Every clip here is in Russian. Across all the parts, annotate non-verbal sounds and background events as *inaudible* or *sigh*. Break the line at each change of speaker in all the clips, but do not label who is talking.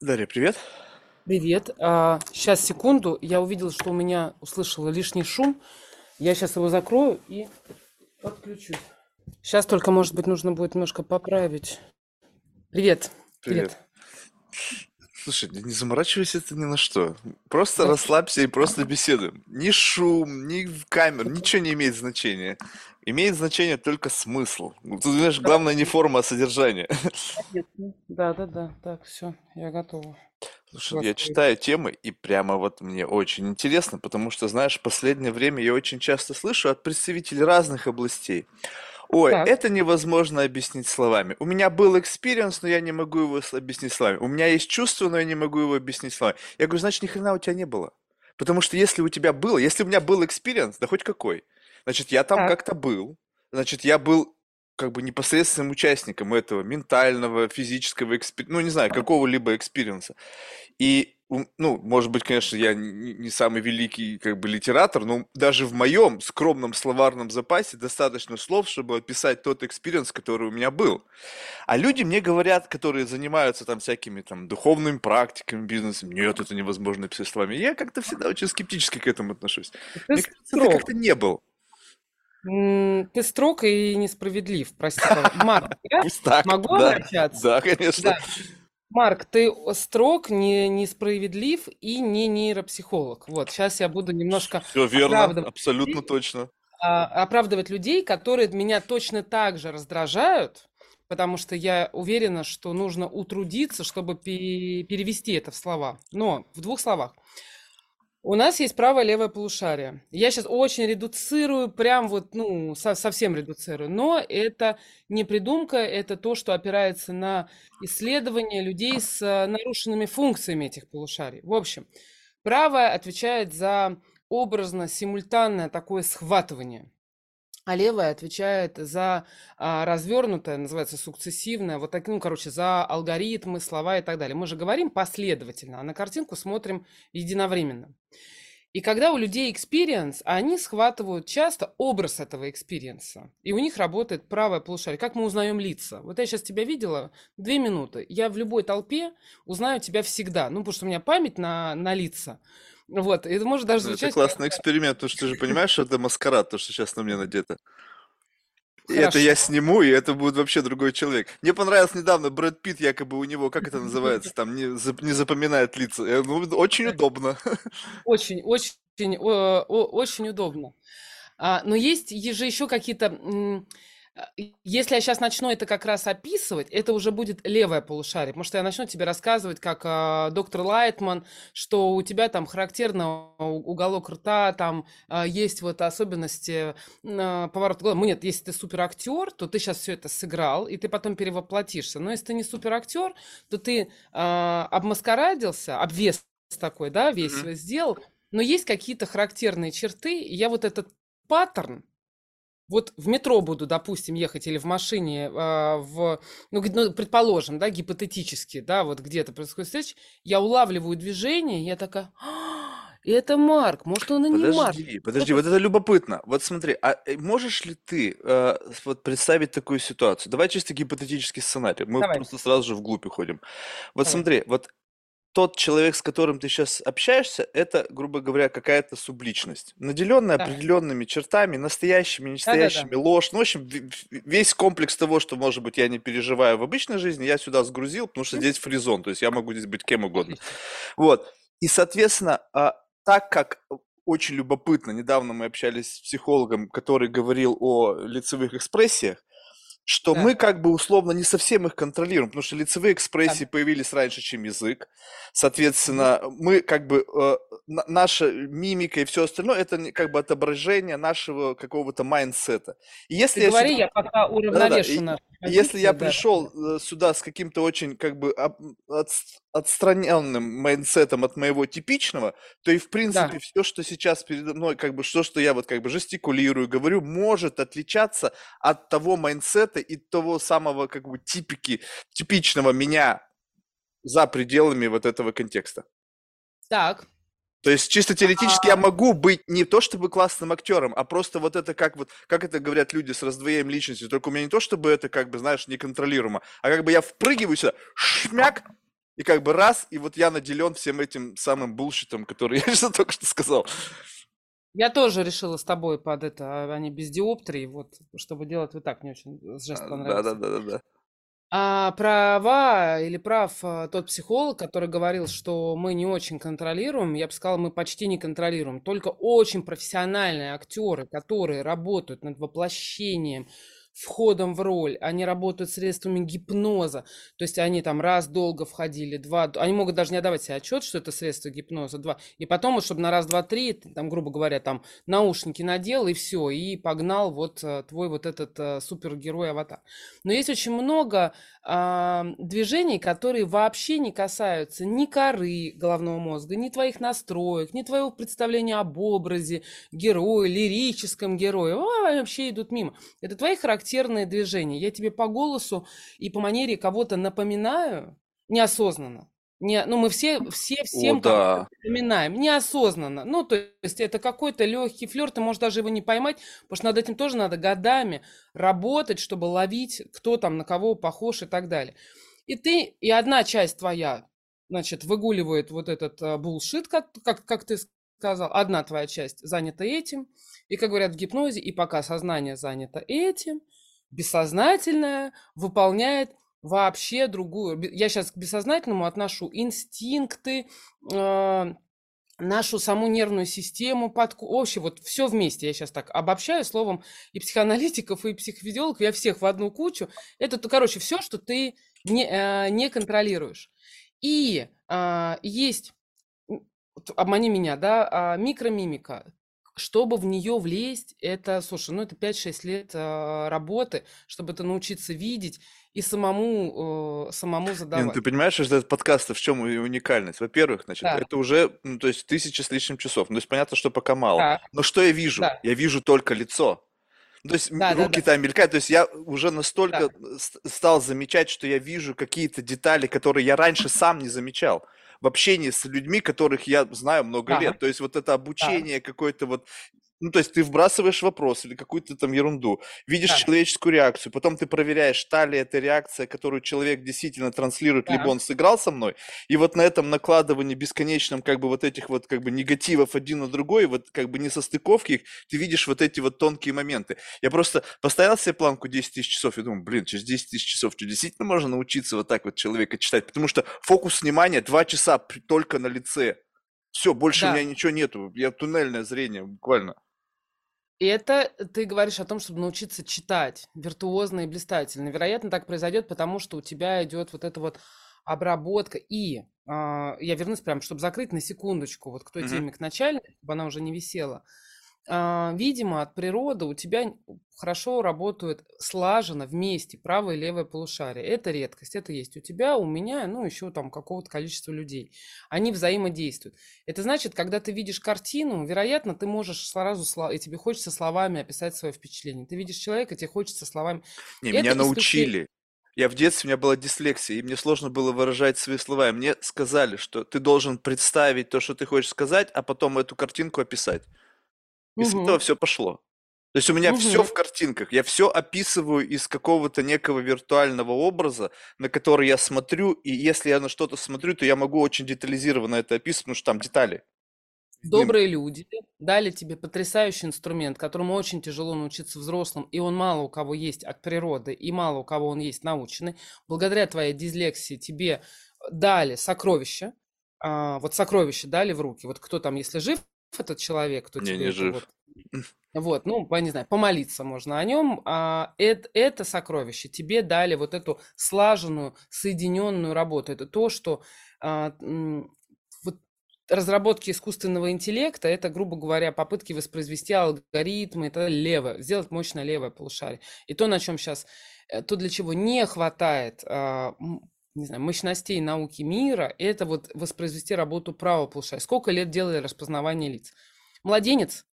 Дарья, привет.
Привет. А, сейчас, секунду. Я увидела, что у меня услышала лишний шум. Я сейчас его закрою и подключусь. Сейчас только, может быть, нужно будет немножко поправить. Привет.
Привет.
Привет.
Слушай, не заморачивайся ты ни на что. Просто расслабься и просто беседуем. Ни шум, ни камер, ничего не имеет значения. Имеет значение только смысл. Ты знаешь, главное не форма, а содержание.
Да, да, да. Так, все, я готова.
Слушай, я
Настроить.
читаю темы, и прямо вот мне очень интересно, потому что, знаешь, в последнее время я очень часто слышу от представителей разных областей. Ой,
Так.
это невозможно объяснить словами. У меня был experience, но я не могу его с- объяснить словами. У меня есть чувство, но я не могу его объяснить словами. Я говорю, значит, ни хрена у тебя не было. Потому что если у тебя было, если у меня был experience, да хоть какой, значит, я там
Так.
как-то был, значит, я был как бы непосредственным участником этого ментального, физического, expe- ну, не знаю, какого-либо experience а. И, ну, может быть, конечно, я не, самый великий как бы литератор, но даже в моем скромном словарном запасе достаточно слов, чтобы описать тот experience, который у меня был. А люди мне говорят, которые занимаются там всякими там духовными практиками, бизнесом, нет, это невозможно описать словами. Я как-то всегда очень скептически к этому отношусь.
Ты
Мне кажется, ты
строг.
как-то не был.
Ты строг и несправедлив, прости. Марк, я
Пусть так,
могу
да,
обращаться?
да, конечно.
Да. Марк, ты строг, не, несправедлив и не нейропсихолог. Вот, сейчас я буду немножко
Все верно,
оправдывать
абсолютно
людей,
точно.
а, оправдывать людей, которые меня точно так же раздражают, потому что я уверена, что нужно утрудиться, чтобы пе- перевести это в слова. Но в двух словах. У нас есть правое и левое полушарие. Я сейчас очень редуцирую, прям вот, ну, со- совсем редуцирую. Но это не придумка, это то, что опирается на исследования людей с э, нарушенными функциями этих полушарий. В общем, правое отвечает за образно-симультанное такое схватывание. А левая отвечает за а, развернутое, называется сукцессивное, вот так, ну, короче, за алгоритмы, слова и так далее. Мы же говорим последовательно, а на картинку смотрим единовременно. И когда у людей experience, они схватывают часто образ этого experience а. И у них работает правое полушарие. Как мы узнаем лица? Вот я сейчас тебя видела две минуты. Я в любой толпе узнаю тебя всегда. Ну, потому что у меня память на, на лица. Вот, и это может даже
Ну, это
звучать
классный эксперимент, потому что ты же понимаешь, что это маскарад, то, что сейчас на мне надето. И это я сниму, и это будет вообще другой человек. Мне понравилось недавно Брэд Питт, якобы у него, как это называется, там не, не запоминает лица. Думаю, *laughs* очень удобно.
Очень, очень, очень удобно. Но есть же еще какие-то... Если я сейчас начну это как раз описывать, это уже будет левое полушарие, потому что я начну тебе рассказывать, как а, доктор Лайтман, что у тебя там характерно уголок рта, там а, есть вот особенности а, поворота глаза. Ну, Нет, если ты суперактер, то ты сейчас все это сыграл, и ты потом перевоплотишься. Но если ты не суперактер, то ты а, обмаскарадился, обвес такой, да, весь
Мгм.
сделал, но есть какие-то характерные черты, и я вот этот паттерн, вот в метро буду, допустим, ехать или в машине, а, в, ну, ну, предположим, да, гипотетически, да, вот где-то происходит встреча, я улавливаю движение, и я такая, «А, это Марк, может, он и не Марк.
Подожди, подожди, вот это любопытно. Вот смотри, а э, можешь ли ты э, вот представить такую ситуацию? Давай чисто гипотетический сценарий. Мы
Давай,
просто сразу же вглубь уходим. Вот
давай.
смотри, вот тот человек, с которым ты сейчас общаешься, это, грубо говоря, какая-то субличность, наделенная
Да,
определенными чертами, настоящими,
да, да,
ненастоящими, ложь. Ну, в общем, весь комплекс того, что, может быть, я не переживаю в обычной жизни, я сюда сгрузил, потому что здесь фризон, то есть я могу здесь быть кем угодно. Вот. И, соответственно, а, так как очень любопытно, недавно мы общались с психологом, который говорил о лицевых экспрессиях, что
Да,
мы как бы условно не совсем их контролируем, потому что лицевые
да,
экспрессии
да.
появились раньше, чем язык. Соответственно, мы как бы, э, на- наша мимика и все остальное, это как бы отображение нашего какого-то mindset а. И
Ты
если я
говори,
сюда...
я пока
И
нашу
и если я
да.
пришел э, сюда с каким-то очень как бы отс- отстраненным mindset ом от моего типичного, то и в
Да,
принципе все, что сейчас передо мной, как бы что, что я вот как бы жестикулирую, говорю, может отличаться от того mindset а и того самого как бы типики, типичного меня за пределами вот этого контекста.
так.
То есть чисто теоретически я
А,
могу быть не то чтобы классным актером, а просто вот это как вот, как это говорят люди с раздвоением личности, только у меня не то чтобы это как бы, знаешь, неконтролируемо, а как бы я впрыгиваю сюда, шмяк, и как бы раз, и вот я наделен всем этим самым булщитом, который *laughs* я что только что сказал.
Я тоже решила с тобой под это, а не без диоптрии, вот, чтобы делать вот так, мне очень жест
А,
понравился.
Да-да-да-да-да.
А права или прав а, тот психолог, который говорил, что мы не очень контролируем, я бы сказала, мы почти не контролируем. Только очень профессиональные актеры, которые работают над воплощением, входом в роль, они работают средствами гипноза, то есть они там раз долго входили, два, они могут даже не отдавать себе отчет, что это средство гипноза, два, и потом вот, чтобы на раз, два, три, там, грубо говоря, там наушники надел и все, и погнал вот э, твой вот этот э, супергерой-аватар. Но есть очень много а, движений, которые вообще не касаются ни коры головного мозга, ни твоих настроек, ни твоего представления об образе героя, лирическом герое, а, вообще идут мимо. Это твои характерные движения. Я тебе по голосу и по манере кого-то напоминаю неосознанно. Не, ну, мы все, все
О,
всем кого-то
да.
напоминаем, неосознанно. Ну, то есть это какой-то легкий флер, ты можешь даже его не поймать, потому что над этим тоже надо годами работать, чтобы ловить, кто там на кого похож и так далее. И ты, и одна часть твоя, значит, выгуливает вот этот а, булшит, как, как, как ты сказал, одна твоя часть занята этим, и, как говорят в гипнозе, и пока сознание занято этим, бессознательное выполняет вообще другую. Я сейчас к бессознательному отношу инстинкты, а, нашу саму нервную систему, подку... вообще вот все вместе. Я сейчас так обобщаю словом и психоаналитиков, и психофизиологов, я всех в одну кучу. Это, то, короче, все, что ты не, э, не контролируешь. И а, есть, обмани меня, да, а, микромимика. Чтобы в нее влезть, это, слушай, ну это 5-6 лет а, работы, чтобы это научиться видеть и самому, э, самому
Не, ну
задавать.
ты понимаешь, что этот подкаст в чем уникальность? Во-первых, значит,
Да,
это уже, ну, то есть тысяча с лишним часов. Ну, то есть понятно, что пока мало.
так,
Но что я вижу?
да,
Я вижу только лицо. Ну, То есть
да, да,
руки
да,
там мелькают. То есть я уже настолько
да,
стал замечать, что я вижу какие-то детали, которые я раньше сам не замечал. В общении с людьми, которых я знаю много
ага,
лет. То есть вот это
да,
обучение какое-то вот ну, то есть ты вбрасываешь вопрос или какую-то там ерунду, видишь
да,
человеческую реакцию, потом ты проверяешь, та ли это реакция, которую человек действительно транслирует, либо
да,
он сыграл со мной, и вот на этом накладывании бесконечном как бы вот этих вот как бы негативов один на другой, вот как бы не состыковки их, ты видишь вот эти вот тонкие моменты. Я просто поставил себе планку 10 тысяч часов и думаю, блин, через 10 тысяч часов что, действительно можно научиться вот так вот человека читать? Потому что фокус внимания 2 часа только на лице. Все, больше у меня
да.
ничего нету. Я туннельное зрение буквально.
И это ты говоришь о том, чтобы научиться читать виртуозно и блистательно. Вероятно, так произойдет, потому что у тебя идет вот эта вот обработка. И а, я вернусь прям, чтобы закрыть на секундочку вот к той теме, к начальной, чтобы она уже не висела. А, видимо, от природы у тебя хорошо работают слаженно вместе правое и левое полушарие. Это редкость, это есть у тебя, у меня, ну еще там какого-то количества людей. Они взаимодействуют. Это значит, когда ты видишь картину, вероятно, ты можешь сразу, и тебе хочется словами описать свое впечатление. Ты видишь человека, тебе хочется словами.
Не,
Это
меня научили. Я в детстве, у меня была дислексия, и мне сложно было выражать свои слова. И мне сказали, что ты должен представить то, что ты хочешь сказать, а потом эту картинку описать. И с этого все пошло. То есть у меня все
Мгм.
в картинках. Я все описываю из какого-то некого виртуального образа, на который я смотрю, и если я на что-то смотрю, то я могу очень детализированно это описывать, потому что там детали.
Добрые люди дали тебе потрясающий инструмент, которому очень тяжело научиться взрослым, и он мало у кого есть от природы, и мало у кого он есть наученный. Благодаря твоей дислексии тебе дали сокровища, а, вот сокровища дали в руки. Вот кто там, если жив этот человек, кто
Не,
тебе
не жив.
вот Вот, ну, я не знаю, помолиться можно о нем. А, это, это сокровище тебе дали вот эту слаженную, соединенную работу. Это то, что а, вот разработки искусственного интеллекта, это, грубо говоря, попытки воспроизвести алгоритмы, это левое, сделать мощное левое полушарие. И то, на чем сейчас, то, для чего не хватает а, не знаю, мощностей науки мира, это вот воспроизвести работу правого полушария. Сколько лет делали распознавание лиц? Младенец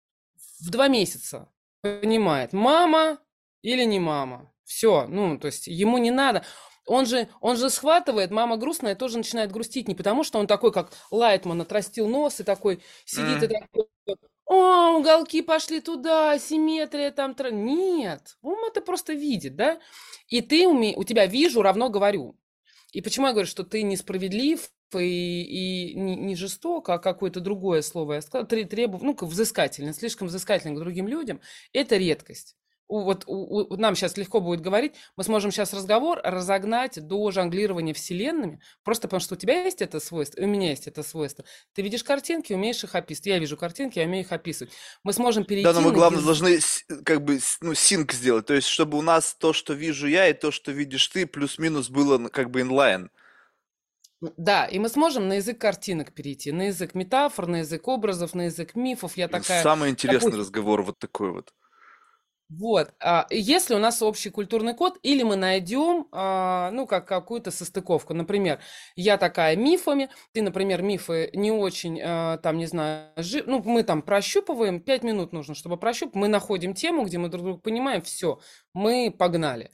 в два месяца понимает, мама или не мама. Все, ну, то есть ему не надо. Он же, он же схватывает, мама грустная, тоже начинает грустить. Не потому, что он такой, как Лайтман, отрастил нос и такой сидит и
М.
такой, о, уголки пошли туда, симметрия там. тра-». Нет, он это просто видит, да? И ты уме... у тебя вижу равно говорю. И почему я говорю, что ты несправедлив и, и не, не жесток, а какое-то другое слово я сказала, требу, ну, взыскательно, слишком взыскательно к другим людям, это редкость вот у, у, нам сейчас легко будет говорить, мы сможем сейчас разговор разогнать до жонглирования вселенными, просто потому что у тебя есть это свойство, у меня есть это свойство. Ты видишь картинки, умеешь их описывать. Я вижу картинки, я умею их описывать. Мы сможем перейти...
Да, но мы, главное, без... должны как бы ну, синк сделать, то есть чтобы у нас то, что вижу я, и то, что видишь ты, плюс-минус было как бы инлайн.
Да, и мы сможем на язык картинок перейти, на язык метафор, на язык образов, на язык мифов. Я такая...
Самый интересный Допустим, разговор вот такой вот.
Вот, а, если у нас общий культурный код, или мы найдем, а, ну, как какую-то состыковку. Например, я такая мифами, ты, например, мифы не очень, а, там, не знаю, жи... ну, мы там прощупываем, пять минут нужно, чтобы прощупать, мы находим тему, где мы друг друга понимаем, все, мы погнали.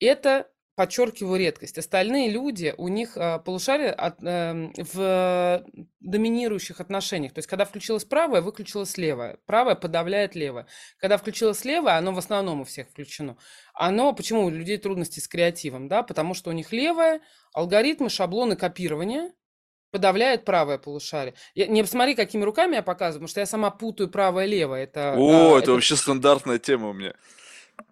Это подчеркиваю редкость. Остальные люди, у них э, полушарие от, э, в доминирующих отношениях. То есть, когда включилось правое, выключилось левое. Правое подавляет левое. Когда включилось левое, оно в основном у всех включено. Оно, почему у людей трудности с креативом? Да? Потому что у них левое, алгоритмы, шаблоны копирования, подавляет правое полушарие. Я, не посмотри, какими руками я показываю, потому что я сама путаю правое и левое. Это,
О, да, это, это вообще стандартная тема у меня.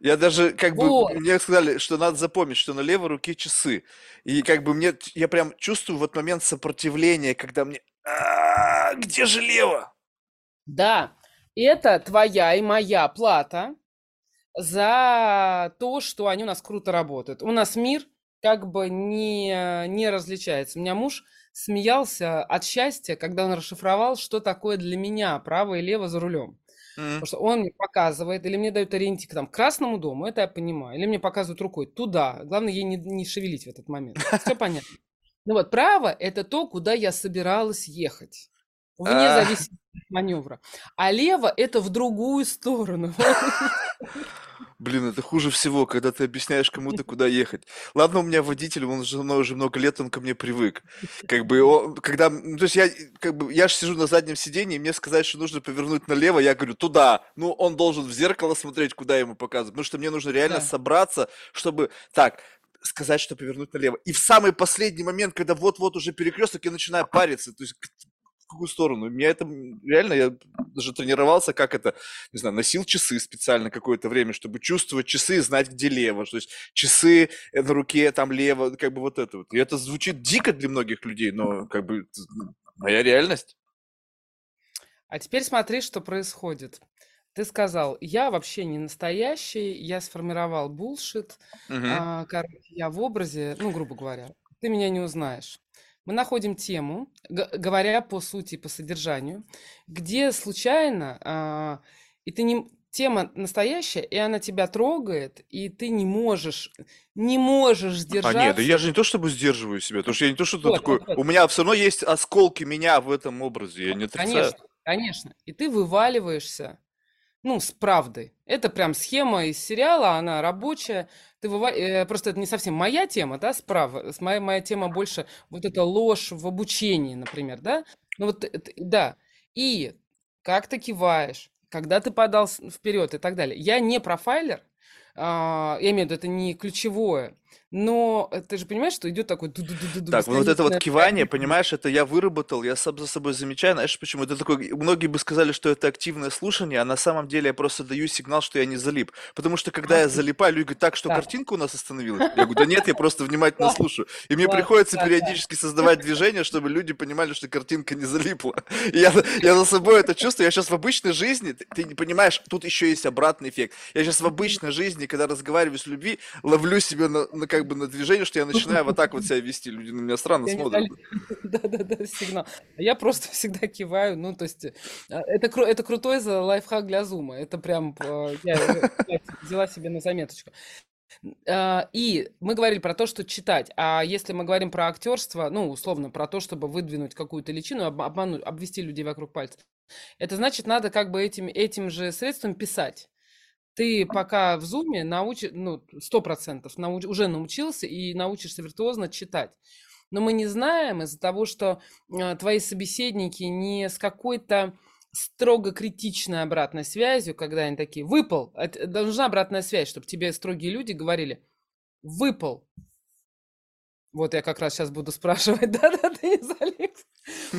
Я даже, как вот. бы, мне сказали, что надо запомнить, что на левой руке часы. И как бы мне, я прям чувствую вот момент сопротивления, когда мне, «А, где же лево?
Да, это твоя и моя плата за то, что они у нас круто работают. У нас мир как бы не, не различается. У меня муж смеялся от счастья, когда он расшифровал, что такое для меня право и лево за рулем. Потому что он мне показывает, или мне дают ориентир там, к Красному дому, это я понимаю, или мне показывают рукой туда. Главное, ей не, не шевелить в этот момент. Все понятно. Ну вот, право – это то, куда я собиралась ехать. Вне зависимости от маневра. А лево – это в другую сторону.
Блин, это хуже всего, когда ты объясняешь кому-то, куда ехать. Ладно, у меня водитель, он же мной уже много лет, он ко мне привык. Как бы, он, когда, ну, то есть я, как бы, я же сижу на заднем сидении, и мне сказать, что нужно повернуть налево, я говорю, туда. Ну, он должен в зеркало смотреть, куда ему показывать, потому что мне нужно реально да. собраться, чтобы, так, сказать, что повернуть налево. И в самый последний момент, когда вот-вот уже перекресток, я начинаю париться. То есть какую сторону. Меня это реально, я даже тренировался, как это, не знаю, носил часы специально какое-то время, чтобы чувствовать часы и знать, где лево. То есть часы на руке, там лево, как бы вот это вот. И это звучит дико для многих людей, но как бы моя реальность.
А теперь смотри, что происходит. Ты сказал, я вообще не настоящий, я сформировал булшит, угу. а, короче, я в образе, ну, грубо говоря, ты меня не узнаешь мы находим тему, говоря по сути, по содержанию, где случайно, а, и ты не, тема настоящая, и она тебя трогает, и ты не можешь, не можешь сдержаться.
А нет, да я же не то чтобы сдерживаю себя, потому что я не то, что вот, такое, вот, вот. у меня все равно есть осколки меня в этом образе, я не отрицаю.
Конечно, конечно, и ты вываливаешься ну, с правдой. Это прям схема из сериала, она рабочая. Ты выва... э, Просто это не совсем моя тема, да, справа. Моя, моя тема больше вот эта ложь в обучении, например, да. Ну вот, да. И как ты киваешь, когда ты подал вперед и так далее. Я не профайлер, а, я имею в виду, это не ключевое. Но э, ты же понимаешь, что идет такой...
Так, вот это вот кивание, понимаешь, это я выработал, я сам за собой замечаю, знаешь почему? Это такой, многие бы сказали, что это активное слушание, а на самом деле я просто даю сигнал, что я не залип. Потому что когда я залипаю, люди говорят, так, что картинка у нас остановилась? Я говорю, да нет, я просто внимательно слушаю. И мне приходится периодически создавать движение, чтобы люди понимали, что картинка не залипла. И я, я за собой это чувствую. Я сейчас в обычной жизни, ты, ты не понимаешь, тут еще есть обратный эффект. Я сейчас в обычной жизни, когда разговариваю с любви, ловлю себя на, на как бы на движение, что я начинаю вот так вот себя вести. Люди на меня странно смотрят. *laughs*
Да-да-да, сигнал. Я просто *laughs* всегда киваю, ну, то есть, э, это, это крутой за лайфхак для зума. Это прям, э, я взяла себе на заметочку. А, и мы говорили про то, что читать. А если мы говорим про актерство, ну, условно, про то, чтобы выдвинуть какую-то личину, обмануть, обвести людей вокруг пальца, это значит, надо как бы этим, этим же средством писать. Ты пока в зуме научи, ну, сто процентов науч, уже научился и научишься виртуозно читать. Но мы не знаем из-за того, что э, твои собеседники не с какой-то строго критичной обратной связью, когда они такие «выпал», нужна обратная связь, чтобы тебе строгие люди говорили «выпал», Вот я как раз сейчас буду спрашивать, *laughs* да-да, Денис Алекс.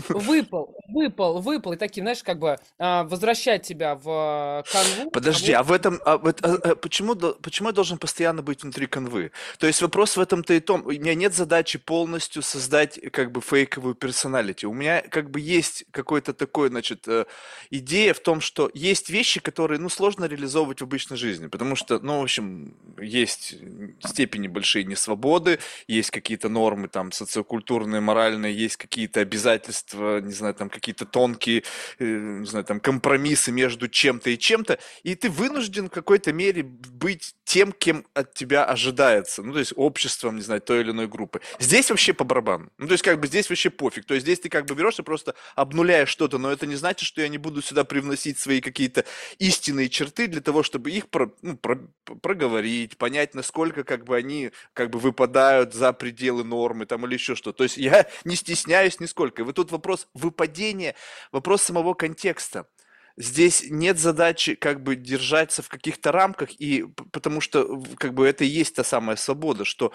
Выпал, выпал, выпал, и таким, знаешь, как бы а, возвращать тебя в канву.
Подожди, а в этом, а, а, а почему, почему я должен постоянно быть внутри канвы? То есть вопрос в этом-то и том, у меня нет задачи полностью создать как бы фейковую персоналити. У меня как бы есть какой-то такой, значит, э, идея в том, что есть вещи, которые, ну, сложно реализовывать в обычной жизни, потому что, ну, в общем, есть степени большие несвободы, есть какие-то нормы там социокультурные, моральные, есть какие-то обязательства, не знаю, там какие-то тонкие, э, не знаю, там компромиссы между чем-то и чем-то, и ты вынужден в какой-то мере быть тем, кем от тебя ожидается, ну, то есть обществом, не знаю, той или иной группы. Здесь вообще по барабану. Ну, то есть как бы здесь вообще пофиг. То есть здесь ты как бы берешь и просто обнуляешь что-то, но это не значит, что я не буду сюда привносить свои какие-то истинные черты для того, чтобы их про, ну, про- проговорить, понять, насколько как бы они как бы выпадают за пределы нормы там или еще что. То есть я не стесняюсь нисколько. И вот тут вопрос выпадения, вопрос самого контекста. Здесь нет задачи как бы держаться в каких-то рамках, и потому что как бы это и есть та самая свобода, что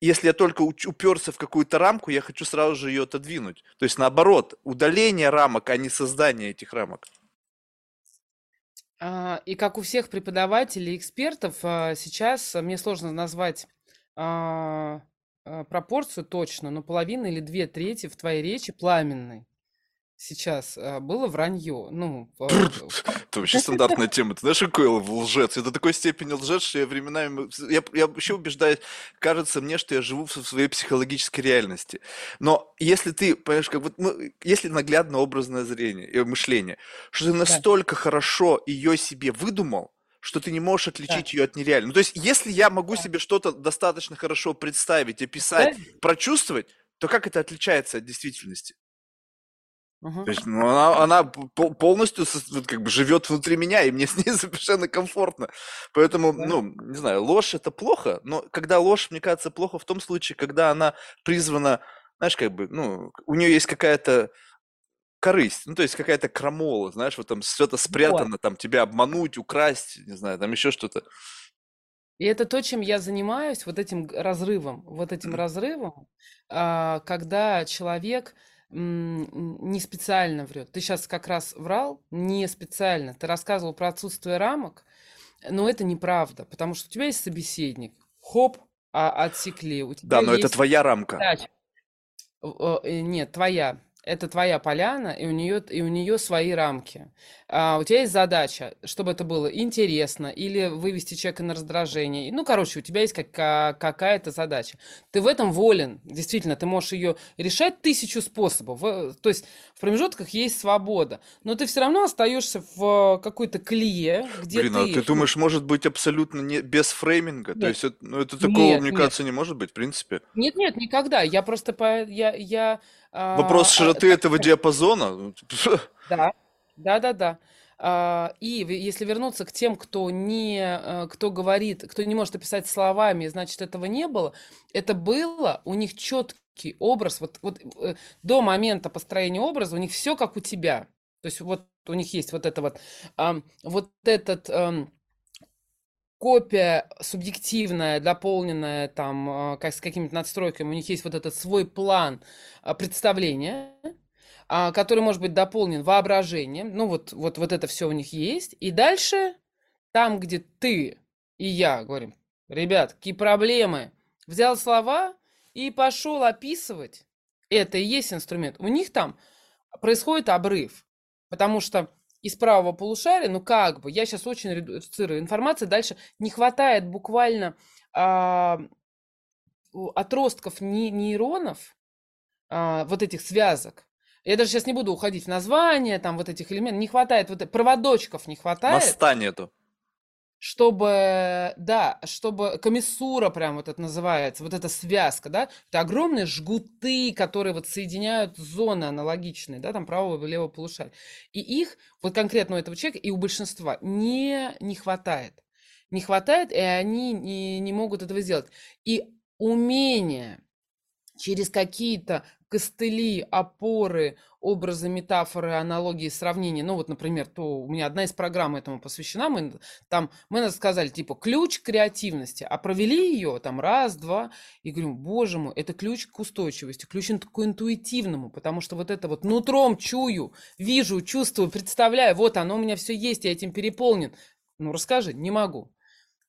если я только уперся в какую-то рамку, я хочу сразу же ее отодвинуть. То есть наоборот, удаление рамок, а не создание этих рамок.
А, И как у всех преподавателей и экспертов, а, сейчас а, мне сложно назвать а, а, пропорцию точно, но половина или две трети в твоей речи пламенной сейчас а, было вранье. Ну, в-
Это вообще стандартная тема. Ты знаешь, какой лжец? Я до такой степени лжец, что я временами... Я, я вообще убеждаюсь, кажется мне, что я живу в своей психологической реальности. Но если ты, понимаешь, как вот, мы- если наглядно образное зрение, и мышление, что ты
да,
настолько хорошо ее себе выдумал, что ты не можешь
да.
отличить ее от нереального. Ну, то есть, если я могу
да.
себе что-то достаточно хорошо представить, описать,
Представь.
прочувствовать, то как это отличается от действительности?
Мгм.
То есть, ну, она, она по- полностью как бы живет внутри меня, и мне с ней *laughs* совершенно комфортно. Поэтому,
Да.
ну, не знаю, ложь это плохо, но когда ложь, мне кажется, плохо в том случае, когда она призвана, знаешь, как бы, ну, у нее есть какая-то корысть, ну, то есть какая-то крамола, знаешь, вот там что-то
Вот.
спрятано, там тебя обмануть, украсть, не знаю, там еще что-то.
И это то, чем я занимаюсь, вот этим разрывом, вот этим
Мгм.
разрывом, а, когда человек не специально врет. Ты сейчас как раз врал не специально. Ты рассказывал про отсутствие рамок, но это неправда, потому что у тебя есть собеседник. Хоп, а, отсекли. У тебя
Да, но это
есть
твоя рамка.
задача. Э, Нет, твоя. Это твоя поляна, и у нее, и у нее свои рамки. А, у тебя есть задача, чтобы это было интересно, или вывести человека на раздражение. Ну, короче, у тебя есть кака- какая-то задача. Ты в этом волен. Действительно, ты можешь ее решать тысячу способов. В- То есть в промежутках есть свобода. Но ты все равно остаешься в какой-то клее, где
Блин, а
ты...
ты
ну,
думаешь, может быть абсолютно не, без фрейминга? То
нет,
есть, это, ну, это такого,
нет,
мне
нет.
кажется, не может быть, в принципе.
Нет, нет, никогда. Я просто по... я, я
Вопрос
а,
широты этого диапазона. ну,
Да, да-да-да. А, И если вернуться к тем, кто не, э, кто говорит, кто не может описать словами, значит, этого не было, это было, у них четкий образ, вот, вот э, до момента построения образа у них все как у тебя. То есть вот у них есть вот это вот, вот этот копия субъективная, дополненная там а, как, с какими-то надстройками, у них есть вот этот свой план а, представления, а, который может быть дополнен воображением. Ну, вот, вот, вот это все у них есть. И дальше, там, где ты и я говорим, ребят, какие проблемы, взял слова и пошел описывать, это и есть инструмент. У них там происходит обрыв, потому что из правого полушария, ну как бы, я сейчас очень редуцирую информации, дальше не хватает буквально а, отростков не- нейронов, а, вот этих связок. Я даже сейчас не буду уходить в название, там вот этих элементов, не хватает, вот э- проводочков не хватает,
Моста нету.
Чтобы, да, чтобы комиссура прям вот это называется, вот эта связка, да, это огромные жгуты, которые вот соединяют зоны аналогичные, да, там правого и левого полушария. И их, вот конкретно у этого человека и у большинства не, не хватает. Не хватает, и они не, не могут этого сделать. И умение через какие-то костыли, опоры, образы, метафоры, аналогии, сравнения. Ну вот, например, то у меня одна из программ этому посвящена. Мы там, мы сказали, типа, ключ к креативности, а провели ее там раз, два, и говорю, боже мой, это ключ к устойчивости, ключ к интуитивному, потому что вот это вот нутром чую, вижу, чувствую, представляю, вот оно у меня все есть, я этим переполнен. Ну, расскажи, не могу.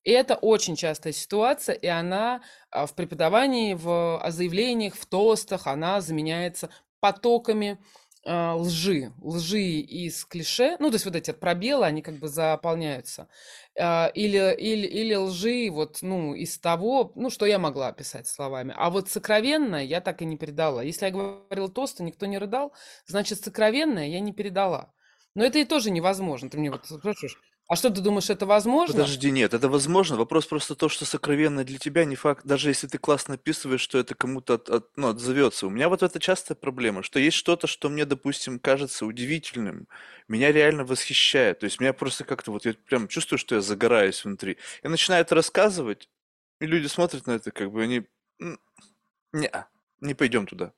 И это очень частая ситуация, и она а, в преподавании, в заявлениях, в тостах, она заменяется потоками э, лжи, лжи из клише, ну, то есть вот эти пробелы, они как бы заполняются, или, или, или лжи вот, ну, из того, ну, что я могла описать словами. А вот сокровенное я так и не передала. Если я говорила тост, никто не рыдал, значит, сокровенное я не передала. Но это и тоже невозможно. Ты мне вот спрашиваешь, а что ты думаешь, это возможно?
Подожди, нет, это возможно. Вопрос просто то, что сокровенно для тебя не факт, даже если ты классно описываешь, что это кому-то от, от, ну, отзовется. У меня вот это частая проблема, что есть что-то, что мне, допустим, кажется удивительным, меня реально восхищает. То есть меня просто как-то вот я прям чувствую, что я загораюсь внутри. Я начинаю это рассказывать, и люди смотрят на это, как бы они, не, не пойдем туда.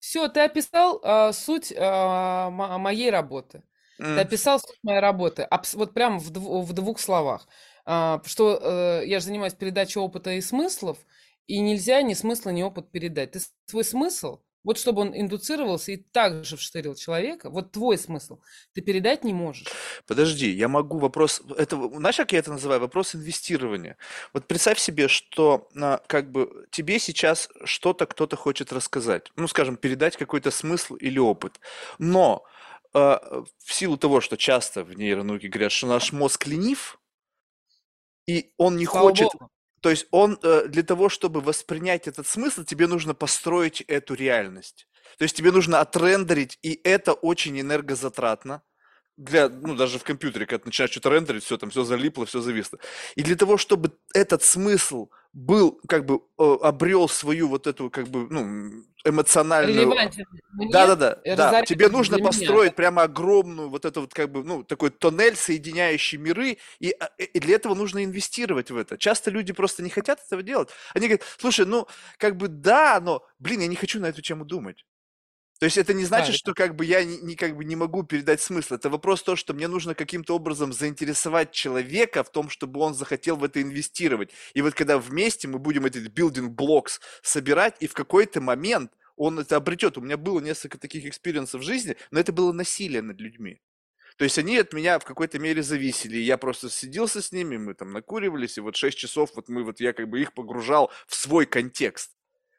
Все, ты описал э, суть э, моей работы. Ты описал суть моей работы, вот прям в, дв- в двух словах. А, что э, я же занимаюсь передачей опыта и смыслов, и нельзя ни смысла, ни опыт передать. Ты свой смысл, вот чтобы он индуцировался и также вштырил человека, вот твой смысл, ты передать не можешь.
Подожди, я могу вопрос, это, знаешь, как я это называю, вопрос инвестирования. Вот представь себе, что а, как бы тебе сейчас что-то кто-то хочет рассказать, ну, скажем, передать какой-то смысл или опыт, но в силу того, что часто в нейронауке говорят, что наш мозг ленив, и он не Слава хочет... Богу. То есть он э, для того, чтобы воспринять этот смысл, тебе нужно построить эту реальность. То есть тебе нужно отрендерить, и это очень энергозатратно для, ну, даже в компьютере, когда ты начинаешь что-то рендерить, все там, все залипло, все зависло. И для того, чтобы этот смысл был, как бы, э, обрел свою вот эту, как бы, ну, эмоциональную... Да-да-да, да. Тебе нужно построить меня. прямо огромную вот эту вот, как бы, ну, такой тоннель, соединяющий миры, и, а, и для этого нужно инвестировать в это. Часто люди просто не хотят этого делать. Они говорят, слушай, ну, как бы, да, но, блин, я не хочу на эту тему думать. То есть это не значит, да, что как бы я не, не, как бы не могу передать смысл. Это вопрос то, что мне нужно каким-то образом заинтересовать человека в том, чтобы он захотел в это инвестировать. И вот когда вместе мы будем эти building blocks собирать, и в какой-то момент он это обретет. У меня было несколько таких experience ов в жизни, но это было насилие над людьми. То есть они от меня в какой-то мере зависели. Я просто сиделся с ними, мы там накуривались, и вот 6 часов вот мы вот я как бы их погружал в свой контекст.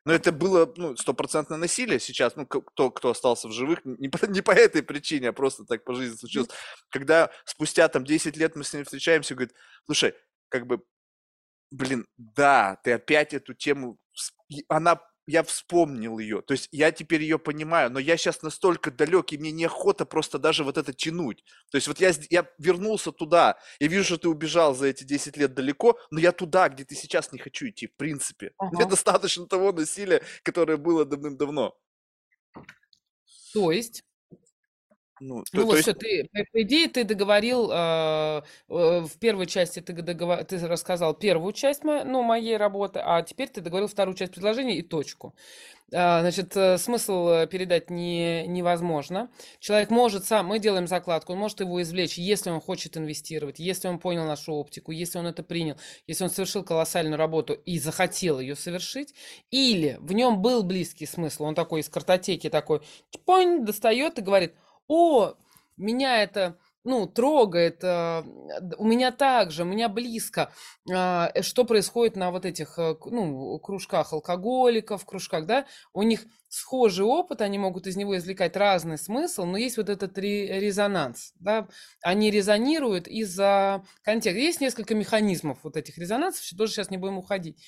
Но это было, ну, стопроцентное насилие сейчас, ну, кто, кто остался в живых, не по, не по этой причине, а просто так по жизни случилось. Когда спустя там 10 лет мы с ним встречаемся, говорит, слушай, как бы, блин, да, ты опять эту тему, она я вспомнил ее. То есть я теперь ее понимаю, но я сейчас настолько далек, и мне неохота просто даже вот это тянуть. То есть вот я, я вернулся туда, я вижу, что ты убежал за эти 10 лет далеко, но я туда, где ты сейчас не хочу идти, в принципе. *laughs* Ага. Мне достаточно того насилия, которое было давным-давно.
То есть ну, ну то, вот то есть... все, ты, по идее, ты договорил, э, в первой части ты, договор... ты рассказал первую часть мо... ну, моей работы, а теперь ты договорил вторую часть предложения и точку. Э, значит, э, смысл э, передать не, невозможно. Человек может сам, мы делаем закладку, он может его извлечь, если он хочет инвестировать, если он понял нашу оптику, если он это принял, если он совершил колоссальную работу и захотел ее совершить, или в нем был близкий смысл, он такой из картотеки такой, понь, достает и говорит – о, меня это, ну, трогает, а, у меня также, у меня близко. А, э, что происходит на вот этих, э, ну, кружках алкоголиков, кружках, да? У них схожий опыт, они могут из него извлекать разный смысл, но есть вот этот резонанс, да? Они резонируют из-за контекста. Есть несколько механизмов вот этих резонансов, тоже сейчас не будем уходить.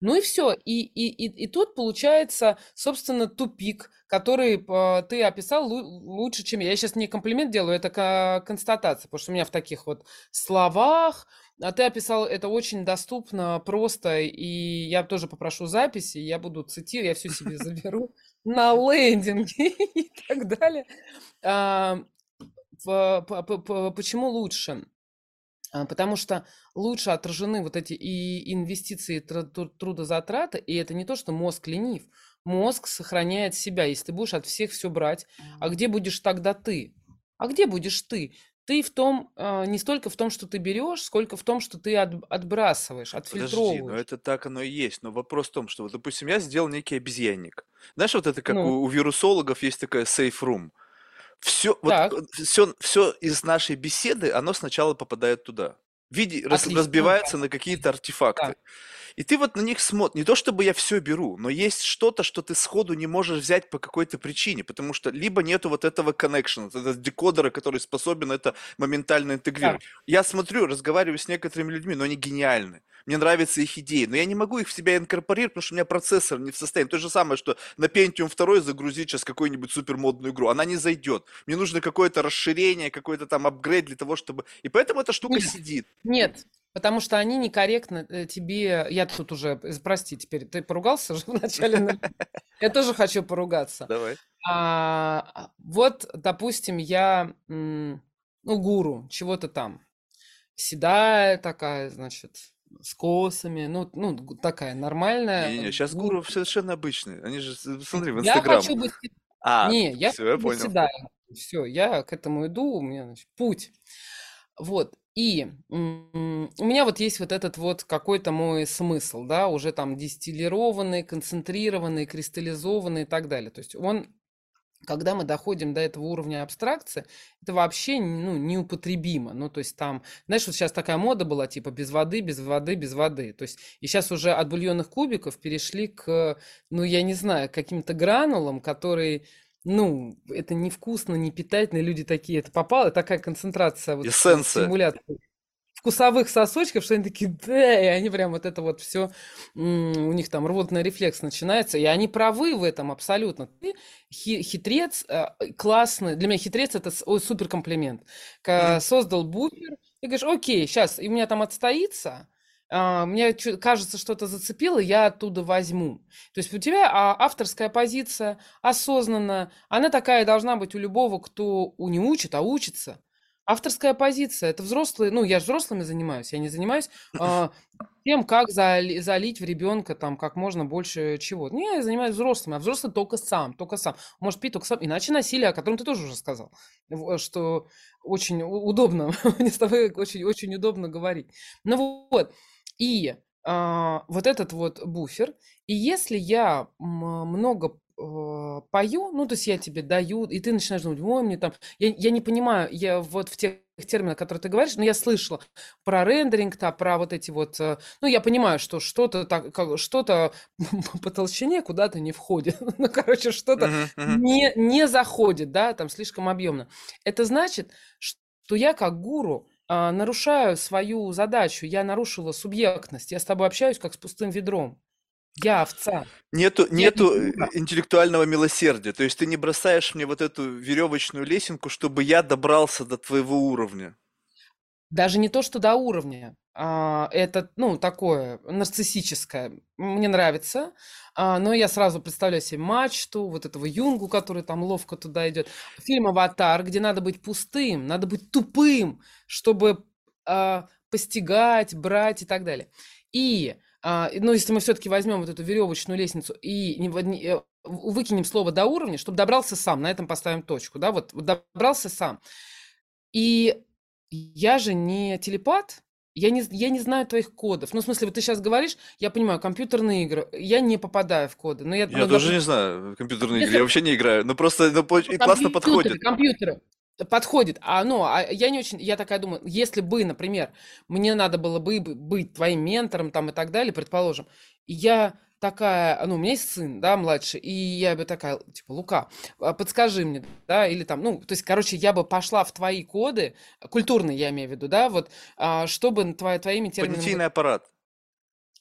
Ну и все. И, и, и, и тут получается, собственно, тупик, который ты описал лучше, чем я. Я сейчас не комплимент делаю, это констатация, потому что у меня в таких вот словах, а ты описал это очень доступно, просто, и я тоже попрошу записи, я буду цитировать, я все себе *laughs* заберу на лендинге *laughs* и так далее. А, почему лучше? А, потому что лучше отражены вот эти и инвестиции, трудозатраты, и это не то, что мозг ленив, мозг сохраняет себя, если ты будешь от всех все брать. А где будешь тогда ты? А где будешь ты? Ты в том, а, не столько в том, что ты берешь, сколько в том, что ты от, отбрасываешь,
Подожди, но
отфильтровываешь.
это так оно и есть. Но вопрос в том, что, вот, допустим, я сделал некий обезьянник. Знаешь, вот это как
Ну,
у, у вирусологов есть такая safe room. Все, вот все, все из нашей беседы, оно сначала попадает туда. Виде,
да,
разбивается на какие-то артефакты.
да.
И ты вот на них смотришь. Не то чтобы я все беру, но есть что-то, что ты сходу не можешь взять по какой-то причине, потому что либо нету вот этого connection, вот этого декодера, который способен это моментально
Да.
интегрировать. Я смотрю, разговариваю с некоторыми людьми, но они гениальны. Мне нравятся их идеи, но я не могу их в себя инкорпорировать, потому что у меня процессор не в состоянии. То же самое, что на Pentium 2 загрузить сейчас какую-нибудь супермодную игру. Она не зайдет. Мне нужно какое-то расширение, какой-то там апгрейд для того, чтобы... И поэтому эта штука
Нет,
сидит.
нет, потому что они некорректно э, тебе... Я тут уже, э, прости, теперь ты поругался же *laughs* вначале? на- Я тоже хочу поругаться.
Давай.
А, вот, допустим, я, ну, гуру, чего-то там. Седая такая, значит, с косами, ну, ну, такая нормальная
Не-не-не, сейчас
гуру.
совершенно обычные. Они же, смотри, в
Я
Инстаграм.
хочу быть...
А,
Не, я
все, я понял.
седая. Все, я к этому иду, у меня, значит, путь. Вот. И у меня вот есть вот этот вот какой-то мой смысл, да, уже там дистиллированный, концентрированный, кристаллизованный и так далее. То есть он, когда мы доходим до этого уровня абстракции, это вообще ну, неупотребимо. Ну, то есть там, знаешь, вот сейчас такая мода была, типа без воды, без воды, без воды. То есть и сейчас уже от бульонных кубиков перешли к, ну, я не знаю, к каким-то гранулам, которые ну, это невкусно, не питательно, люди такие, это попало, такая концентрация, вот
Эссенция.
стимуляция вкусовых сосочков, что они такие, да, и они прям вот это вот все, у них там рвотный рефлекс начинается, и они правы в этом абсолютно. Ты хи- хитрец э, классный, для меня хитрец это супер комплимент. Создал буфер, и говоришь, окей, сейчас, и у меня там отстоится, а, мне кажется, что-то зацепило, я оттуда возьму. То есть у тебя а, авторская позиция осознанная, она такая должна быть у любого, кто не учит, а учится. Авторская позиция, это взрослые, ну, я же взрослыми занимаюсь, я не занимаюсь а, тем, как зали- залить в ребенка там как можно больше чего. Не, я занимаюсь взрослыми, а взрослый только сам, только сам. Может пить только сам, иначе насилие, о котором ты тоже уже сказал, в- что очень удобно, *laughs* мне с тобой очень, очень удобно говорить. Ну вот, и а, вот этот вот буфер, и если я много э, пою, ну, то есть я тебе даю, и ты начинаешь думать, ой, мне там, я, я не понимаю, я вот в тех терминах, которые ты говоришь, но я слышала про рендеринг, то про вот эти вот, э, ну, я понимаю, что что-то так, как, что-то *laughs* по толщине куда-то не входит, *laughs* ну, короче, что-то
Мгм, мгм.
не, не заходит, да, там слишком объемно. Это значит, что я как гуру а, нарушаю свою задачу, я нарушила субъектность, я с тобой общаюсь как с пустым ведром. Я овца,
Нету,
я не
нету э,
дура.
интеллектуального милосердия. То есть ты не бросаешь мне вот эту веревочную лесенку, чтобы я добрался до твоего уровня.
Даже не то, что до уровня. а, это, ну, такое нарциссическое. Мне нравится, а, но я сразу представляю себе мачту, вот этого Юнгу, который там ловко туда идет. Фильм «Аватар», где надо быть пустым, надо быть тупым, чтобы а, постигать, брать и так далее. И, ну, если мы все-таки возьмем вот эту веревочную лестницу и не, во- не, э, выкинем слово до уровня, чтобы добрался сам, на этом поставим точку, да, вот, вот добрался сам. И я же не телепат, я не, я не знаю твоих кодов. Ну, в смысле, вот ты сейчас говоришь, я понимаю, компьютерные игры, я не попадаю в коды. Но я,
Я
ну,
тоже
допустим,
не знаю компьютерные игры, я вообще не играю. Ну просто ну, и классно
компьютеры,
подходит.
компьютеры подходит. А, ну, а я не очень, я такая думаю, если бы, например, мне надо было бы бы быть твоим ментором там и так далее, предположим, и я такая, ну, у меня есть сын, да, младший, и я бы такая, типа, Лука, а, подскажи мне, да, или там, ну, то есть, короче, я бы пошла в твои коды, культурные я имею в виду, да, вот, а, чтобы твоя, твоими терминами
Понятийный аппарат.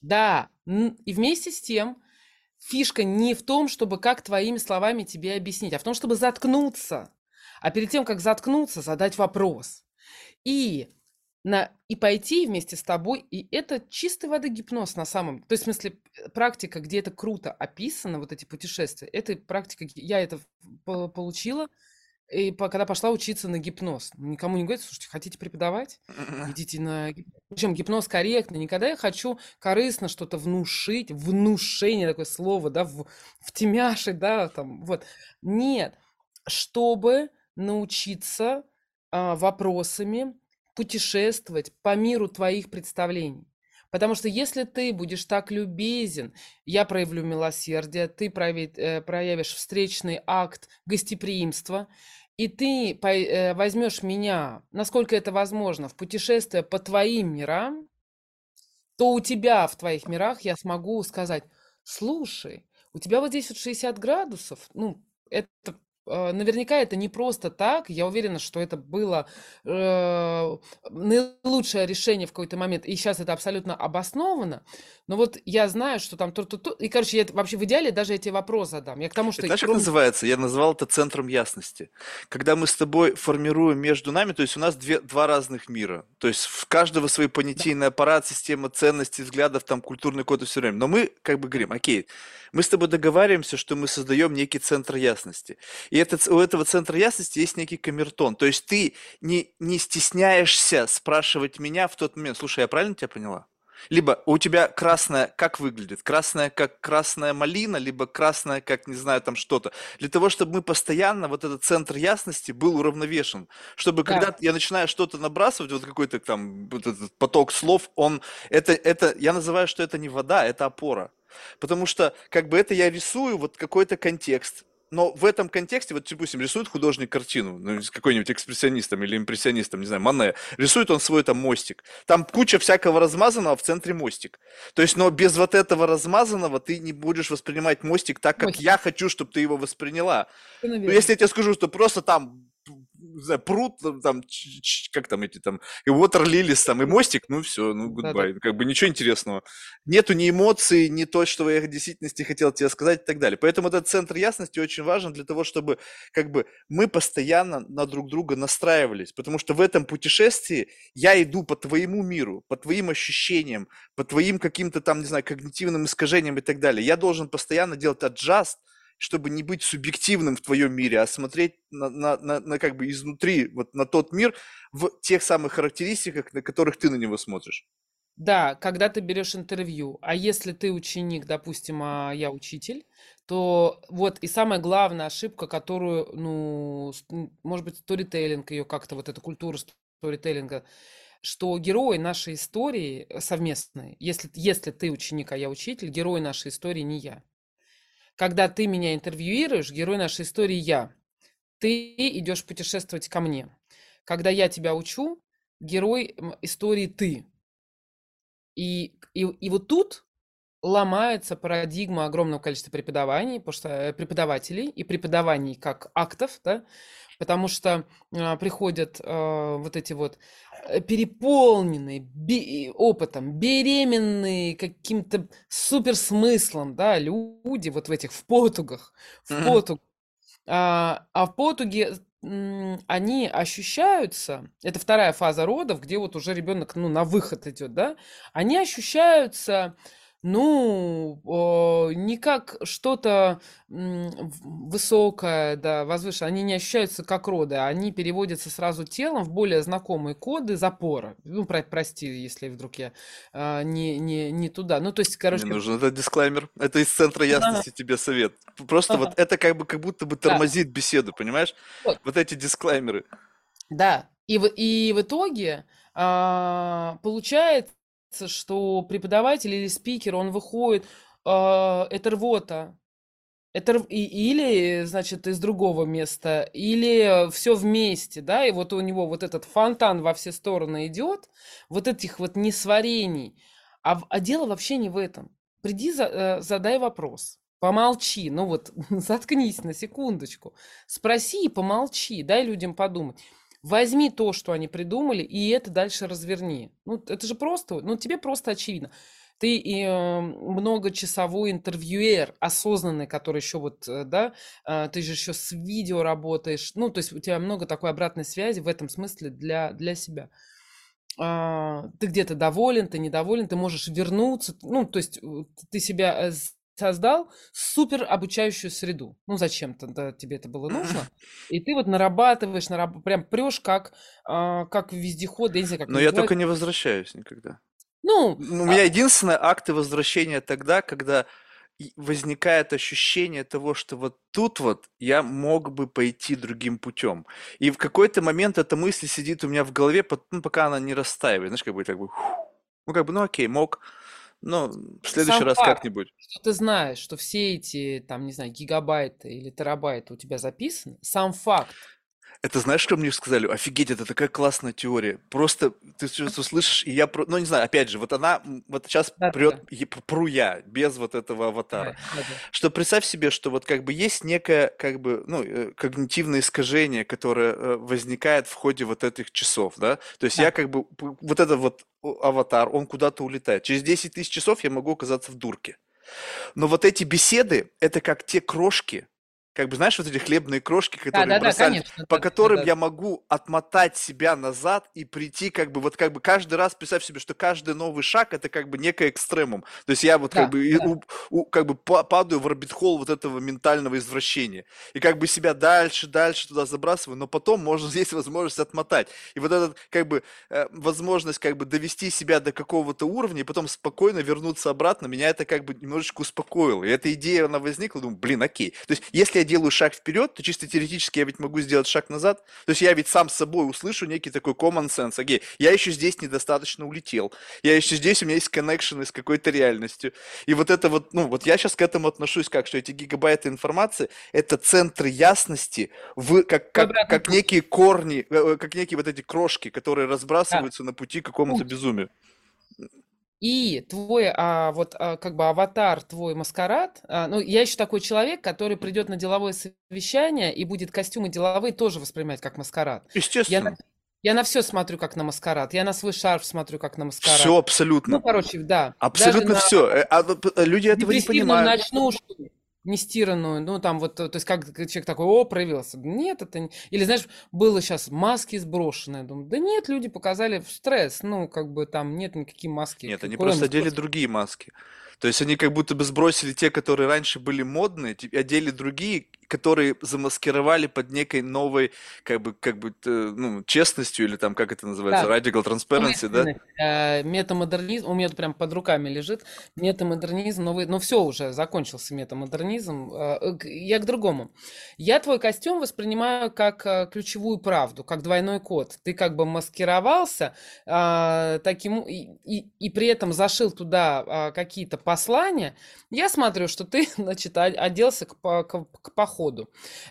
да, и вместе с тем фишка не в том, чтобы как твоими словами тебе объяснить, а в том, чтобы заткнуться. А перед тем, как заткнуться, задать вопрос. И, на, и пойти вместе с тобой, и это чистой воды гипноз на самом... То есть, в смысле, практика, где это круто описано, вот эти путешествия, это практика, я это по- получила, И когда пошла учиться на гипноз, никому не говорит: "Слушайте, хотите преподавать? Идите на гип" Причем гипноз корректный. Никогда я хочу корыстно что-то внушить, внушение такое слово, да, в втемяшить, да, там, вот. Нет, чтобы научиться, а, вопросами путешествовать по миру твоих представлений. Потому что если ты будешь так любезен, я проявлю милосердие, ты э, проявишь встречный акт гостеприимства, и ты э, возьмешь меня, насколько это возможно, в путешествие по твоим мирам, то у тебя в твоих мирах я смогу сказать, слушай, у тебя вот здесь вот 60 градусов, ну, это наверняка это не просто так. Я уверена, что это было э, наилучшее решение в какой-то момент. И сейчас это абсолютно обосновано. Но вот я знаю, что там то-то, то. И, короче, я вообще в идеале даже эти вопросы задам. Я к тому, что...
Это знаешь, как называется? Я назвал это центром ясности. Когда мы с тобой формируем между нами, то есть у нас две, два разных мира. То есть в каждого свой понятийный аппарат, система ценностей, взглядов, там культурный код и все время. Но мы как бы говорим, окей, мы с тобой договариваемся, что мы создаем некий центр ясности. И этот, у этого центра ясности есть некий камертон. То есть ты не, не стесняешься спрашивать меня в тот момент, слушай, я правильно тебя поняла? Либо у тебя красная как выглядит? Красная как красная малина, либо красная как, не знаю, там что-то. Для того, чтобы мы постоянно, вот этот центр ясности был уравновешен. Чтобы да. когда я начинаю что-то набрасывать, вот какой-то там вот этот поток слов, он, это, это, я называю, что это не вода, это опора. Потому что как бы это я рисую вот какой-то контекст, но в этом контексте, вот, допустим, рисует художник картину, ну, какой-нибудь экспрессионистом или импрессионистом, не знаю, Мане, рисует он свой там мостик. Там куча всякого размазанного, в центре мостик. То есть, но без вот этого размазанного ты не будешь воспринимать мостик так, как мостик. я хочу, чтобы ты его восприняла. Но если я тебе скажу, что просто там не знаю, пруд, там, как там эти там, и water lilies там, и мостик, ну все, ну goodbye, да, как бы ничего интересного. Нету ни эмоций, ни то, что я в действительности хотел тебе сказать и так далее. Поэтому этот центр ясности очень важен для того, чтобы как бы мы постоянно на друг друга настраивались, потому что в этом путешествии я иду по твоему миру, по твоим ощущениям, по твоим каким-то там, не знаю, когнитивным искажениям и так далее. Я должен постоянно делать adjust, чтобы не быть субъективным в твоем мире, а смотреть на, на, на, на как бы изнутри, вот на тот мир в тех самых характеристиках, на которых ты на него смотришь.
Да, когда ты берешь интервью, а если ты ученик, допустим, а я учитель, то вот и самая главная ошибка, которую, ну, может быть, сторителлинг ее как-то, вот эта культура сторителлинга, что герои нашей истории совместные, если, если ты ученик, а я учитель, герой нашей истории не я. Когда ты меня интервьюируешь, герой нашей истории я. Ты идешь путешествовать ко мне. Когда я тебя учу, герой истории ты. И, и, и вот тут ломается парадигма огромного количества преподаваний, потому что э, преподавателей и преподаваний как актов, да, потому что э, приходят э, вот эти вот Э, переполненные би- опытом, беременные каким-то суперсмыслом, да, люди вот в этих, в потугах, в mm-hmm. потуг. А, а в потуге они ощущаются, это вторая фаза родов, где вот уже ребенок, ну, на выход идет, да, они ощущаются ну, не как что-то высокое, да, возвышенное. Они не ощущаются как роды, они переводятся сразу телом в более знакомые коды запора. Ну, про прости, если вдруг я а, не, не, не туда. Ну, то есть, короче...
Мне нужен этот дисклеймер. Это из центра ясности ага. тебе совет. Просто ага. вот это как бы как будто бы тормозит да. беседу, понимаешь? Вот. вот эти дисклеймеры.
Да. И в, и в итоге а, получается, что преподаватель или спикер, он выходит, э, это рвота, это или, значит, из другого места, или все вместе, да, и вот у него вот этот фонтан во все стороны идет, вот этих вот несварений. А, а дело вообще не в этом. Приди, за, э, задай вопрос, помолчи, ну вот *laughs* заткнись на секундочку, спроси и помолчи, дай людям подумать. Возьми то, что они придумали, и это дальше разверни. Ну, это же просто, ну, тебе просто очевидно. Ты и э, многочасовой интервьюер, осознанный, который еще вот, э, да, э, ты же еще с видео работаешь. Ну, то есть у тебя много такой обратной связи в этом смысле для, для себя. А, ты где-то доволен, ты недоволен, ты можешь вернуться. Ну, то есть ты себя создал супер обучающую среду. Ну, зачем-то да, тебе это было нужно. И ты вот нарабатываешь, нараб... прям прешь как, а, как вездеход, я не знаю, как
Но я только не возвращаюсь никогда.
Ну,
У меня единственное акты возвращения тогда, когда возникает ощущение того, что вот тут вот я мог бы пойти другим путем. И в какой-то момент эта мысль сидит у меня в голове, ну, пока она не растаивает. Знаешь, как бы, как бы, ну, как бы, ну, окей, мог, ну, в следующий
сам
раз
факт,
как-нибудь.
что ты знаешь, что все эти, там, не знаю, гигабайты или терабайты у тебя записаны, сам факт.
Это знаешь, что мне сказали? Офигеть, это такая классная теория. Просто ты сейчас услышишь, и я, про- ну не знаю, опять же, вот она, вот сейчас
Да-да-да.
прет, пру я, без вот этого аватара.
Да.
Что представь себе, что вот как бы есть некое, как бы, ну, э, когнитивное искажение, которое э, возникает в ходе вот этих часов, да? То есть
Да.
я как бы, вот этот вот аватар, он куда-то улетает. Через 10 тысяч часов я могу оказаться в дурке. Но вот эти беседы, это как те крошки, как бы, знаешь, вот эти хлебные крошки, которые
Да-да-да,
бросали,
конечно,
по
да,
которым
да.
я могу отмотать себя назад и прийти, как бы, вот как бы каждый раз, представь себе, что каждый новый шаг это как бы некое экстремум. То есть я вот как
Да,
бы, и
да.
у- у- как бы па- падаю в орбит-холл вот этого ментального извращения. И как бы себя дальше, дальше туда забрасываю, но потом можно, *laughs* есть возможность отмотать. И вот этот, как бы, э, возможность как бы довести себя до какого-то уровня и потом спокойно вернуться обратно, меня это как бы немножечко успокоило. И эта идея, она возникла, думаю, блин, окей. То есть если я делаю шаг вперед, то чисто теоретически я ведь могу сделать шаг назад. То есть я ведь сам с собой услышу некий такой common sense. Окей, я еще здесь недостаточно улетел. Я еще здесь, у меня есть коннекшены с какой-то реальностью. И вот это вот, ну, вот я сейчас к этому отношусь как, что эти гигабайты информации – это центры ясности, в, как, как, как
путь.
некие корни, э, э, как некие вот эти крошки, которые разбрасываются на пути к какому-то безумию.
И твой, а, вот, а, как бы аватар, твой маскарад, а, ну, я еще такой человек, который придет на деловое совещание и будет костюмы деловые тоже воспринимать как маскарад. Я
Естественно.
на, я на все смотрю как на маскарад, я на свой шарф смотрю как на маскарад.
Все
Ну,
абсолютно.
короче, да, даже
Абсолютно
на
все. люди этого не понимают.
ночнушку, нестиранную, ну, там вот, то есть как человек такой, о, проявился. Нет, это не... Или, знаешь, было сейчас маски сброшенные. Думаю, да нет, люди показали в стресс, ну, как бы там нет никакие маски.
Нет, они просто одели другие маски. То есть они как будто бы сбросили те, которые раньше были модные, одели другие, которые замаскировали под некой новой, как бы, как бы, э, ну, честностью или там, как это называется,
Да.
radical transparency, да?
Э, метамодернизм, у меня тут прям под руками лежит, метамодернизм, новый, ну все уже, закончился метамодернизм, Э, я к другому. Я твой костюм воспринимаю как ключевую правду, как двойной код. Ты как бы маскировался таким, и, и, и при этом зашил туда какие-то послания. Я смотрю, что ты, *laughs* значит, оделся к, к, к походу.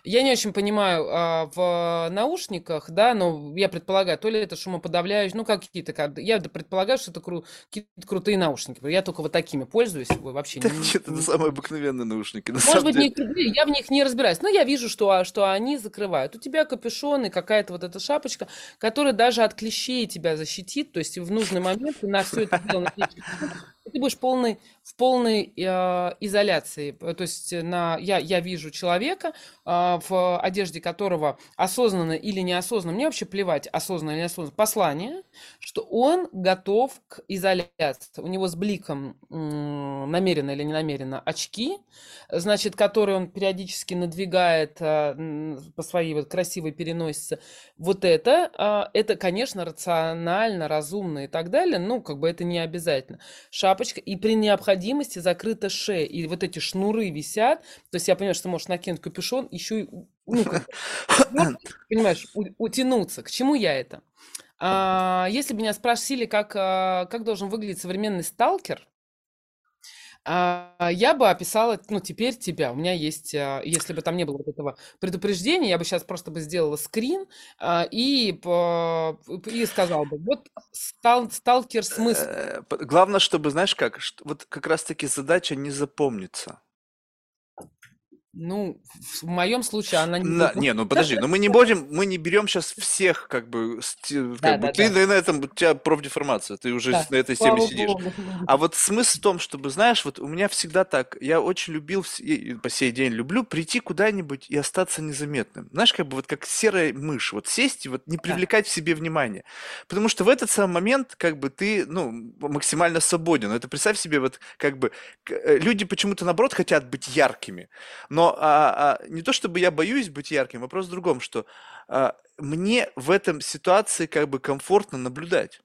Я не очень понимаю а, в наушниках, да, но я предполагаю, то ли это шумоподавляющие, ну какие-то, кад- я предполагаю, что это кру- какие-то крутые наушники. Я только вот такими пользуюсь, вообще
Да
не-
нет, это самые обыкновенные наушники, на
может быть,
деле.
не крутые, я в них не разбираюсь, но я вижу, что, а, что они закрывают. У тебя капюшон и какая-то вот эта шапочка, которая даже от клещей тебя защитит, то есть в нужный момент на все это дело ты будешь полный, в полной э, изоляции. Э, То есть на, я, я вижу человека, в одежде которого осознанно или неосознанно, мне вообще плевать, осознанно или неосознанно, послание, что он готов к изоляции. У него с бликом намеренно или не намеренно очки, значит, которые он периодически надвигает а, по своей вот красивой переносице. Вот это, а, это, конечно, рационально, разумно и так далее, ну, как бы это не обязательно. Шапочка, и при необходимости закрыта шея, и вот эти шнуры висят, то есть я понимаю, что ты можешь накинуть капюшон, еще и, ну, как вот, *laughs* понимаешь, у- утянуться. К чему я это? А, если бы меня спросили, как, а, как должен выглядеть современный сталкер, а, я бы описала, ну, теперь тебя. У меня есть, а, если бы там не было вот этого предупреждения, я бы сейчас просто бы сделала скрин а, и, по- и сказала бы, вот стал, сталкер смысл.
Э, Главное, чтобы, знаешь как, вот как раз-таки задача не запомниться.
Ну, в моем случае она не
На, не, ну подожди, ну мы не *laughs* будем, мы не берем сейчас всех, как бы, сти-
Да,
как бы
да,
ты
да,
на этом, у тебя профдеформация, ты уже
да.
на этой теме
Слава
сидишь.
богу.
А вот смысл в том, чтобы, знаешь, вот у меня всегда так, я очень любил, и по сей день люблю прийти куда-нибудь и остаться незаметным. Знаешь, как бы вот как серая мышь, вот сесть и вот не
Да,
привлекать в себе внимание. Потому что в этот самый момент, как бы ты, ну, максимально свободен. Это представь себе, вот как бы э, люди почему-то наоборот хотят быть яркими. Но а, а, не то чтобы я боюсь быть ярким, вопрос в другом, что а, мне в этом ситуации как бы комфортно наблюдать.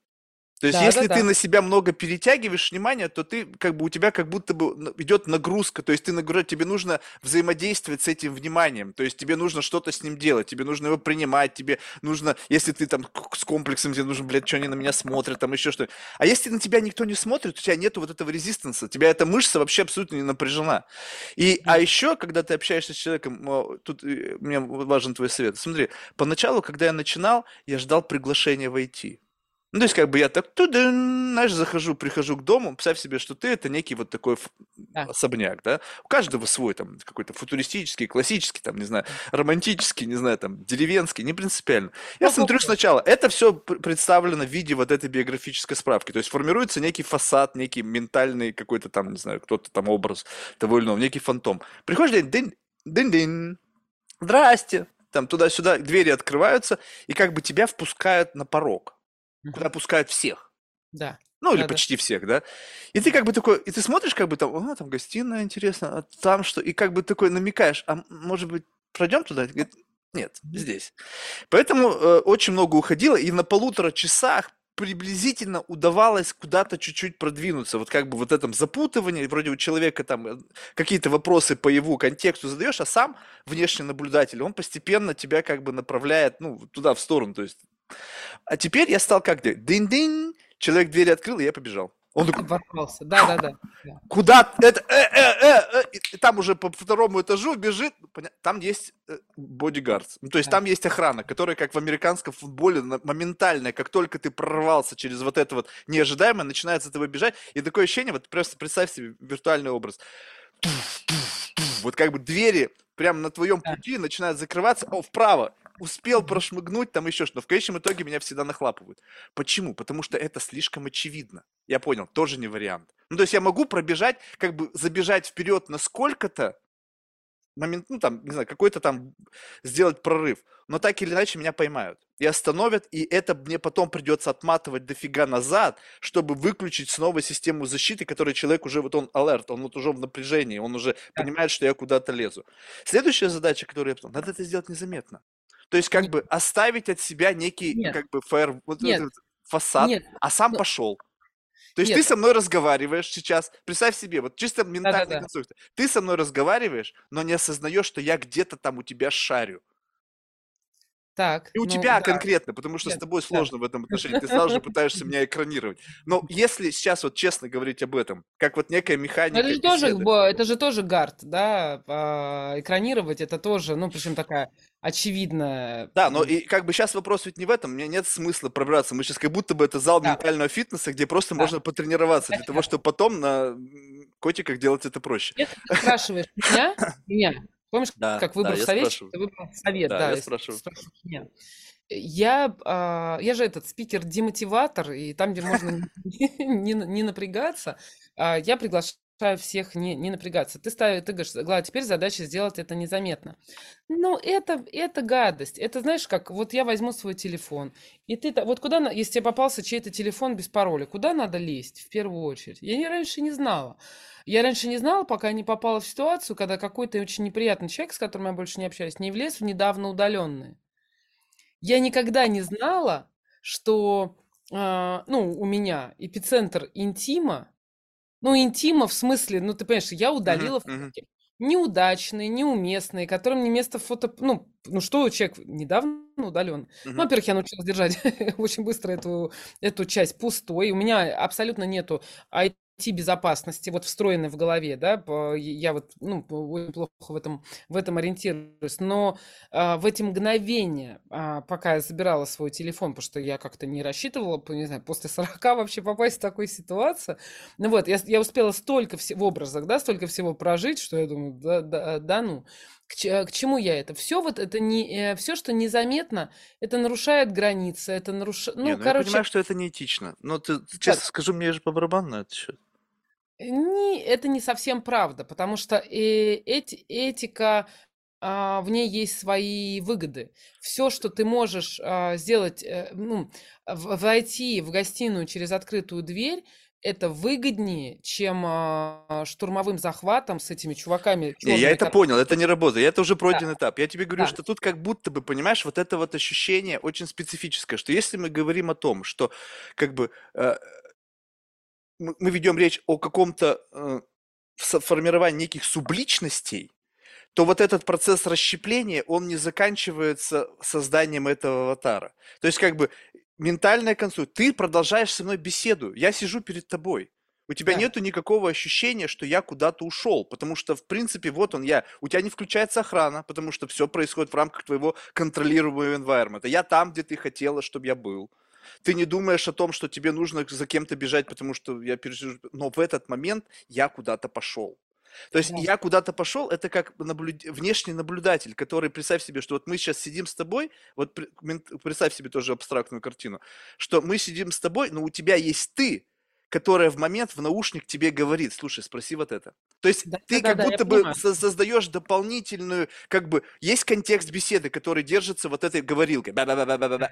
То есть,
да, да,
если ты
да.
на себя много перетягиваешь внимание, то ты как бы у тебя как будто бы идет нагрузка. То есть ты нагружаешь, тебе нужно взаимодействовать с этим вниманием. То есть тебе нужно что-то с ним делать, тебе нужно его принимать, тебе нужно, если ты там с комплексом, тебе нужно, блядь, что они на меня смотрят, там еще что. А если на тебя никто не смотрит, у тебя нету вот этого резистанса, у тебя эта мышца вообще абсолютно не напряжена. И, а еще, когда ты общаешься с человеком, о, тут э, мне важен твой совет. Смотри, поначалу, когда я начинал, я ждал приглашения войти. Ну, то есть, как бы я так, тудын, знаешь, захожу, прихожу к дому, представь себе, что ты это некий вот такой
Да.
особняк, да? У каждого свой, там, какой-то футуристический, классический, там, не знаю, романтический, не знаю, там, деревенский, не принципиально. Я смотрю
Ого.
сначала, это все представлено в виде вот этой биографической справки, то есть формируется некий фасад, некий ментальный какой-то там, не знаю, кто-то там образ того или иного, некий фантом. Приходишь, день, день, день, день, здрасте, там туда-сюда двери открываются, и как бы тебя впускают на порог куда
Мгм.
пускают всех.
Да,
Ну, или
да, да.
почти всех, да? И ты как бы такой, и ты смотришь, как бы там, а, там гостиная, интересно, а там что? И как бы такой намекаешь, а может быть, пройдем туда? Говорит, нет, здесь. Поэтому э, очень много уходило, и на полутора часах приблизительно удавалось куда-то чуть-чуть продвинуться. Вот как бы вот этом запутывании, вроде у человека там э, какие-то вопросы по его контексту задаешь, а сам внешний наблюдатель, он постепенно тебя как бы направляет, ну, туда, в сторону, то есть а теперь я стал как? Дынь-дынь, человек дверь открыл, и я побежал. Он такой,
Ворвался. Да, да, да. да.
куда? Это, э, э, э, э, и- там уже по второму этажу бежит, там есть э, бодигард. Ну, то есть
Да.
там есть охрана, которая, как в американском футболе, на- моментальная, как только ты прорвался через вот это вот неожидаемое, начинает за тобой бежать, и такое ощущение, вот просто представь себе виртуальный образ. Вот как бы двери прямо на твоем
Да.
пути начинают закрываться, о, вправо, успел прошмыгнуть, там еще что-то. В конечном итоге меня всегда нахлапывают. Почему? Потому что это слишком очевидно. Я понял, тоже не вариант. Ну, то есть я могу пробежать, как бы забежать вперед на сколько-то, момент, ну, там, не знаю, какой-то там сделать прорыв, но так или иначе меня поймают и остановят, и это мне потом придется отматывать дофига назад, чтобы выключить снова систему защиты, которой человек уже, вот он алерт, он вот уже в напряжении, он уже
Да.
понимает, что я куда-то лезу. Следующая задача, которую я потом, надо это сделать незаметно. То есть как
Нет.
бы оставить от себя некий,
Нет.
как бы, фаер, вот
Нет.
этот фасад,
Нет.
а сам
Ну,
пошел. То есть ты
Нет.
со мной разговариваешь сейчас, представь себе, вот чисто ментальный
Да-да-да.
конструкт. Ты со мной разговариваешь, но не осознаешь, что я где-то там у тебя шарю.
Так,
И у
ну
тебя
да.
конкретно, потому что с
Нет,
тобой
да.
сложно в этом отношении. Ты сразу же пытаешься меня экранировать. Но если сейчас вот честно говорить об этом, как вот некая
Ну,
механика
это же тоже,
беседы.
это же тоже гард, да, а, экранировать это тоже, ну, причем такая очевидная.
Да, но и как бы сейчас вопрос ведь не в этом, мне нет смысла пробраться. Мы сейчас как будто бы это зал
Да,
ментального фитнеса, где просто
да,
можно потренироваться для того,
да. *laughs*
чтобы потом на котиках делать это проще.
Если ты спрашиваешь *laughs* меня, меня, помнишь,
Да,
как
да,
выбор
я
советчик, ты выбрал совет,
Да,
да,
я
ты
спрашиваю.
меня. Я, а, я же этот спикер-демотиватор, и там, где можно *laughs* не, не на- не напрягаться, а, я приглашаю всех не, не напрягаться. Ты ставишь, ты говоришь, Глава, теперь задача сделать это незаметно. Ну, это, это гадость. Это знаешь, как вот я возьму свой телефон, и ты, вот куда, если тебе попался чей-то телефон без пароля, куда надо лезть в первую очередь? Я не, раньше не знала. Я раньше не знала, пока не попала в ситуацию, когда какой-то очень неприятный человек, с которым я больше не общаюсь, не влез в недавно удаленные. Я никогда не знала, что, а, ну, у меня эпицентр интима, ну, интима в смысле, ну, ты понимаешь, я удалила
мгм.
фотки. Неудачные, неуместные, которым не место в фото... Ну, ну что человек недавно удален. Ну,
Мгм.
во-первых, я научилась держать *laughs* очень быстро эту, эту часть пустой. У меня абсолютно нету IT-безопасности, вот встроенной в голове, да, я вот, ну, очень плохо в этом, в этом ориентируюсь, но а, в эти мгновения, а, пока я забирала свой телефон, потому что я как-то не рассчитывала, не знаю, после 40 вообще попасть в такую ситуацию, ну вот, я, я успела столько всего в образах, да, столько всего прожить, что я думаю, да, да, да ну, к, к чему я это? Все вот это не, э, все, что незаметно, это нарушает границы, это нарушает, ну,
Не, ну я
короче,
понимаю, что это неэтично. Но ты, честно скажу, мне же по барабану на это счет.
Не, это не совсем правда, потому что э, эти, этика, а, в ней есть свои выгоды. Все, что ты можешь а, сделать, э, ну, в- войти в гостиную через открытую дверь, это выгоднее, чем а, штурмовым захватом с этими чуваками
Не, я это понял, это не работает. Это уже
Да,
пройденный этап. Я тебе говорю,
да,
что тут как будто бы, понимаешь, вот это вот ощущение очень специфическое, что если мы говорим о том, что как бы э, мы, ведем речь о каком-то э, формировании неких субличностей, то вот этот процесс расщепления, он не заканчивается созданием этого аватара. То есть как бы ментальная конструкция. Ты продолжаешь со мной беседу. Я сижу перед тобой. У тебя
да,
нету никакого ощущения, что я куда-то ушел, потому что, в принципе, вот он я. У тебя не включается охрана, потому что все происходит в рамках твоего контролируемого environment. Я там, где ты хотела, чтобы я был. Ты не думаешь о том, что тебе нужно за кем-то бежать, потому что я переживаю. Но в этот момент я куда-то пошел. То есть
да,
я куда-то пошел, это как наблюд... внешний наблюдатель, который, представь себе, что вот мы сейчас сидим с тобой, вот представь себе тоже абстрактную картину, что мы сидим с тобой, но у тебя есть ты, которая в момент в наушник тебе говорит, слушай, спроси вот это. То есть
да,
ты
да,
как
да, я
будто бы
понимаю.
со- создаешь дополнительную, как бы, есть контекст беседы, который держится вот этой говорилкой.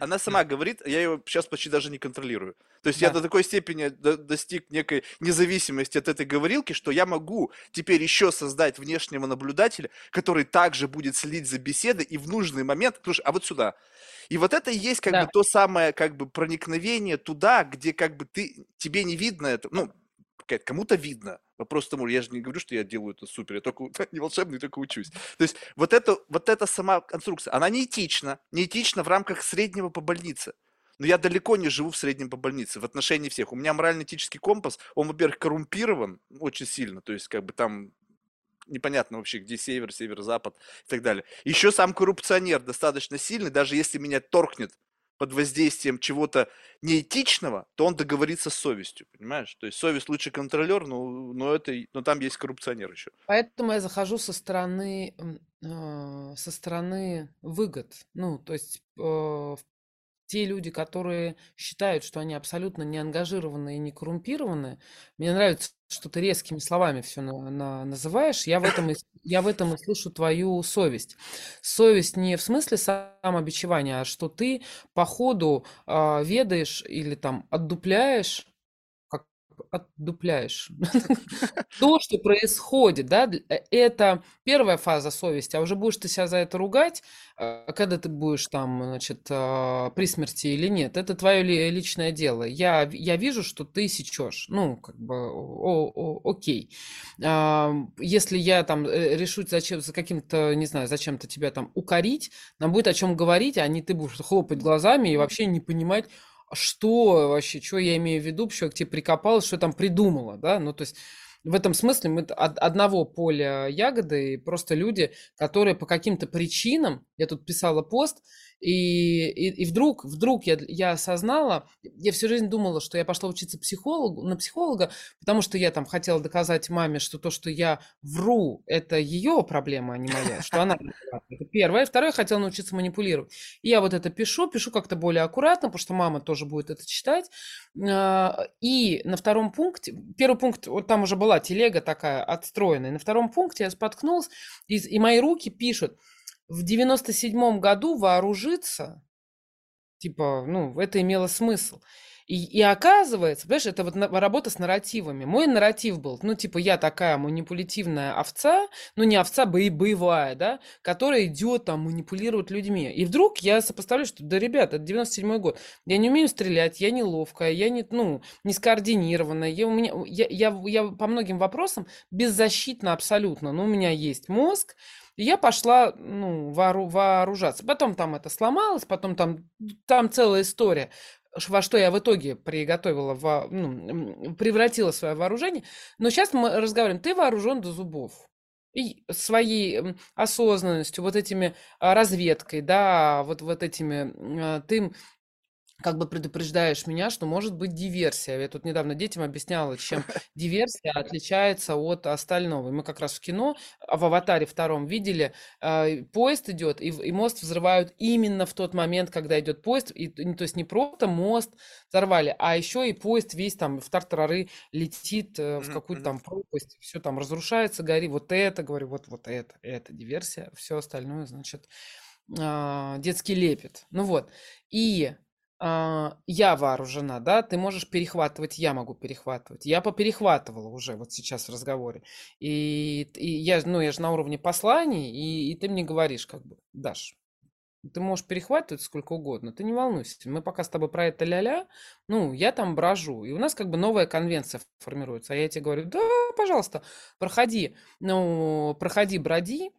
Она сама говорит, я ее сейчас почти даже не контролирую. То есть я
Да,
до такой степени до- достиг некой независимости от этой говорилки, что я могу теперь еще создать внешнего наблюдателя, который также будет следить за беседой и в нужный момент, слушай, а вот сюда. И вот это и есть как бы
да,
то самое как бы проникновение туда, где как бы ты, тебе не видно это, ну, кому-то видно. Вопрос тому, я же не говорю, что я делаю это супер, я только *laughs* не волшебный, только учусь. То есть вот это, вот эта сама конструкция, она неэтична, неэтична в рамках среднего по больнице. Но я далеко не живу в среднем по больнице в отношении всех. У меня морально-этический компас, он, во-первых, коррумпирован очень сильно, то есть как бы там непонятно вообще, где север, северо-запад и так далее. Еще сам коррупционер достаточно сильный, даже если меня торкнет под воздействием чего-то неэтичного, то он договорится с совестью, понимаешь? То есть совесть лучший контролер, но, но, это, но там есть коррупционер еще.
Поэтому я захожу со стороны, а, со стороны выгод. Ну, то есть э, в- те люди, которые считают, что они абсолютно не ангажированы и не коррумпированы, мне нравится, что ты резкими словами все называешь. Я в этом и, я в этом и слышу твою совесть. Совесть не в смысле самобичевания, а что ты по ходу а, ведаешь или там отдупляешь, отдупляешь то, что происходит, да, э, это первая фаза совести, а уже будешь ты себя за это ругать, э, когда ты будешь там, значит, а, при смерти или нет, это твое личное дело. Я, я вижу, что ты сечешь, ну, как бы, о- о- окей. А, Если я там э, решу зачем, за каким-то, не знаю, зачем-то тебя там укорить, нам будет о чем говорить, а не ты будешь хлопать глазами и вообще не понимать, а что вообще, что я имею в виду, что я к тебе прикопалась, что там придумала, да, ну, то есть в этом смысле мы от одного поля ягоды, и просто люди, которые по каким-то причинам, я тут писала пост, и, и, и вдруг, вдруг я, я осознала, я всю жизнь думала, что я пошла учиться психологу, на психолога, потому что я там хотела доказать маме, что то, что я вру, это ее проблема, а не моя, что она. Это первое. Второе, хотела научиться манипулировать. И я вот это пишу, пишу как-то более аккуратно, потому что мама тоже будет это читать. А, И на втором пункте, первый пункт, вот там уже была телега такая отстроенная, на втором пункте я споткнулась, и, и мои руки пишут, в 97 году вооружиться, типа, ну, это имело смысл. И, и оказывается, понимаешь, это вот на- работа с нарративами. Мой нарратив был, ну, типа, я такая манипулятивная овца, ну, не овца, бо- боевая, да, которая идет там манипулировать людьми. И вдруг я сопоставлю, что, да, ребята, это 97 год, я не умею стрелять, я не ловкая, я не, ну, не скоординированная, я, у меня, я, я, я по многим вопросам беззащитна абсолютно, но у меня есть мозг, и я пошла, ну, воору- вооружаться. Потом там это сломалось, потом там, там целая история. во что я в итоге приготовила, во, ну, превратила свое вооружение. Но сейчас мы разговариваем, ты вооружен до зубов. И своей осознанностью, вот этими а, разведкой, да, вот, вот этими, а, ты как бы предупреждаешь меня, что может быть диверсия. Я тут недавно детям объясняла, чем *laughs* диверсия отличается от остального. И мы как раз в кино, а в «Аватаре» втором видели, э, поезд идет, и, и мост взрывают именно в тот момент, когда идет поезд. И, то есть не просто мост взорвали, а еще и поезд весь там в тартарары летит э, в какую-то там пропасть, все там разрушается, гори. Вот это, говорю, вот, вот это, это диверсия, все остальное, значит, э, детский лепет. Ну вот. И а, я вооружена, да, ты можешь перехватывать, я могу перехватывать. Я поперехватывала уже вот сейчас в разговоре. И, и я, ну, я же на уровне посланий, и, и ты мне говоришь, как бы, Даш, ты можешь перехватывать сколько угодно, ты не волнуйся. Мы пока с тобой про это ля-ля, ну, я там брожу. И у нас как бы новая конвенция формируется. А я тебе говорю, да, пожалуйста, проходи, ну, проходи, броди.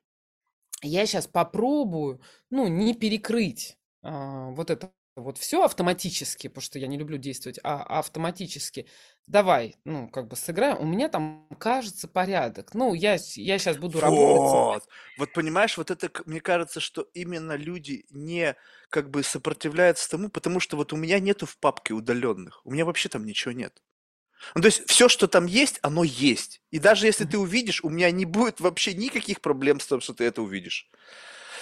Я сейчас попробую, ну, не перекрыть а, вот это вот все автоматически, потому что я не люблю действовать, а автоматически. Давай, ну, как бы сыграем. У меня там, кажется, порядок. Ну, я, я сейчас буду работать.
Вот. Вот понимаешь, вот это, мне кажется, что именно люди не как бы сопротивляются тому, потому что вот у меня нету в папке удаленных. У меня вообще там ничего нет. Ну, то есть все, что там есть, оно есть. И даже если ты увидишь, у меня не будет вообще никаких проблем с тем, что ты это увидишь.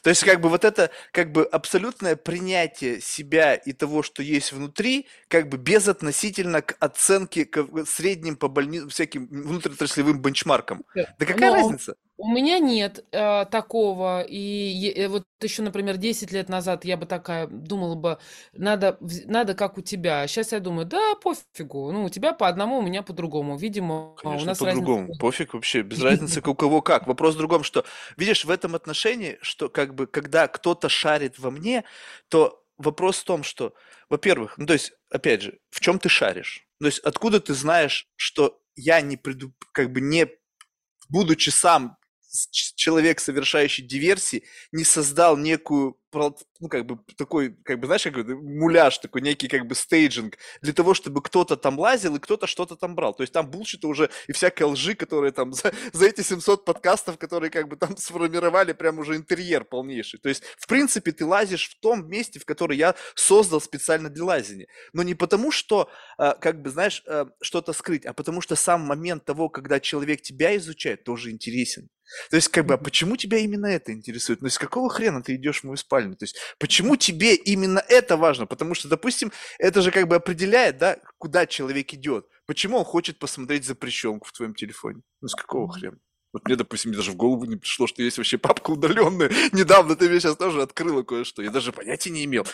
То есть, как бы вот это, как бы абсолютное принятие себя и того, что есть внутри, как бы безотносительно к оценке к средним по больницам, всяким внутриотраслевым бенчмаркам. Да какая Но разница?
У меня нет э, такого. И, э, вот еще, например, 10 лет назад я бы такая думала бы, надо, надо как у тебя. Сейчас я думаю, да, пофигу. Ну, у тебя по одному, у меня по другому. Видимо,
Конечно, у нас по-другому. Пофиг вообще, без разницы, *laughs* у кого как. Вопрос в другом, что, видишь, в этом отношении, что как бы, когда кто-то шарит во мне, то вопрос в том, что, во-первых, ну, то есть, опять же, в чем ты шаришь? То есть, откуда ты знаешь, что я не приду, как бы не будучи сам человек, совершающий диверсии, не создал некую ну, как бы, такой, как бы, знаешь, как бы, муляж, такой некий, как бы, стейджинг, для того, чтобы кто-то там лазил и кто-то что-то там брал. То есть там булшита уже и всякой лжи, которые там за, за эти 700 подкастов, которые, как бы, там *laughs* сформировали прям уже интерьер полнейший. То есть, в принципе, ты лазишь в том месте, в которое я создал специально для лазения. Но не потому, что, а, как бы, знаешь, а, что-то скрыть, а потому что сам момент того, когда человек тебя изучает, тоже интересен. То есть, как бы, а почему тебя именно это интересует? Ну, из какого хрена ты идешь в мою спальню? То есть, почему тебе именно это важно? Потому что, допустим, это же как бы определяет, да, куда человек идет. Почему он хочет посмотреть запрещенку в твоем телефоне? Ну, с какого хрена? Вот мне, допустим, даже в голову не пришло, что есть вообще папка удаленная. *laughs* Недавно ты мне сейчас тоже открыла кое-что. Я даже понятия не имел.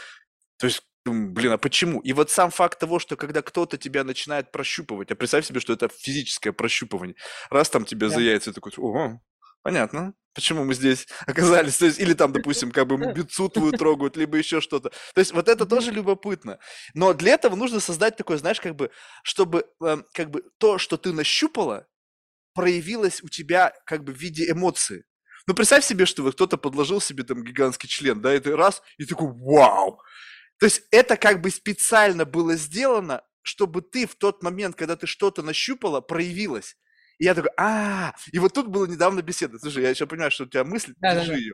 То есть, блин, а почему? И вот сам факт того, что когда кто-то тебя начинает прощупывать, а представь себе, что это физическое прощупывание, раз там тебя да. за яйца, такой, ого, Понятно. Почему мы здесь *laughs* оказались? То есть, или там, допустим, как бы *laughs* бицу твою трогают, либо еще что-то. То есть, вот это тоже любопытно. Но для этого нужно создать такое, знаешь, как бы, чтобы э, как бы то, что ты нащупала, проявилось у тебя как бы в виде эмоции. Ну, представь себе, что вот кто-то подложил себе там гигантский член, да, и ты раз, и такой, вау! То есть, это как бы специально было сделано, чтобы ты в тот момент, когда ты что-то нащупала, проявилась. И я такой, а, и вот тут была недавно беседа. Слушай, я сейчас понимаю, что у тебя мысль, да, держи да, да. ее.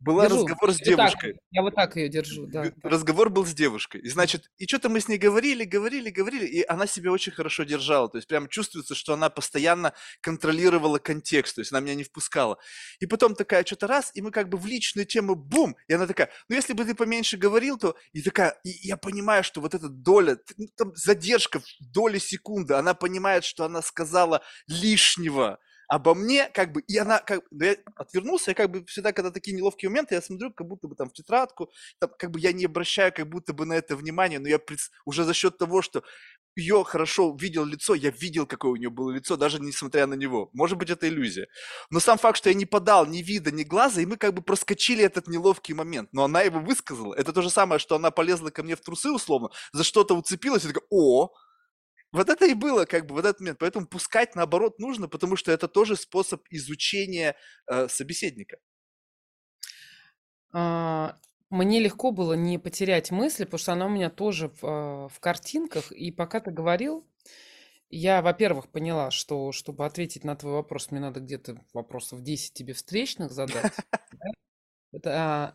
Была Держу. разговор с девушкой.
Так, я вот так ее держу, да.
Разговор был с девушкой. И значит, и что-то мы с ней говорили, говорили, говорили, и она себя очень хорошо держала. То есть прям чувствуется, что она постоянно контролировала контекст, то есть она меня не впускала. И потом такая что-то раз, и мы как бы в личную тему, бум, и она такая, ну если бы ты поменьше говорил, то... И такая, и я понимаю, что вот эта доля, ну, там задержка в доли секунды, она понимает, что она сказала лишнего обо мне, как бы, и она, как бы, я отвернулся, я как бы всегда, когда такие неловкие моменты, я смотрю, как будто бы там в тетрадку, там, как бы я не обращаю как будто бы на это внимание, но я уже за счет того, что ее хорошо видел лицо, я видел, какое у нее было лицо, даже несмотря на него. Может быть, это иллюзия. Но сам факт, что я не подал ни вида, ни глаза, и мы как бы проскочили этот неловкий момент. Но она его высказала. Это то же самое, что она полезла ко мне в трусы, условно, за что-то уцепилась, и такая, о, вот это и было как бы в этот момент. Поэтому пускать наоборот нужно, потому что это тоже способ изучения э, собеседника.
А, мне легко было не потерять мысли, потому что она у меня тоже в, э, в картинках. И пока ты говорил, я, во-первых, поняла, что чтобы ответить на твой вопрос, мне надо где-то вопросов 10 тебе встречных задать. *laughs* А,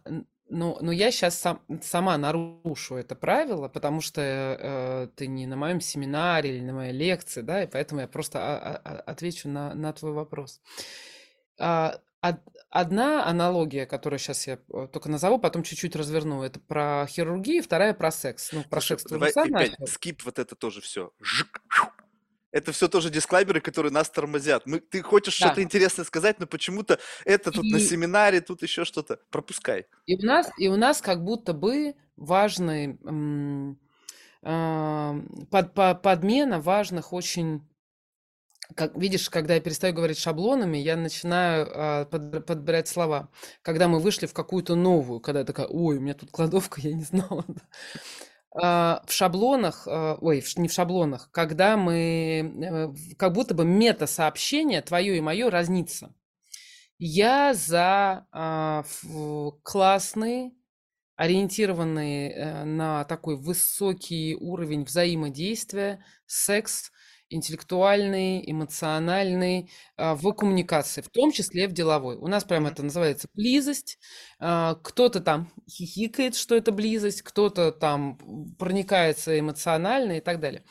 но, но я сейчас сам, сама нарушу это правило, потому что э, ты не на моем семинаре или на моей лекции, да, и поэтому я просто а, а, отвечу на, на твой вопрос. А, одна аналогия, которую сейчас я э, только назову, потом чуть-чуть разверну, это про хирургию, вторая про секс. Ну, про
Слушай,
секс
давай опять скип вот это тоже все. Это все тоже дисклаймеры, которые нас тормозят. Мы, ты хочешь
Да.
что-то интересное сказать, но почему-то это тут на
И,
семинаре, тут еще что-то. Пропускай.
и у нас, и у нас как будто бы важный м, а, под, по- подмена важных очень как видишь, когда я перестаю говорить шаблонами, я начинаю а, под- подбирать слова. Когда мы вышли в какую-то новую, когда я такая, ой, у меня тут кладовка, я не знала. А, в шаблонах, а, ой, не в шаблонах, когда мы, э, как будто бы мета-сообщение твое и мое разнится. Я за а, классные, ориентированные э, на такой высокий уровень взаимодействия, секс, интеллектуальный, эмоциональный, а, в коммуникации, в том числе в деловой. У нас прямо это называется близость. А, Кто-то там хихикает, что это близость, кто-то там проникается эмоционально и так далее.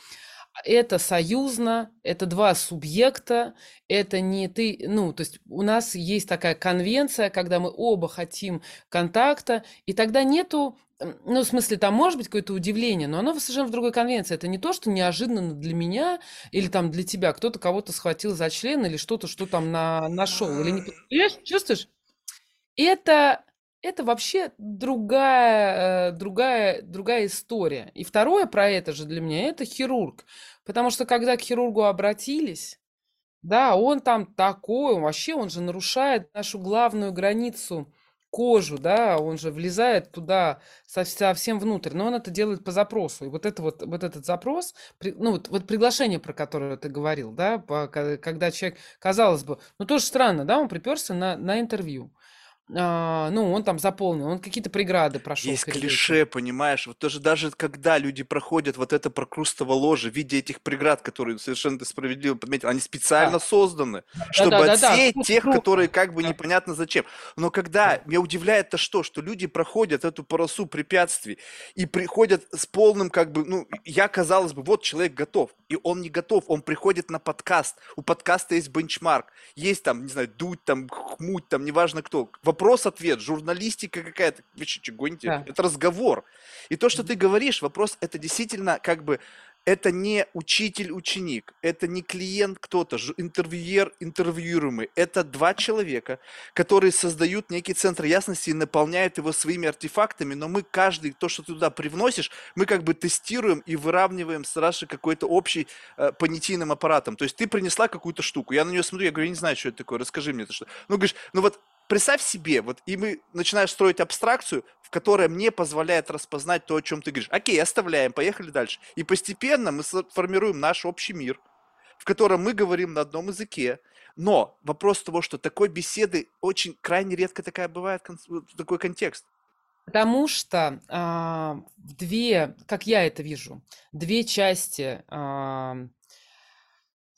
Это союзно, это два субъекта, это не ты, ну, то есть у нас есть такая конвенция, когда мы оба хотим контакта, и тогда нету, ну, в смысле, там может быть какое-то удивление, но оно совершенно в другой конвенции. Это не то, что неожиданно для меня или там для тебя кто-то кого-то схватил за член или что-то, что там на, нашел, или не... Понимаешь, чувствуешь? Это, это вообще другая, э, другая, другая история. И второе про это же для меня это хирург. Потому что когда к хирургу обратились, да, он там такой, вообще, он же нарушает нашу главную границу кожу, да, он же влезает туда со- совсем внутрь, но он это делает по запросу. И вот это вот, вот этот запрос, ну вот, вот приглашение, про которое ты говорил, да, когда человек, казалось бы, ну тоже странно, да, он приперся на, на интервью. А, ну, он там заполнил, он какие-то преграды прошел
Есть клише, понимаешь? Вот тоже даже когда люди проходят вот это прокрустово ложе в виде этих преград, которые совершенно ты справедливо подметил, они специально
Да,
созданы,
да,
чтобы
да, да, да,
отсеять
круто,
тех, которые как бы
Да,
непонятно зачем. Но
да.
когда меня удивляет то что, что люди проходят эту полосу препятствий и приходят с полным как бы, ну, я казалось бы, вот человек готов, и он не готов, он приходит на подкаст, у подкаста есть бенчмарк, есть там, не знаю, дуть, там, хмуть, там, неважно кто, вопрос-ответ, журналистика какая-то, вы что, что, гоните?
Да.
Это разговор. И то, что ты говоришь, вопрос, это действительно как бы, это не учитель-ученик, это не клиент кто-то, интервьюер, интервьюируемый. Это два человека, которые создают некий центр ясности и наполняют его своими артефактами, но мы каждый, то, что ты туда привносишь, мы как бы тестируем и выравниваем с Рашей какой-то общий э, понятийным аппаратом. То есть ты принесла какую-то штуку, я на нее смотрю, я говорю, я не знаю, что это такое, расскажи мне это что. Ну, говоришь, ну вот представь себе, вот и мы начинаешь строить абстракцию, в которая мне позволяет распознать то, о чем ты говоришь. Окей, оставляем, поехали дальше. И постепенно мы формируем наш общий мир, в котором мы говорим на одном языке. Но вопрос того, что такой беседы очень крайне редко такая бывает, такой контекст.
Потому что а, две, как я это вижу, две части а,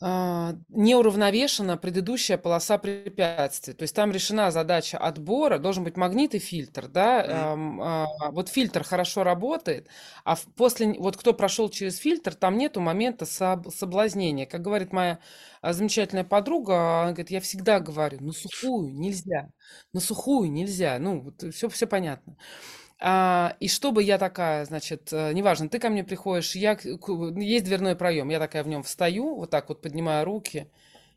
а, неуравновешена предыдущая полоса препятствий. То есть там решена задача отбора, должен быть магнит и фильтр, да. А, Вот фильтр хорошо работает, а после, вот кто прошел через фильтр, там нету момента соб- соблазнения. Как говорит моя а, замечательная подруга, она говорит, я всегда говорю, на сухую нельзя, на сухую нельзя. Ну, вот все, все понятно. А, и чтобы я такая, значит, э, неважно, ты ко мне приходишь, я, есть дверной проем, я такая в нем встаю, вот так вот поднимаю руки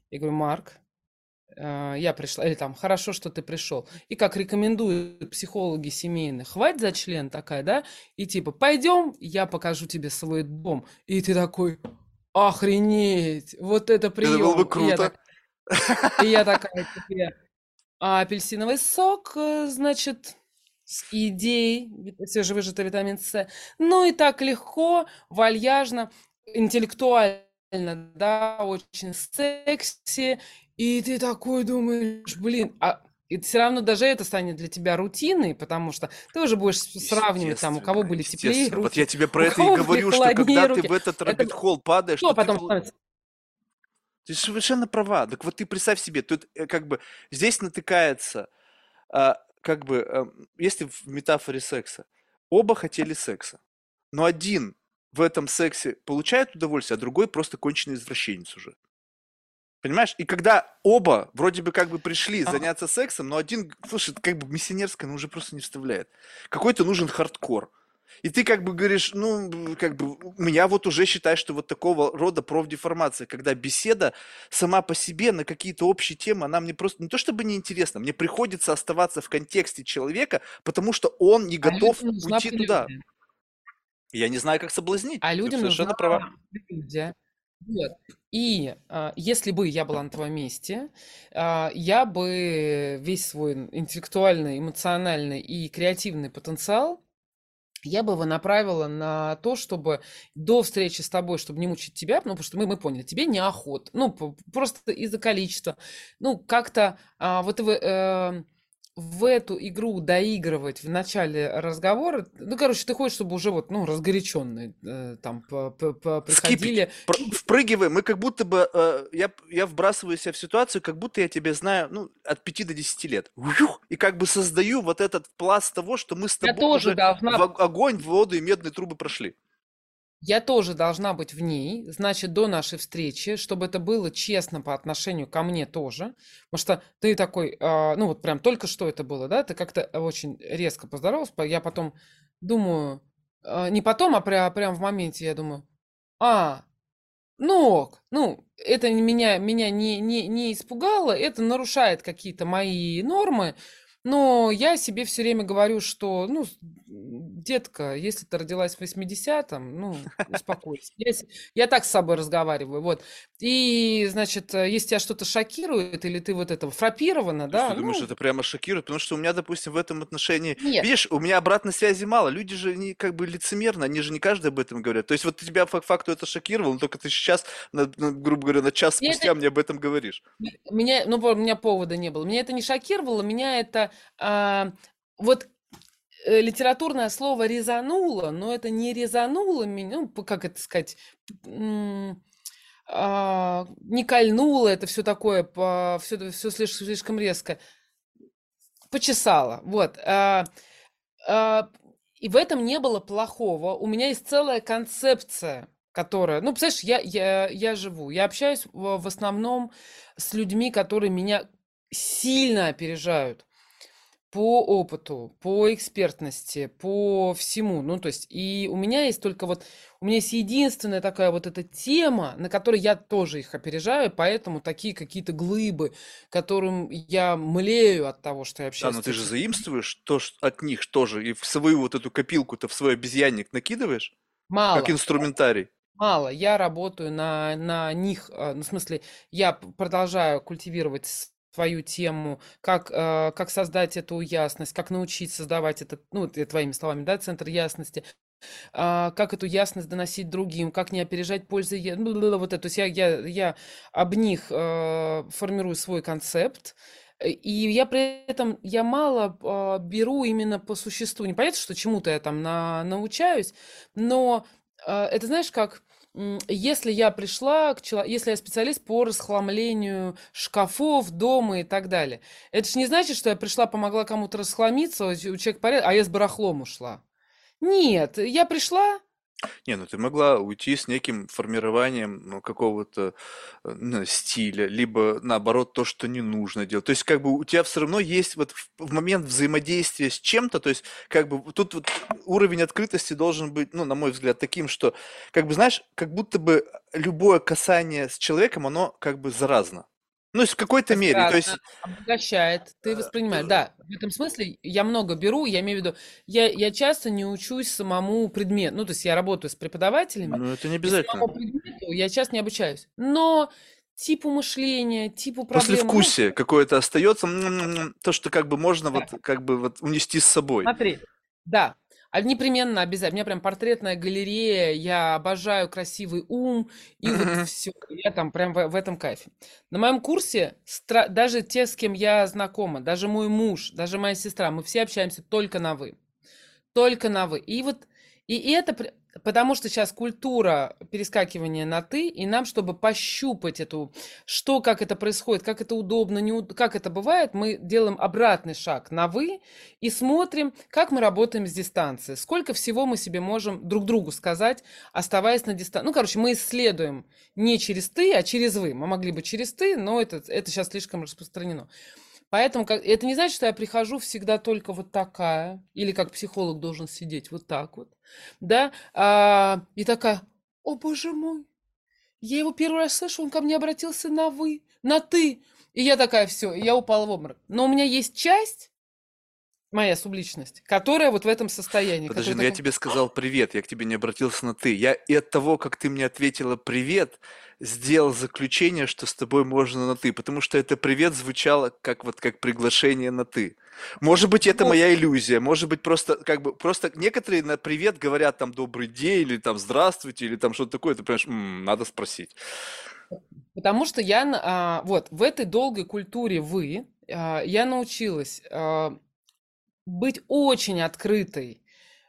и говорю, Марк, э, я пришла, или там, хорошо, что ты пришел. И как рекомендуют психологи семейные, хватит за член такая, да, и типа, пойдем, я покажу тебе свой дом. И ты такой, охренеть, вот это
Это было бы
прием. И я,
круто.
так- и я такая тебе, а апельсиновый сок, э, значит, с идеей, вит- свежевыжатый витамин С. Ну и так легко, вальяжно, интеллектуально, да, очень секси. И ты такой думаешь, блин, а И все равно даже это станет для тебя рутиной, потому что ты уже будешь сравнивать там, у кого были теплее
естественно. Вот
руки,
я тебе про это и говорю, что когда ты
руки.
в этот
Это
рэббит-холл падаешь,
что
ты,
потом становится?
ты совершенно права. Так вот ты представь себе, тут э, как бы здесь натыкается, а, как бы, эм, если в метафоре секса, оба хотели секса, но один в этом сексе получает удовольствие, а другой просто конченый извращенец уже. Понимаешь? И когда оба вроде бы как бы пришли
А,
заняться сексом, но один, слушай, это как бы миссионерское, ну уже просто не вставляет. Какой-то нужен хардкор. И ты как бы говоришь, ну, как бы, меня вот уже считай, что вот такого рода профдеформация, когда беседа сама по себе на какие-то общие темы, она мне просто не то чтобы неинтересна, мне приходится оставаться в контексте человека, потому что он не
а
готов
нужна
уйти туда. Я не знаю, как соблазнить.
А людям
совершенно
нужна
права.
прелюдия. Вот. И а, если бы я была на твоем месте, а, я бы весь свой интеллектуальный, эмоциональный и креативный потенциал я бы его направила на то, чтобы до встречи с тобой, чтобы не мучить тебя, ну, потому что мы, мы поняли, тебе неохота, ну, просто из-за количества, ну, как-то а, вот в, э, в эту игру доигрывать в начале разговора, ну, короче, ты хочешь, чтобы уже вот, ну, разгоряченные э, там по- по- по-
Вскипеть,
приходили,
пр- впрыгиваем, мы как будто бы, э, я, я вбрасываю себя в ситуацию, как будто я тебя знаю, ну, от пяти до десяти лет. Уюх! И как бы создаю вот этот пласт того, что мы с
я
тобой
тоже
уже
должна
в ог- огонь, в воду и медные трубы прошли.
Я тоже должна быть в ней, значит, до нашей встречи, чтобы это было честно по отношению ко мне тоже. Потому что ты такой, а, ну вот прям только что это было, да, ты как-то очень резко поздоровался, по- я потом думаю, а, не потом, а прям, прям в моменте я думаю, а, ну ок, ну, это меня, меня не, не, не испугало, это нарушает какие-то мои нормы, но я себе все время говорю, что, ну, детка, если ты родилась в 80-м, ну, успокойся. Я, я так с собой разговариваю, вот. И, значит, э, если тебя что-то шокирует, или ты вот это фрапирована, да,
ты думаешь,
ну,
это прямо шокирует? Потому что у меня, допустим, в этом отношении,
нет,
видишь, у меня обратной связи мало. Люди же не как бы лицемерно, они же не каждый об этом говорят. То есть вот тебя по факту это шокировало, но только ты сейчас, на- на- грубо говоря, на час
мне это
спустя мне об этом говоришь.
Меня, ну, у меня повода не было. Меня это не шокировало, меня это а, вот э, литературное слово резануло, но это не резануло меня, ну, как это сказать, а, не кольнуло, это все такое, все, все слишком, слишком резко, почесало, вот. а, и в этом не было плохого. У меня есть целая концепция, которая, ну, представляешь, я, я, я живу, я общаюсь в основном с людьми, которые меня сильно опережают по опыту, по экспертности, по всему. Ну, то есть, и у меня есть только вот, у меня есть единственная такая вот эта тема, на которой я тоже их опережаю, поэтому такие какие-то глыбы, которым я млею от того, что я
Да,
общаюсь
но
с
ты же заимствуешь то, ш- от них тоже, и в свою вот эту копилку-то в свой обезьянник накидываешь, как
Мало.
инструментарий.
Мало, я работаю на, на них, э, ну, в смысле, я продолжаю культивировать свою тему, как, э, как создать эту ясность, как научить создавать этот, ну, твоими словами, да, центр ясности, а, как эту ясность доносить другим, как не опережать пользы, ну, вот это, то есть я, я, я об них э, формирую свой концепт, э, и я при этом, я мало а, беру именно по существу, не понятно, что чему-то я там на, научаюсь, но это знаешь, как если я пришла к человеку, если я специалист по расхламлению шкафов, дома и так далее, это же не значит, что я пришла, помогла кому-то расхламиться, у человека порядок, а я с барахлом ушла. Нет, я пришла,
Не, ну ты могла уйти с неким формированием ну, какого-то ну, стиля, либо наоборот то, что не нужно делать. То есть как бы у тебя все равно есть вот в, в момент взаимодействия с чем-то, то есть как бы тут вот уровень открытости должен быть, ну, на мой взгляд, таким, что как бы знаешь, как будто бы любое касание с человеком, оно как бы заразно. Ну, в какой-то мере. То есть
обогащает, ты воспринимаешь. Да, в этом смысле я много беру, я имею в виду, я, я часто не учусь самому предмету, ну, то есть я работаю с преподавателями,
Ну, это не обязательно.
самому предмету я часто не обучаюсь. Но типу мышления, типу проблем, ну,
Послевкусие какое-то остается, м-м-м, то, что как бы можно вот как бы вот унести с собой.
смотри, да, А непременно обязательно. У меня прям портретная галерея, я обожаю красивый ум, и вот *laughs* все, я там прям в, в этом кайфе. На моем курсе стра- даже те, с кем я знакома, даже мой муж, даже моя сестра, мы все общаемся только на «вы». Только на «вы». И вот и это Потому что сейчас культура перескакивания на «ты», и нам, чтобы пощупать эту, что, как это происходит, как это удобно, не, как это бывает, мы делаем обратный шаг на «вы» и смотрим, как мы работаем с дистанцией, сколько всего мы себе можем друг другу сказать, оставаясь на дистанции. Ну, короче, мы исследуем не через «ты», а через «вы». Мы могли бы через «ты», но это, это сейчас слишком распространено. Поэтому как, это не значит, что я прихожу всегда только вот такая, или как психолог должен сидеть вот так вот, да, а, и такая, о боже мой, я его первый раз слышу, он ко мне обратился на вы, на ты, и я такая, все, я упала в обморок. Но у меня есть часть, моя субличность, которая вот в этом состоянии.
Подожди,
но
ну я тебе сказал привет, я к тебе не обратился на ты. Я и от того, как ты мне ответила привет, сделал заключение, что с тобой можно на ты, потому что это привет звучало как вот как приглашение на ты. Может быть, это
Ну,
моя иллюзия, может быть, просто как бы просто некоторые на привет говорят там добрый день или там здравствуйте или там что-то такое, ты понимаешь, «М, надо спросить.
Потому что я, а, вот, в этой долгой культуре вы, а, я научилась а, быть очень открытой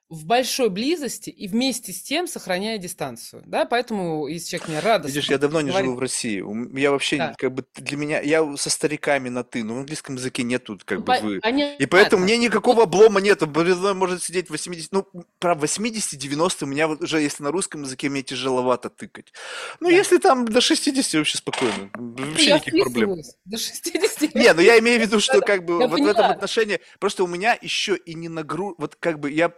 в большой близости и вместе с тем сохраняя дистанцию, да, поэтому если человек мне радостно
Видишь, я давно не
говорит,
живу в России. Я вообще
да,
как бы для меня я со стариками на ты, но в английском языке нету как
ну,
бы
по-
вы. И
понятно,
поэтому мне никакого облома нету. Передо мной может сидеть 80, ну, про 80-90 у меня вот уже, если на русском языке, мне тяжеловато тыкать. Ну,
да.
если там до 60 вообще спокойно,
Ну,
вообще
я
никаких проблем.
до 60
Не, ну я имею в виду, что как бы
я
вот в этом
поняла,
отношении, просто у меня еще и не нагру... Вот как бы я,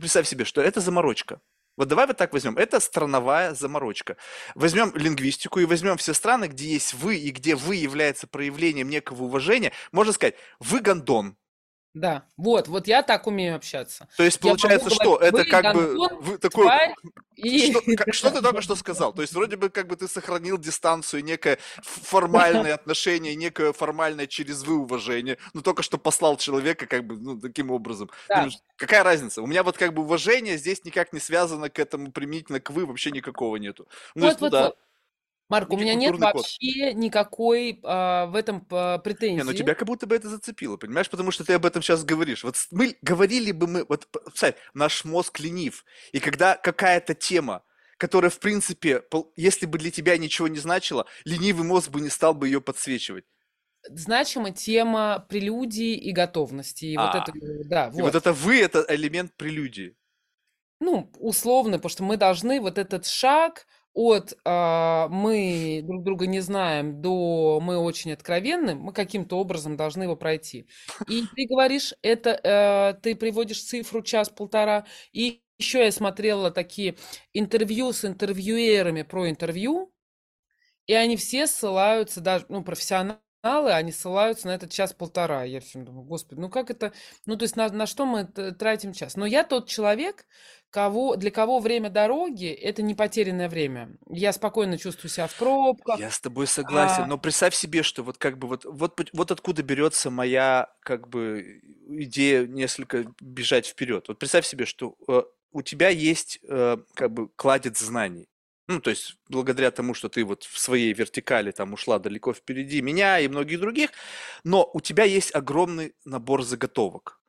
представь себе, что это заморочка. Вот давай вот так возьмем. Это страновая заморочка. Возьмем лингвистику и возьмем все страны, где есть вы и где вы является проявлением некого уважения. Можно сказать, вы гондон.
Да, вот, вот я так умею общаться,
То есть получается, что
говорить,
это
вы
как бы вы такой *laughs*
и
что, как- что ты только *laughs* что сказал? То есть вроде бы как бы ты сохранил дистанцию, некое формальное *laughs* отношение, некое формальное через вы уважение, но только что послал человека как бы ну, таким образом.
да,
Думаешь, какая разница? У меня вот как бы уважение здесь никак не связано к этому применительно к вы, вообще никакого нету. Ну,
вот,
ну
вот,
да,
вот. Марк, у меня нет
код.
вообще никакой а, в этом а,
Не, ну
претензии.
тебя как будто бы это зацепило, понимаешь? Потому что ты об этом сейчас говоришь. Вот мы говорили бы мы, вот представь, наш мозг ленив, и когда какая-то тема, которая, в принципе, если бы для тебя ничего не значила, ленивый мозг бы не стал бы ее подсвечивать.
Значима тема прелюдии и готовности. И вот
А,
это, э, да,
и вот
вот.
это вы, это элемент прелюдии.
Ну, условно, потому что мы должны вот этот шаг от а, мы друг друга не знаем до мы очень откровенны, мы каким-то образом должны его пройти. И ты говоришь, это э, ты приводишь цифру час-полтора. И еще я смотрела такие интервью с интервьюерами про интервью, И они все ссылаются, даже, ну, профессионалы, они ссылаются на этот час-полтора. Я все думаю, господи, ну как это, ну то есть на, на что мы тратим час? Но я тот человек, кого, для кого время дороги– это не потерянное время. Я спокойно чувствую себя в пробках.
Я с тобой согласен,
а,
но представь себе, что вот как бы вот, вот, вот откуда берется моя как бы идея несколько бежать вперед. Вот представь себе, что э, у тебя есть э, как бы кладец знаний. Ну, то есть, благодаря тому, что ты вот в своей вертикали там ушла далеко впереди меня и многих других, но у тебя есть огромный набор заготовок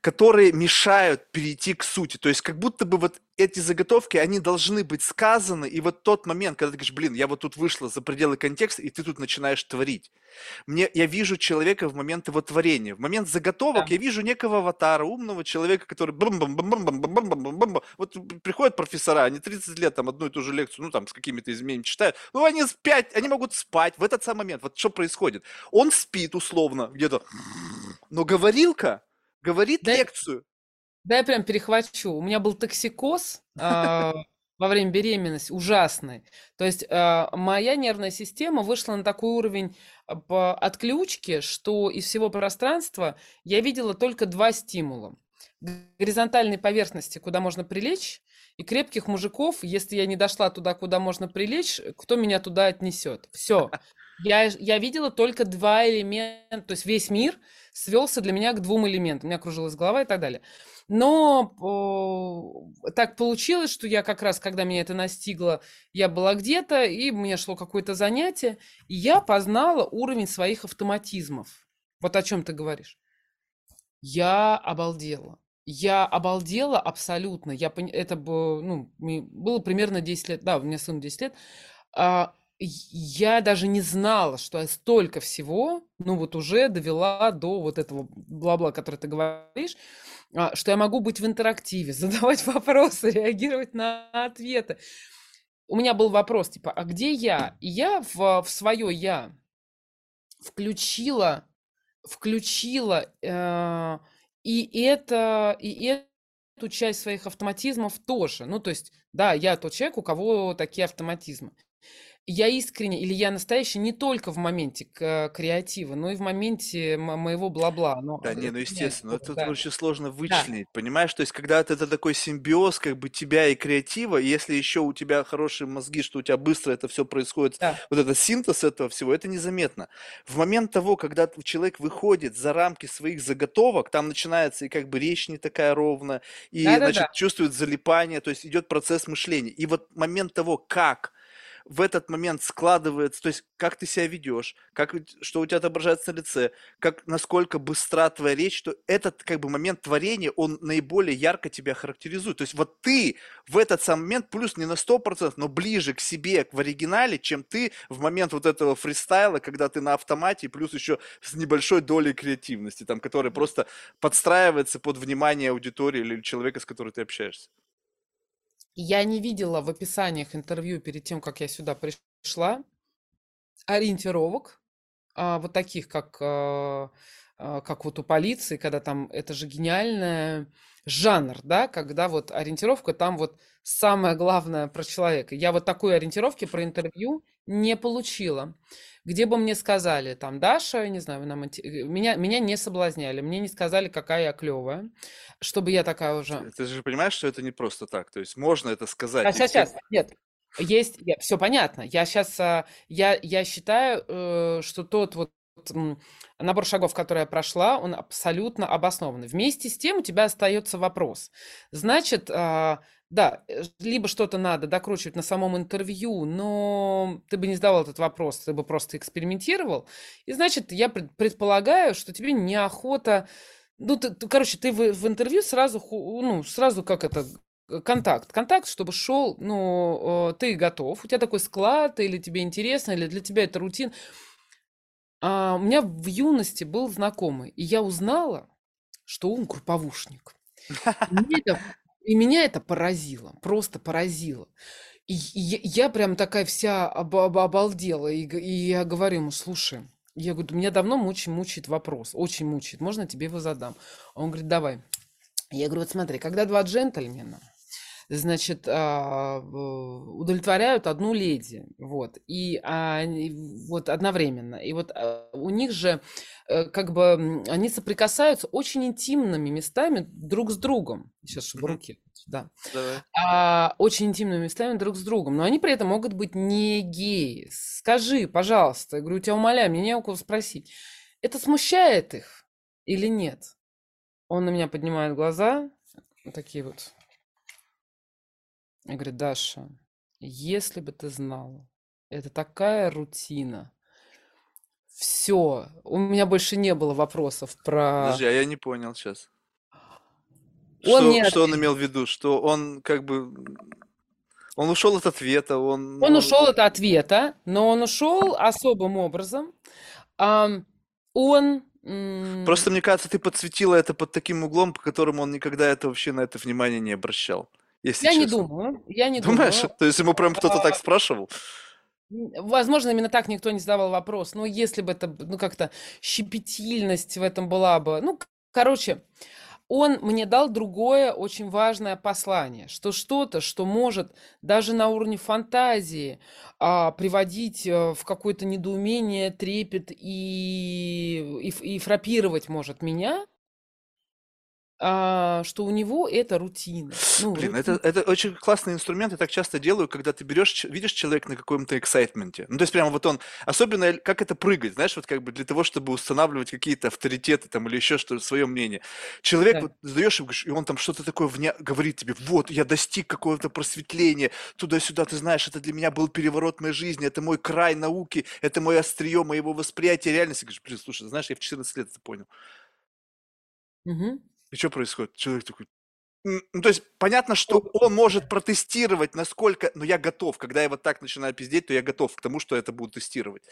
которые мешают перейти к сути. То есть как будто бы вот эти заготовки, они должны быть сказаны, и вот тот момент, когда ты говоришь, блин, я вот тут вышла за пределы контекста, и ты тут начинаешь творить. Мне, я вижу человека в момент его творения. В момент заготовок
да.
я вижу некого аватара, умного человека, который бум бум бум бум бум бум бум бум бум Вот приходят профессора, они 30 лет там одну и ту же лекцию, ну там с какими-то изменениями читают, ну они спять, они могут спать в этот самый момент. Вот что происходит? Он спит условно где-то, но говорилка говорит
Да,
лекцию.
да, я прям перехвачу. У меня был токсикоз *laughs* а, во время беременности, ужасный. То есть а, моя нервная система вышла на такой уровень а, по отключки, что из всего пространства я видела только два стимула. Горизонтальной поверхности, куда можно прилечь, и крепких мужиков, если я не дошла туда, куда можно прилечь, кто меня туда отнесет. Все. Я, я видела только два элемента, то есть весь мир свелся для меня к двум элементам. У меня кружилась голова и так далее. Но о, так получилось, что я как раз, когда меня это настигло, я была где-то, и меня шло какое-то занятие, и я познала уровень своих автоматизмов. Вот о чем ты говоришь. Я обалдела. Я обалдела абсолютно. Я, это ну, было примерно 10 лет. Да, у меня сын 10 лет. А, я даже не знала, что я столько всего, ну вот уже довела до вот этого бла-бла, который ты говоришь, а, что я могу быть в интерактиве, *laughs* задавать вопросы, реагировать на ответы. У меня был вопрос, типа, а где я? И я в, в свое я включила, включила э, и это, и эту часть своих автоматизмов тоже. Ну, то есть, да, я тот человек, у кого такие автоматизмы я искренне или я настоящий не только в моменте креатива, но и в моменте мо- моего бла-бла. Но
Да, не, ну естественно, это
да.
очень сложно
Да,
вычленить, понимаешь? То есть, когда это, это такой симбиоз, как бы тебя и креатива, и если еще у тебя хорошие мозги, что у тебя быстро это все происходит,
да.
вот этот синтез этого всего, это незаметно. В момент того, когда человек выходит за рамки своих заготовок, там начинается и как бы речь не такая ровная, и,
Да-да-да.
значит, чувствует залипание, то есть идет процесс мышления. И вот момент того, как в этот момент складывается, то есть как ты себя ведешь, как, что у тебя отображается на лице, как, насколько быстра твоя речь, что этот как бы момент творения, он наиболее ярко тебя характеризует. То есть вот ты в этот самый момент, плюс не на 100%, но ближе к себе, в оригинале, чем ты в момент вот этого фристайла, когда ты на автомате, плюс еще с небольшой долей креативности, там, которая просто подстраивается под внимание аудитории или человека, с которым ты общаешься.
Я не видела в описаниях интервью перед тем, как я сюда пришла, ориентировок, а, вот таких, как, а, а, как вот у полиции, когда там, это же гениальный жанр, да, когда вот ориентировка, там вот самое главное про человека. Я вот такой ориентировки про интервью не получила. Где бы мне сказали, там, Даша, не знаю, нам, э, меня, меня не соблазняли, мне не сказали, какая я клевая, чтобы я такая уже...
Ты, же понимаешь, что это не просто так. То есть можно это сказать.
А сейчас,
всем-
сейчас, нет. Есть, все понятно. Я сейчас, я, я считаю, э, что тот вот набор шагов, который я прошла, он абсолютно обоснованный. Вместе с тем у тебя остается вопрос. Значит, а, да, э, либо что-то надо докручивать на самом интервью, но ты бы не задавал этот вопрос, ты бы просто экспериментировал. И значит, я пред- предполагаю, что тебе неохота ну, ты, короче, ты в, в интервью сразу, ну, сразу как это, э, контакт. Контакт, чтобы шел, ну, э, ты готов, у тебя такой склад, или тебе интересно, или для тебя это рутин. А у меня в юности был знакомый, и я узнала, что он групповушник. И и меня это поразило, просто поразило. И, я, прям такая вся оба- оба- обалдела, и, я говорю ему, слушай, я говорю, меня давно мучает, мучает вопрос, очень мучает, можно тебе его задам? Он говорит, давай. Я говорю, вот смотри, когда два джентльмена, значит, а, удовлетворяют одну леди, вот, и они- вот одновременно, и вот а, у них же э, как бы они соприкасаются очень интимными местами друг с другом. Сейчас, чтобы руки, да,
Давай.
а, очень интимными местами друг с другом, но они при этом могут быть не геи. Скажи, пожалуйста, я говорю, тебя умоляю, мне не у кого спросить, это смущает их или нет? Он на меня поднимает глаза, вот такие вот. Я говорю, Даша, если бы ты знала, это такая рутина. Все, у меня больше не было вопросов про...
Подожди, а я не понял сейчас.
Он
Что, что он имел в виду? Что он как бы... Он ушел от ответа, он...
Он ушел от ответа, но он ушел особым образом. Он...
Просто, мне кажется, ты подсветила это под таким углом, по которому он никогда это вообще на это внимание не обращал. Если
Я не
честно.
думаю, я не
Думаешь?
думаю.
То есть ему прям кто-то так спрашивал?
М, Возможно, именно так никто не задавал вопрос. Но если бы это, ну, как-то щепетильность в этом была бы... Ну, короче, он мне дал другое очень важное послание, что что-то, что может даже на уровне фантазии а, приводить э, в какое-то недоумение, трепет и, и, и фрапировать может меня, а, что у него это рутина. Ну,
Блин,
рутина.
это, это очень классный инструмент, я так часто делаю, когда ты берешь, видишь человека на каком-то эксайтменте. Ну, то есть прямо вот он, особенно как это прыгать, знаешь, вот как бы для того, чтобы устанавливать какие-то авторитеты там или еще что-то, свое мнение. Человек,
Да.
вот задаешь ему, и он там что-то такое вня... говорит тебе, вот, я достиг какого-то просветления, туда-сюда, ты знаешь, это для меня был переворот моей жизни, это мой край науки, это мое острие моего восприятия реальности. Говоришь, блин, слушай, знаешь, я в 14 лет это понял.
Мгм.
И что происходит? Человек такой, Ну, то есть понятно, что он может протестировать, насколько, но я готов. Когда я вот так начинаю пиздеть, то я готов к тому, что это буду тестировать.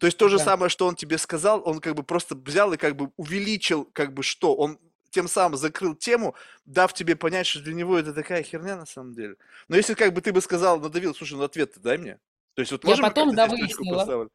То есть то же
Да.
самое, что он тебе сказал, он как бы просто взял и как бы увеличил, как бы что, он тем самым закрыл тему, дав тебе понять, что для него это такая херня на самом деле. Но если как бы ты бы сказал, надавил, слушай, ну ответ-то дай мне. То есть вот
Я
можем
потом довыяснила.
поставить?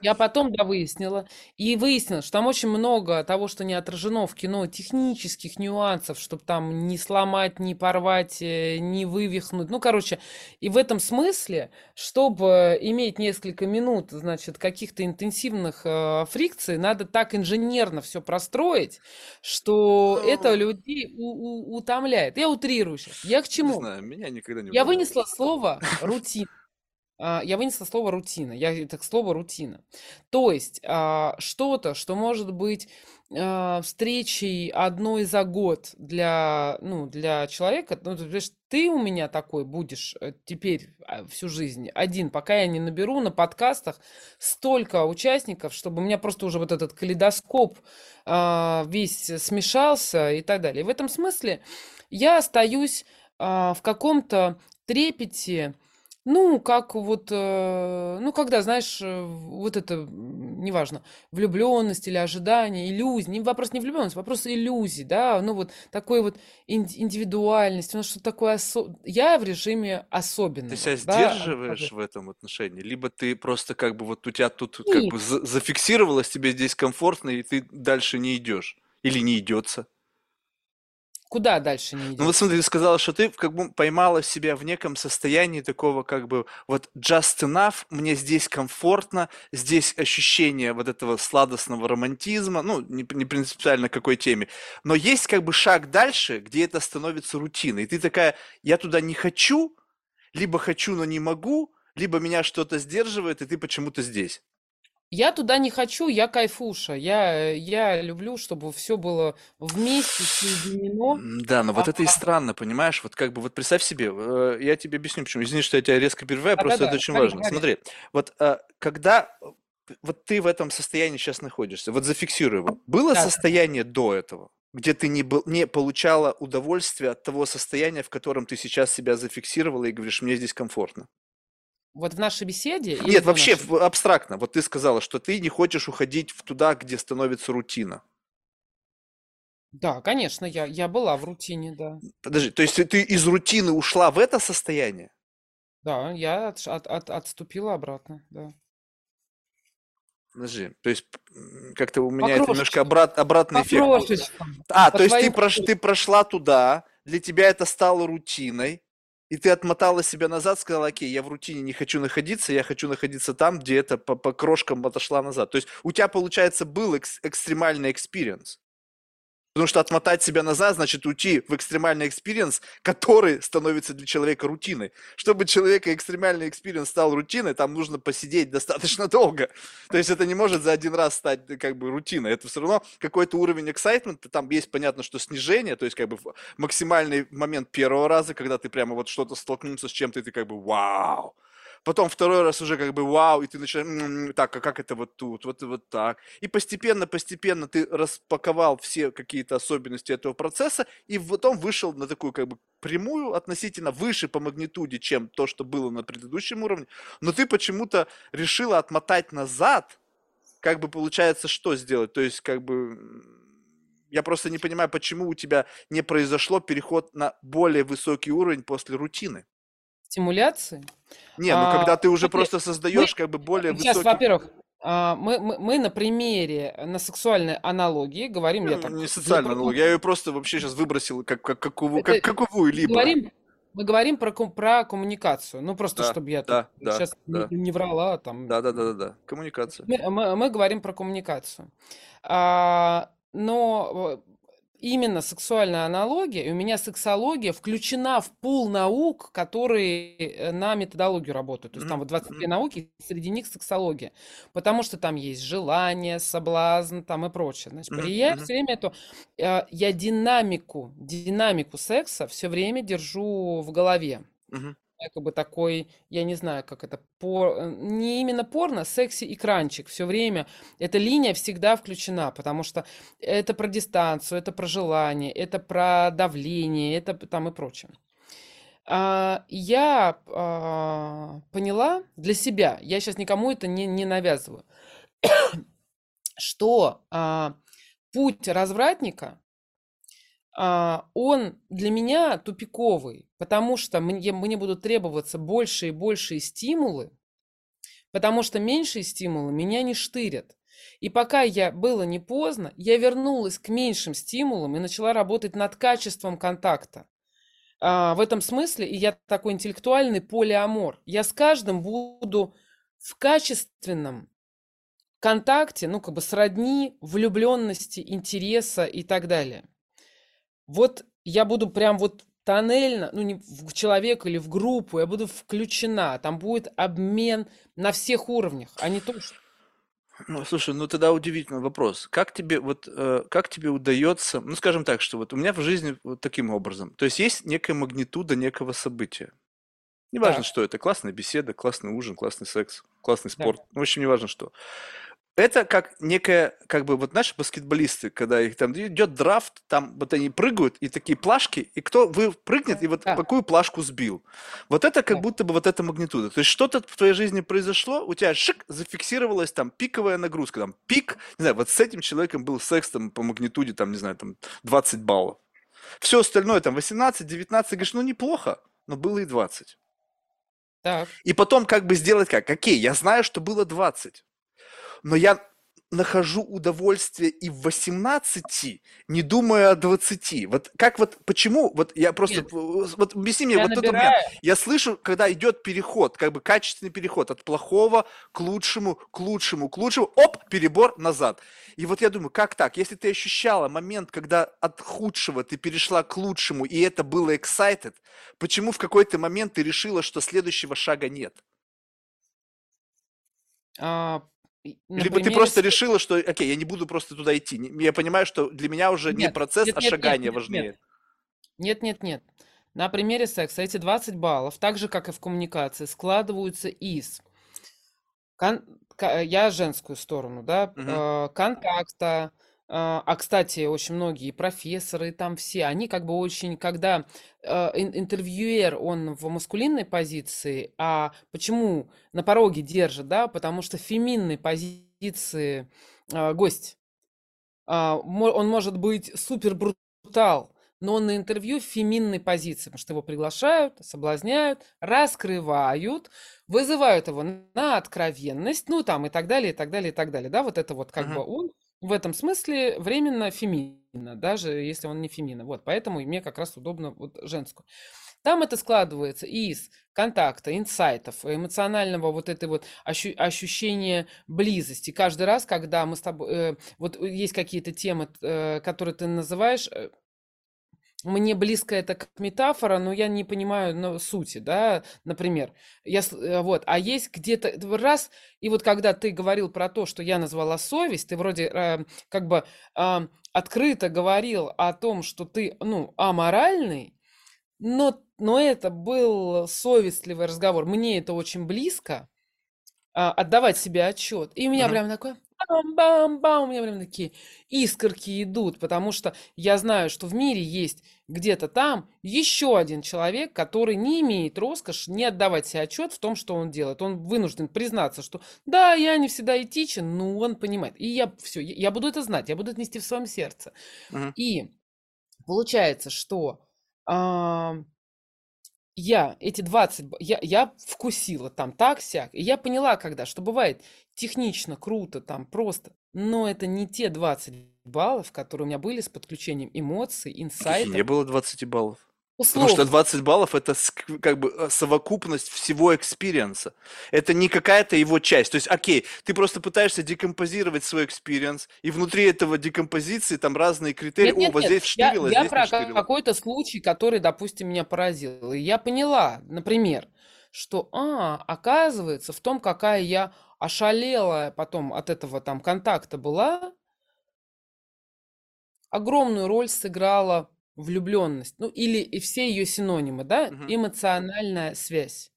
Я потом да выяснила. И выяснила, что там очень много того, что не отражено в кино, технических нюансов, чтобы там не сломать, не порвать, э, не вывихнуть. Ну, короче, и в этом смысле, чтобы иметь несколько минут, значит, каких-то интенсивных э, фрикций, надо так инженерно все простроить, что это
Ну,
людей у- у- утомляет. Я утрирую сейчас. Я к
не
чему?
знаю, меня никогда не
Я вынесла слово рутина. А, Я вынесла слово рутина. Я это к слову рутина. То есть а, что-то, что может быть а, встречей одной за год для, ну, для человека. Ну, ты понимаешь, ты у меня такой будешь э, теперь всю жизнь один, пока я не наберу на подкастах столько участников, чтобы у меня просто уже вот этот калейдоскоп весь смешался и так далее. В этом смысле я остаюсь в каком-то трепете, ну, как вот, э, ну, когда, знаешь, э, вот это, м, неважно, влюбленность или ожидание, иллюзия, не, вопрос не влюбленность, вопрос иллюзий, да, ну, вот такой вот ин- индивидуальность, ну, что такое, осо- я в режиме
Ты
особенного,
себя
да,
сдерживаешь в этом отношении, либо ты просто как бы вот у тебя тут как
И
бы за- зафиксировалось, тебе здесь комфортно, и ты дальше не идешь. Или не идется.
Куда дальше не
Ну вот смотри, ты сказала, что ты как бы поймала себя в неком состоянии такого как бы вот just enough, мне здесь комфортно, здесь ощущение вот этого сладостного романтизма, ну не, не принципиально какой теме, но есть как бы шаг дальше, где это становится рутиной, и ты такая, я туда не хочу, либо хочу, но не могу, либо меня что-то сдерживает, и ты почему-то здесь.
Я туда не хочу, я кайфуша. Я, я люблю, чтобы все было вместе соединено.
Да, но
А,
вот это и странно, понимаешь? Вот как бы, вот представь себе, э, я тебе объясню почему. Извини, что я тебя резко перебиваю, просто это
Да-да-да,
очень
говори,
важно.
говори.
Смотри, вот э, когда э, вот ты в этом состоянии сейчас находишься, вот зафиксируй его. Было
Да.
состояние до этого, где ты не, был, не получала удовольствия от того состояния, в котором ты сейчас себя зафиксировала и говоришь, мне здесь комфортно?
Вот в нашей беседе
Нет, вообще
нашей?
абстрактно. Вот ты сказала, что ты не хочешь уходить в туда, где становится рутина.
Да, конечно, я, я была в рутине, да.
Подожди, то есть ты, из рутины ушла в это состояние?
Да, я отш- от- от- отступила обратно, да.
Подожди, то есть как-то у меня это немножко обрат, обратный эффект А,
по
то есть ты, прош, ты прошла туда, для тебя это стало рутиной, и ты отмотала себя назад, сказала, окей, я в рутине не хочу находиться, я хочу находиться там, где это по, по крошкам отошла назад. То есть у тебя, получается, был экс- экстремальный experience. Потому что отмотать себя назад, значит уйти в экстремальный experience, который становится для человека рутиной. Чтобы человека экстремальный experience стал рутиной, там нужно посидеть достаточно *laughs* долго. То есть это не может за один раз стать э, как бы рутиной. Это все равно какой-то уровень excitement а. Там есть, понятно, что снижение, то есть как бы максимальный момент первого раза, когда ты прямо вот что-то столкнулся с чем-то, и ты как бы вау. Потом второй раз уже как бы вау, и ты начинаешь, «М, так, а как это вот тут, вот, вот так. И постепенно, постепенно ты распаковал все какие-то особенности этого процесса, и потом вышел на такую как бы прямую, относительно выше по магнитуде, чем то, что было на предыдущем уровне, но ты почему-то решила отмотать назад, как бы получается что сделать? То есть как бы я просто не понимаю, почему у тебя не произошло переход на более высокий уровень после рутины.
Стимуляции.
Не, ну когда
А,
ты уже
смотри,
просто
мы
создаешь как бы более
сейчас,
высокий...
во-первых, а, мы, мы, мы на примере, на сексуальной аналогии говорим, я
Ну,
так
не социальная аналогия, я ее просто вообще сейчас выбросил как, как, какову-
Это
как каковую
мы
либо.
говорим, мы говорим про, про коммуникацию. Ну, просто
Да,
чтобы я
да, да,
сейчас не,
да,
не врала, там,
да, да, да, да, да. Коммуникация.
Мы, мы- мы говорим про коммуникацию. А, но э, именно сексуальная аналогия, и у меня сексология включена в пул наук, которые э, на методологию работают. То есть там вот 23 науки, среди них сексология. Потому что там есть желание, соблазн там и прочее. Значит, я все время это... Э, я динамику, динамику секса все время держу в голове бы такой, я не знаю, как это, пор... Э, не именно порно, секси-экранчик все время. Эта линия всегда включена, потому что это про дистанцию, это про желание, это про давление, это там и прочее. А, я а, поняла для себя, я сейчас никому это не, не навязываю, *coughs* что а, путь развратника а, он для меня тупиковый, потому что мне, мне будут требоваться больше и большие стимулы, потому что меньшие стимулы меня не штырят. И пока я было не поздно, я вернулась к меньшим стимулам и начала работать над качеством контакта. А, в этом смысле и я такой интеллектуальный полиамор. Я с каждым буду в качественном контакте, ну как бы сродни влюбленности, интереса и так далее. Вот я буду прям вот тоннельно, ну не в человека или в группу, я буду включена. Там будет обмен на всех уровнях, а не то, что
ну, слушай, ну тогда удивительный вопрос. Как тебе вот э, как тебе удается, ну скажем так, что вот у меня в жизни вот таким образом. То есть есть некая магнитуда некого события. Неважно,
Так,
что это. Классная беседа, классный ужин, классный секс, классный
да.
спорт. Ну, в общем, неважно что. Это как некая, как бы, вот наши баскетболисты, когда их там идет драфт, там вот они прыгают, и такие плашки, и кто вы прыгнет, и вот
Да,
какую плашку сбил. Вот это как
да.
будто бы вот эта магнитуда. То есть что-то в твоей жизни произошло, у тебя шик, зафиксировалась там пиковая нагрузка, там пик, не знаю, вот с этим человеком был секс там по магнитуде, там, не знаю, там 20 баллов. Все остальное там 18, 19, говоришь, ну неплохо, но было и 20.
Так.
И потом как бы сделать как? Окей, я знаю, что было 20 но я нахожу удовольствие и в 18, не думая о 20. Вот как вот, почему, вот я просто,
Нет,
вот объясни мне вот этот момент. Я слышу, когда идет переход, как бы качественный переход от плохого к лучшему, к лучшему, к лучшему, оп, перебор назад. И вот я думаю, как так? Если ты ощущала момент, когда от худшего ты перешла к лучшему, и это было excited, почему в какой-то момент ты решила, что следующего шага нет?
А, и на
Либо ты просто
с
решила, что, окей, я не буду просто туда идти. Не- Я понимаю, что для меня уже не
Нет,
процесс,
нет,
а
нет,
шагание
нет,
важнее.
Нет, нет, нет. На примере секса эти 20 баллов, так же, как и в коммуникации, складываются из кон- я женскую сторону, да, э, контакта. Э, А, кстати, очень многие профессоры там все, они как бы очень, когда ин- интервьюер, он в маскулинной позиции, а почему на пороге держит, да, потому что в феминной позиции гость, а, мо- он может быть супер брутал, но он на интервью в феминной позиции, потому что его приглашают, соблазняют, раскрывают, вызывают его на откровенность, ну там и так далее, и так далее, и так далее. Да, вот это вот как бы
Мгм.
он в этом смысле временно феминно, даже если он не феминно. Вот, поэтому мне как раз удобно вот женскую. Там это складывается из контакта, инсайтов, эмоционального вот этой вот ощу- ощущения близости. Каждый раз, когда мы с тобой... э, вот есть какие-то темы, э, которые ты называешь, э, мне близко это как метафора, но я не понимаю ну, сути, да, например. Я, э, вот, а есть где-то это раз, и вот когда ты говорил про то, что я назвала совесть, ты вроде э, как бы а, открыто говорил о том, что ты, ну, аморальный, но, но это был совестливый разговор. Мне это очень близко, а, отдавать себе отчет. И у меня
Мгм.
прям такое бам-бам-бам, у меня прям такие искорки идут, потому что я знаю, что в мире есть где-то там еще один человек, который не имеет роскоши не отдавать себе отчет в том, что он делает. Он вынужден признаться, что да, я не всегда этичен, но он понимает. И я все, я буду это знать, я буду это нести в своем сердце.
Мгм.
И получается, что а, я эти 20, б- я, я вкусила там так-сяк, и я поняла когда, что бывает технично, круто, там просто, но это не те 20 баллов, которые у меня были с подключением эмоций,
не
инсайтов.
было 20 баллов. Потому что
Условно.
20 баллов это как бы э, совокупность всего experience а. Это не какая-то его часть. То есть, окей, ты просто пытаешься декомпозировать свой experience, и внутри этого декомпозиции там разные критерии.
Нет,
О,
нет,
вот
нет.
здесь
Я,
вштырило,
я
здесь не
про какой-то случай, который, допустим, меня поразил. И я поняла, например, что, а, оказывается, в том, какая я ошалелая потом от этого там контакта была, огромную роль сыграла влюбленность. Ну, или и все ее синонимы, да?
Мгм.
Эмоциональная связь.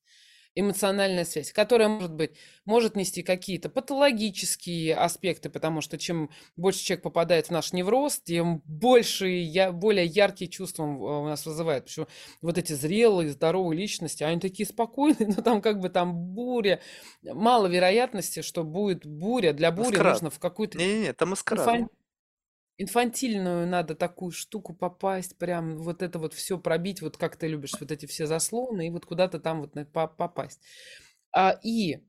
Эмоциональная связь, которая может быть, может нести какие-то патологические аспекты, потому что чем больше человек попадает в наш невроз, тем больше, я, более яркие чувства э, у нас вызывает. Почему вот эти зрелые, здоровые личности, они такие спокойные, *laughs* но там как бы там буря. Мало вероятности, что будет буря. Для бури
Маскарад.
нужно в какую-то
Не-не-не, это маскарад.
инфан- инфантильную надо такую штуку попасть, прям вот это вот все пробить, вот как ты любишь, вот эти все заслоны, и вот куда-то там вот попасть. А, и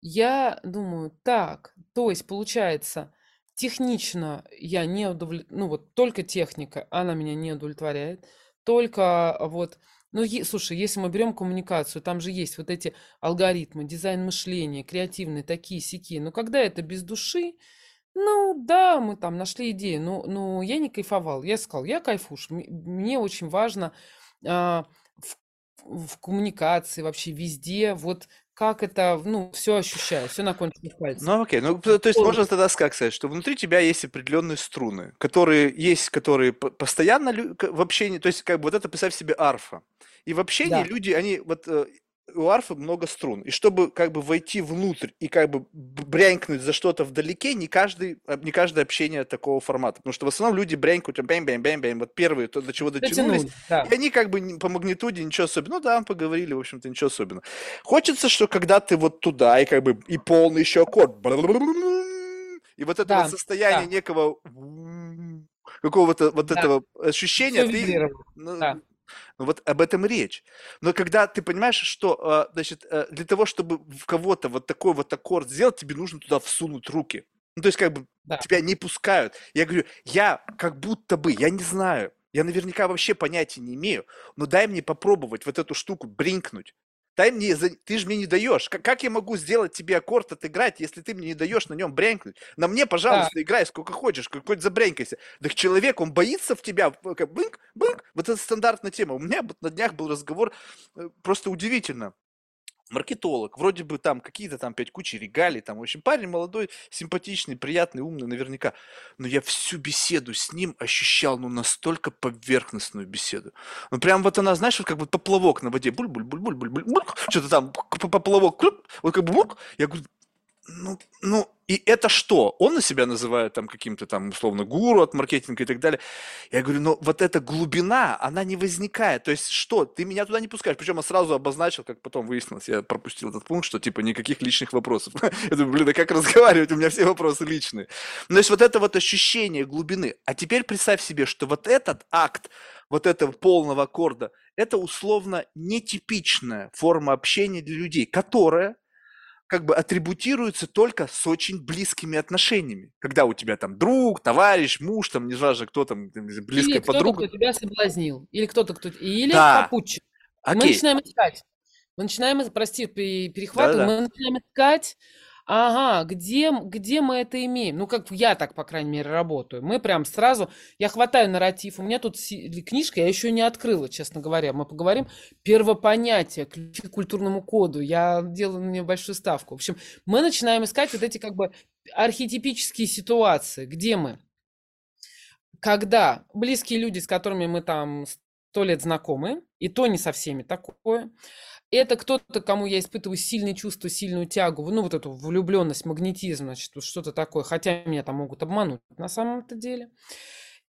я думаю, так, то есть получается, технично я не удовлетворяю, ну вот только техника, она меня не удовлетворяет, только вот, ну е- слушай, если мы берем коммуникацию, там же есть вот эти алгоритмы, дизайн мышления, креативные такие сики, но когда это без души, ну да, мы там нашли идею, но, но я не кайфовал, я сказал, я кайфуш, м- мне очень важно а, в, в коммуникации вообще везде, вот как это, ну, все ощущаю, все на кончиках пальцев.
Ну, окей. Ну, п- то есть можно тогда как сказать, что внутри тебя есть определенные струны, которые есть, которые п- постоянно лю- к- в общении, то есть как бы вот это представь себе арфа. И в общении
Да,
люди, они вот э, у арфы много струн. И чтобы как бы войти внутрь и как бы брянькнуть за что-то вдалеке, не каждый, э, не каждое общение такого формата. Потому что в основном люди брянькают, бэм бэм бэм бэм вот первые, то, до чего дотянулись,
дотянули, да,
и они как бы по магнитуде ничего особенного. Ну да, поговорили, в общем-то, ничего особенного. Хочется, что когда ты вот туда, и как бы и полный еще аккорд, и вот это вот
да,
состояние
да,
некого какого-то вот
да,
этого ощущения,
все
ты, ну,
да,
вот об этом речь. Но когда ты понимаешь, что, а, значит, э, для того, чтобы в кого-то вот такой вот аккорд сделать, тебе нужно туда всунуть руки. Ну, то есть, как бы
да,
тебя не пускают. Я говорю, я как будто бы, я не знаю, я наверняка вообще понятия не имею, но дай мне попробовать вот эту штуку бринкнуть. Дай мне, ты же мне не даешь. Как, как я могу сделать тебе аккорд отыграть, если ты мне не даешь на нем брянкнуть? На мне,
да,
пожалуйста, играй сколько хочешь, какой-то забрянькайся. Так человек, он боится в тебя, как бынк, бынк. Вот это стандартная тема. У меня на днях был разговор, э, просто удивительно маркетолог, вроде бы там какие-то там пять кучи регалий, там, в общем, парень молодой, симпатичный, приятный, умный наверняка, но я всю беседу с ним ощущал, ну, настолько поверхностную беседу. Ну, прям вот она, знаешь, вот как бы поплавок на воде, буль-буль-буль-буль-буль-буль, что-то там, поплавок, вот как бы, я говорю, ну, ну, и это что? Он на себя называет там каким-то там, условно, гуру от маркетинга и так далее. Я говорю, но вот эта глубина, она не возникает. То есть что? Ты меня туда не пускаешь. Причем я сразу обозначил, как потом выяснилось, я пропустил этот пункт, что типа никаких личных вопросов. *laughs* Я думаю, блин, а как разговаривать? У меня все вопросы личные. Ну, То есть вот это вот ощущение глубины. А теперь представь себе, что вот этот акт вот этого полного аккорда, это условно нетипичная форма общения для людей, которая как бы атрибутируется только с очень близкими отношениями. Когда у тебя там друг, товарищ, муж, там, не важно, кто там, там,
или
близкая
кто-то,
подруга.
кто тебя соблазнил, или кто-то, кто, или
Да,
попутчик. И мы
окей,
начинаем искать. Мы начинаем, ис- прости, пе- перехватываю,
да-да-да.
мы начинаем искать, ага, где, где мы это имеем? Ну, как я так, по крайней мере, работаю. Мы прям сразу, я хватаю нарратив, у меня тут книжка, я еще не открыла, честно говоря. Мы поговорим. Первопонятие, ключи к культурному коду. Я делаю на нее большую ставку. В общем, мы начинаем искать вот эти как бы архетипические ситуации, где мы когда близкие люди, с которыми мы там сто лет знакомы, и то не со всеми такое, это кто-то, кому я испытываю сильные чувства, сильную тягу, ну вот эту влюбленность, магнетизм, значит, что-то такое, хотя меня там могут обмануть на самом-то деле.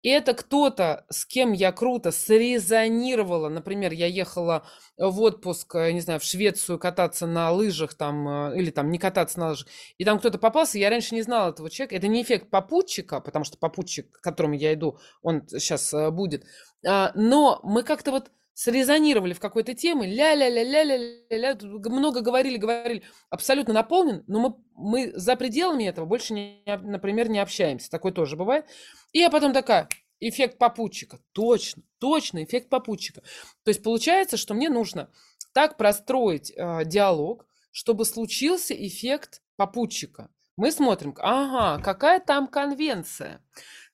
И это кто-то, с кем я круто срезонировала. Например, я ехала в отпуск, э, не знаю, в Швецию кататься на лыжах там, э, или там не кататься на лыжах. И там кто-то попался, я раньше не знала этого человека. Это не эффект попутчика, потому что попутчик, к которому я иду, он сейчас будет. А, Но мы как-то вот срезонировали в какой-то теме, ля-ля-ля-ля-ля-ля, много говорили, говорили, абсолютно наполнен, но мы, мы за пределами этого больше, не, например, не общаемся. Такое тоже бывает. И я потом такая, эффект попутчика. Точно. Точно, эффект попутчика. То есть получается, что мне нужно так простроить э, диалог, чтобы случился эффект попутчика. Мы смотрим, ага, какая там конвенция.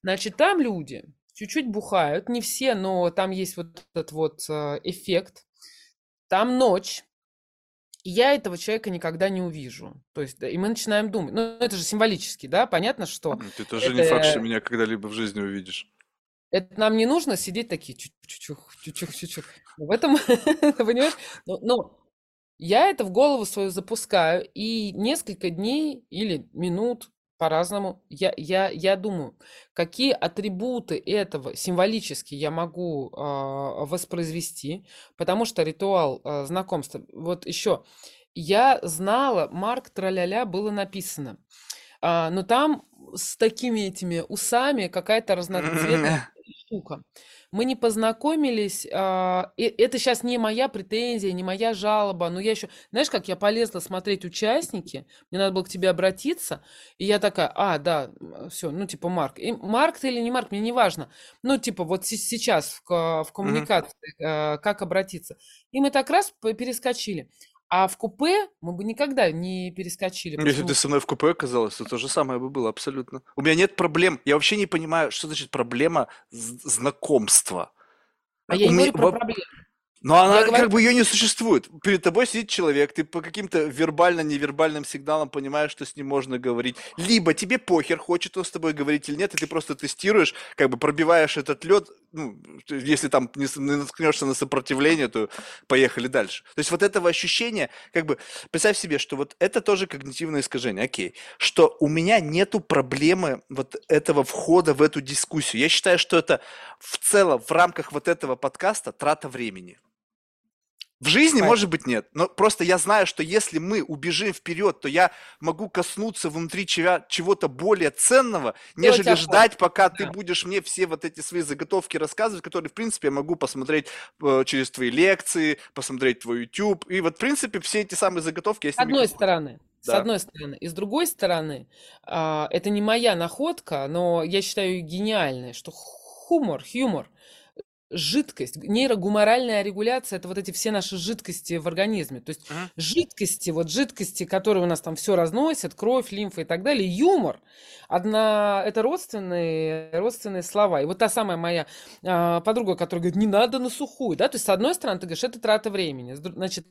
Значит, там люди чуть-чуть бухают, не все, но там есть вот этот вот э, эффект. Там ночь, и я этого человека никогда не увижу. То есть, да, и мы начинаем думать. Ну, это же символически, да? Понятно, что
Ты тоже
это,
не факт, что меня когда-либо в жизни увидишь.
это нам не нужно сидеть такие чух-чух, чух-чух. В этом, *laughs* понимаешь? Но, но я это в голову свою запускаю, и несколько дней или минут по-разному я, я, я думаю, какие атрибуты этого символически я могу а, воспроизвести, потому что ритуал а, знакомства. Вот еще, я знала, Марк Траляля было написано, а, но там с такими этими усами какая-то разноцветная *laughs* штука. Мы не познакомились, а, и это сейчас не моя претензия, не моя жалоба, но я еще, знаешь, как я полезла смотреть участники, мне надо было к тебе обратиться, и я такая, а, да, все, ну, типа, Марк. И Марк ты или не Марк, мне не важно. Ну, типа, вот сейчас в, в коммуникации, э, как обратиться. И мы так раз перескочили. А в купе мы бы никогда не перескочили.
Если
Почему?
ты со мной в купе оказалась, то то же самое бы было абсолютно. У меня нет проблем. Я вообще не понимаю, что значит проблема знакомства.
А я
У
не говорю про проблему.
Но она
Я говорю,
как бы ее не существует. Перед тобой сидит человек, ты по каким-то вербально-невербальным сигналам понимаешь, что с ним можно говорить. Либо тебе похер, хочет он с тобой говорить или нет, и ты просто тестируешь, как бы пробиваешь этот лед. Ну, если там не наткнешься на сопротивление, то поехали дальше. То есть вот этого ощущения, как бы, представь себе, что вот это тоже когнитивное искажение, окей, что у меня нету проблемы вот этого входа в эту дискуссию. Я считаю, что это в целом в рамках вот этого подкаста трата времени. В жизни,
Понятно.
может быть, нет. Но просто я знаю, что если мы убежим вперед, то я могу коснуться внутри чего- чего-то более ценного, нежели
опор.
ждать, пока ты
Да.
будешь мне все вот эти свои заготовки рассказывать, которые, в принципе, я могу посмотреть э, через твои лекции, посмотреть твой YouTube. И вот, в принципе, все эти самые заготовки с
С одной
как-
стороны, с
Да.
одной стороны. И с другой стороны, а, это не моя находка, но я считаю гениальной, что хумор, юмор, жидкость, нейрогуморальная регуляция, это вот эти все наши жидкости в организме. То есть
Мгм.
жидкости, вот жидкости, которые у нас там все разносят, кровь, лимфа и так далее, юмор, одна, это родственные, родственные слова. И вот та самая моя а, подруга, которая говорит, не надо на сухую, да, то есть с одной стороны ты говоришь, это трата времени, значит,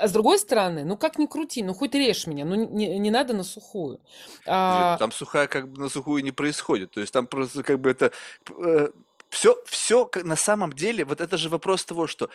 а с другой стороны, ну как ни крути, ну хоть режь меня, ну не, не надо на сухую. А,
Там сухая как бы на сухую не происходит. То есть там просто как бы это... все, все на самом деле, вот это же вопрос того, что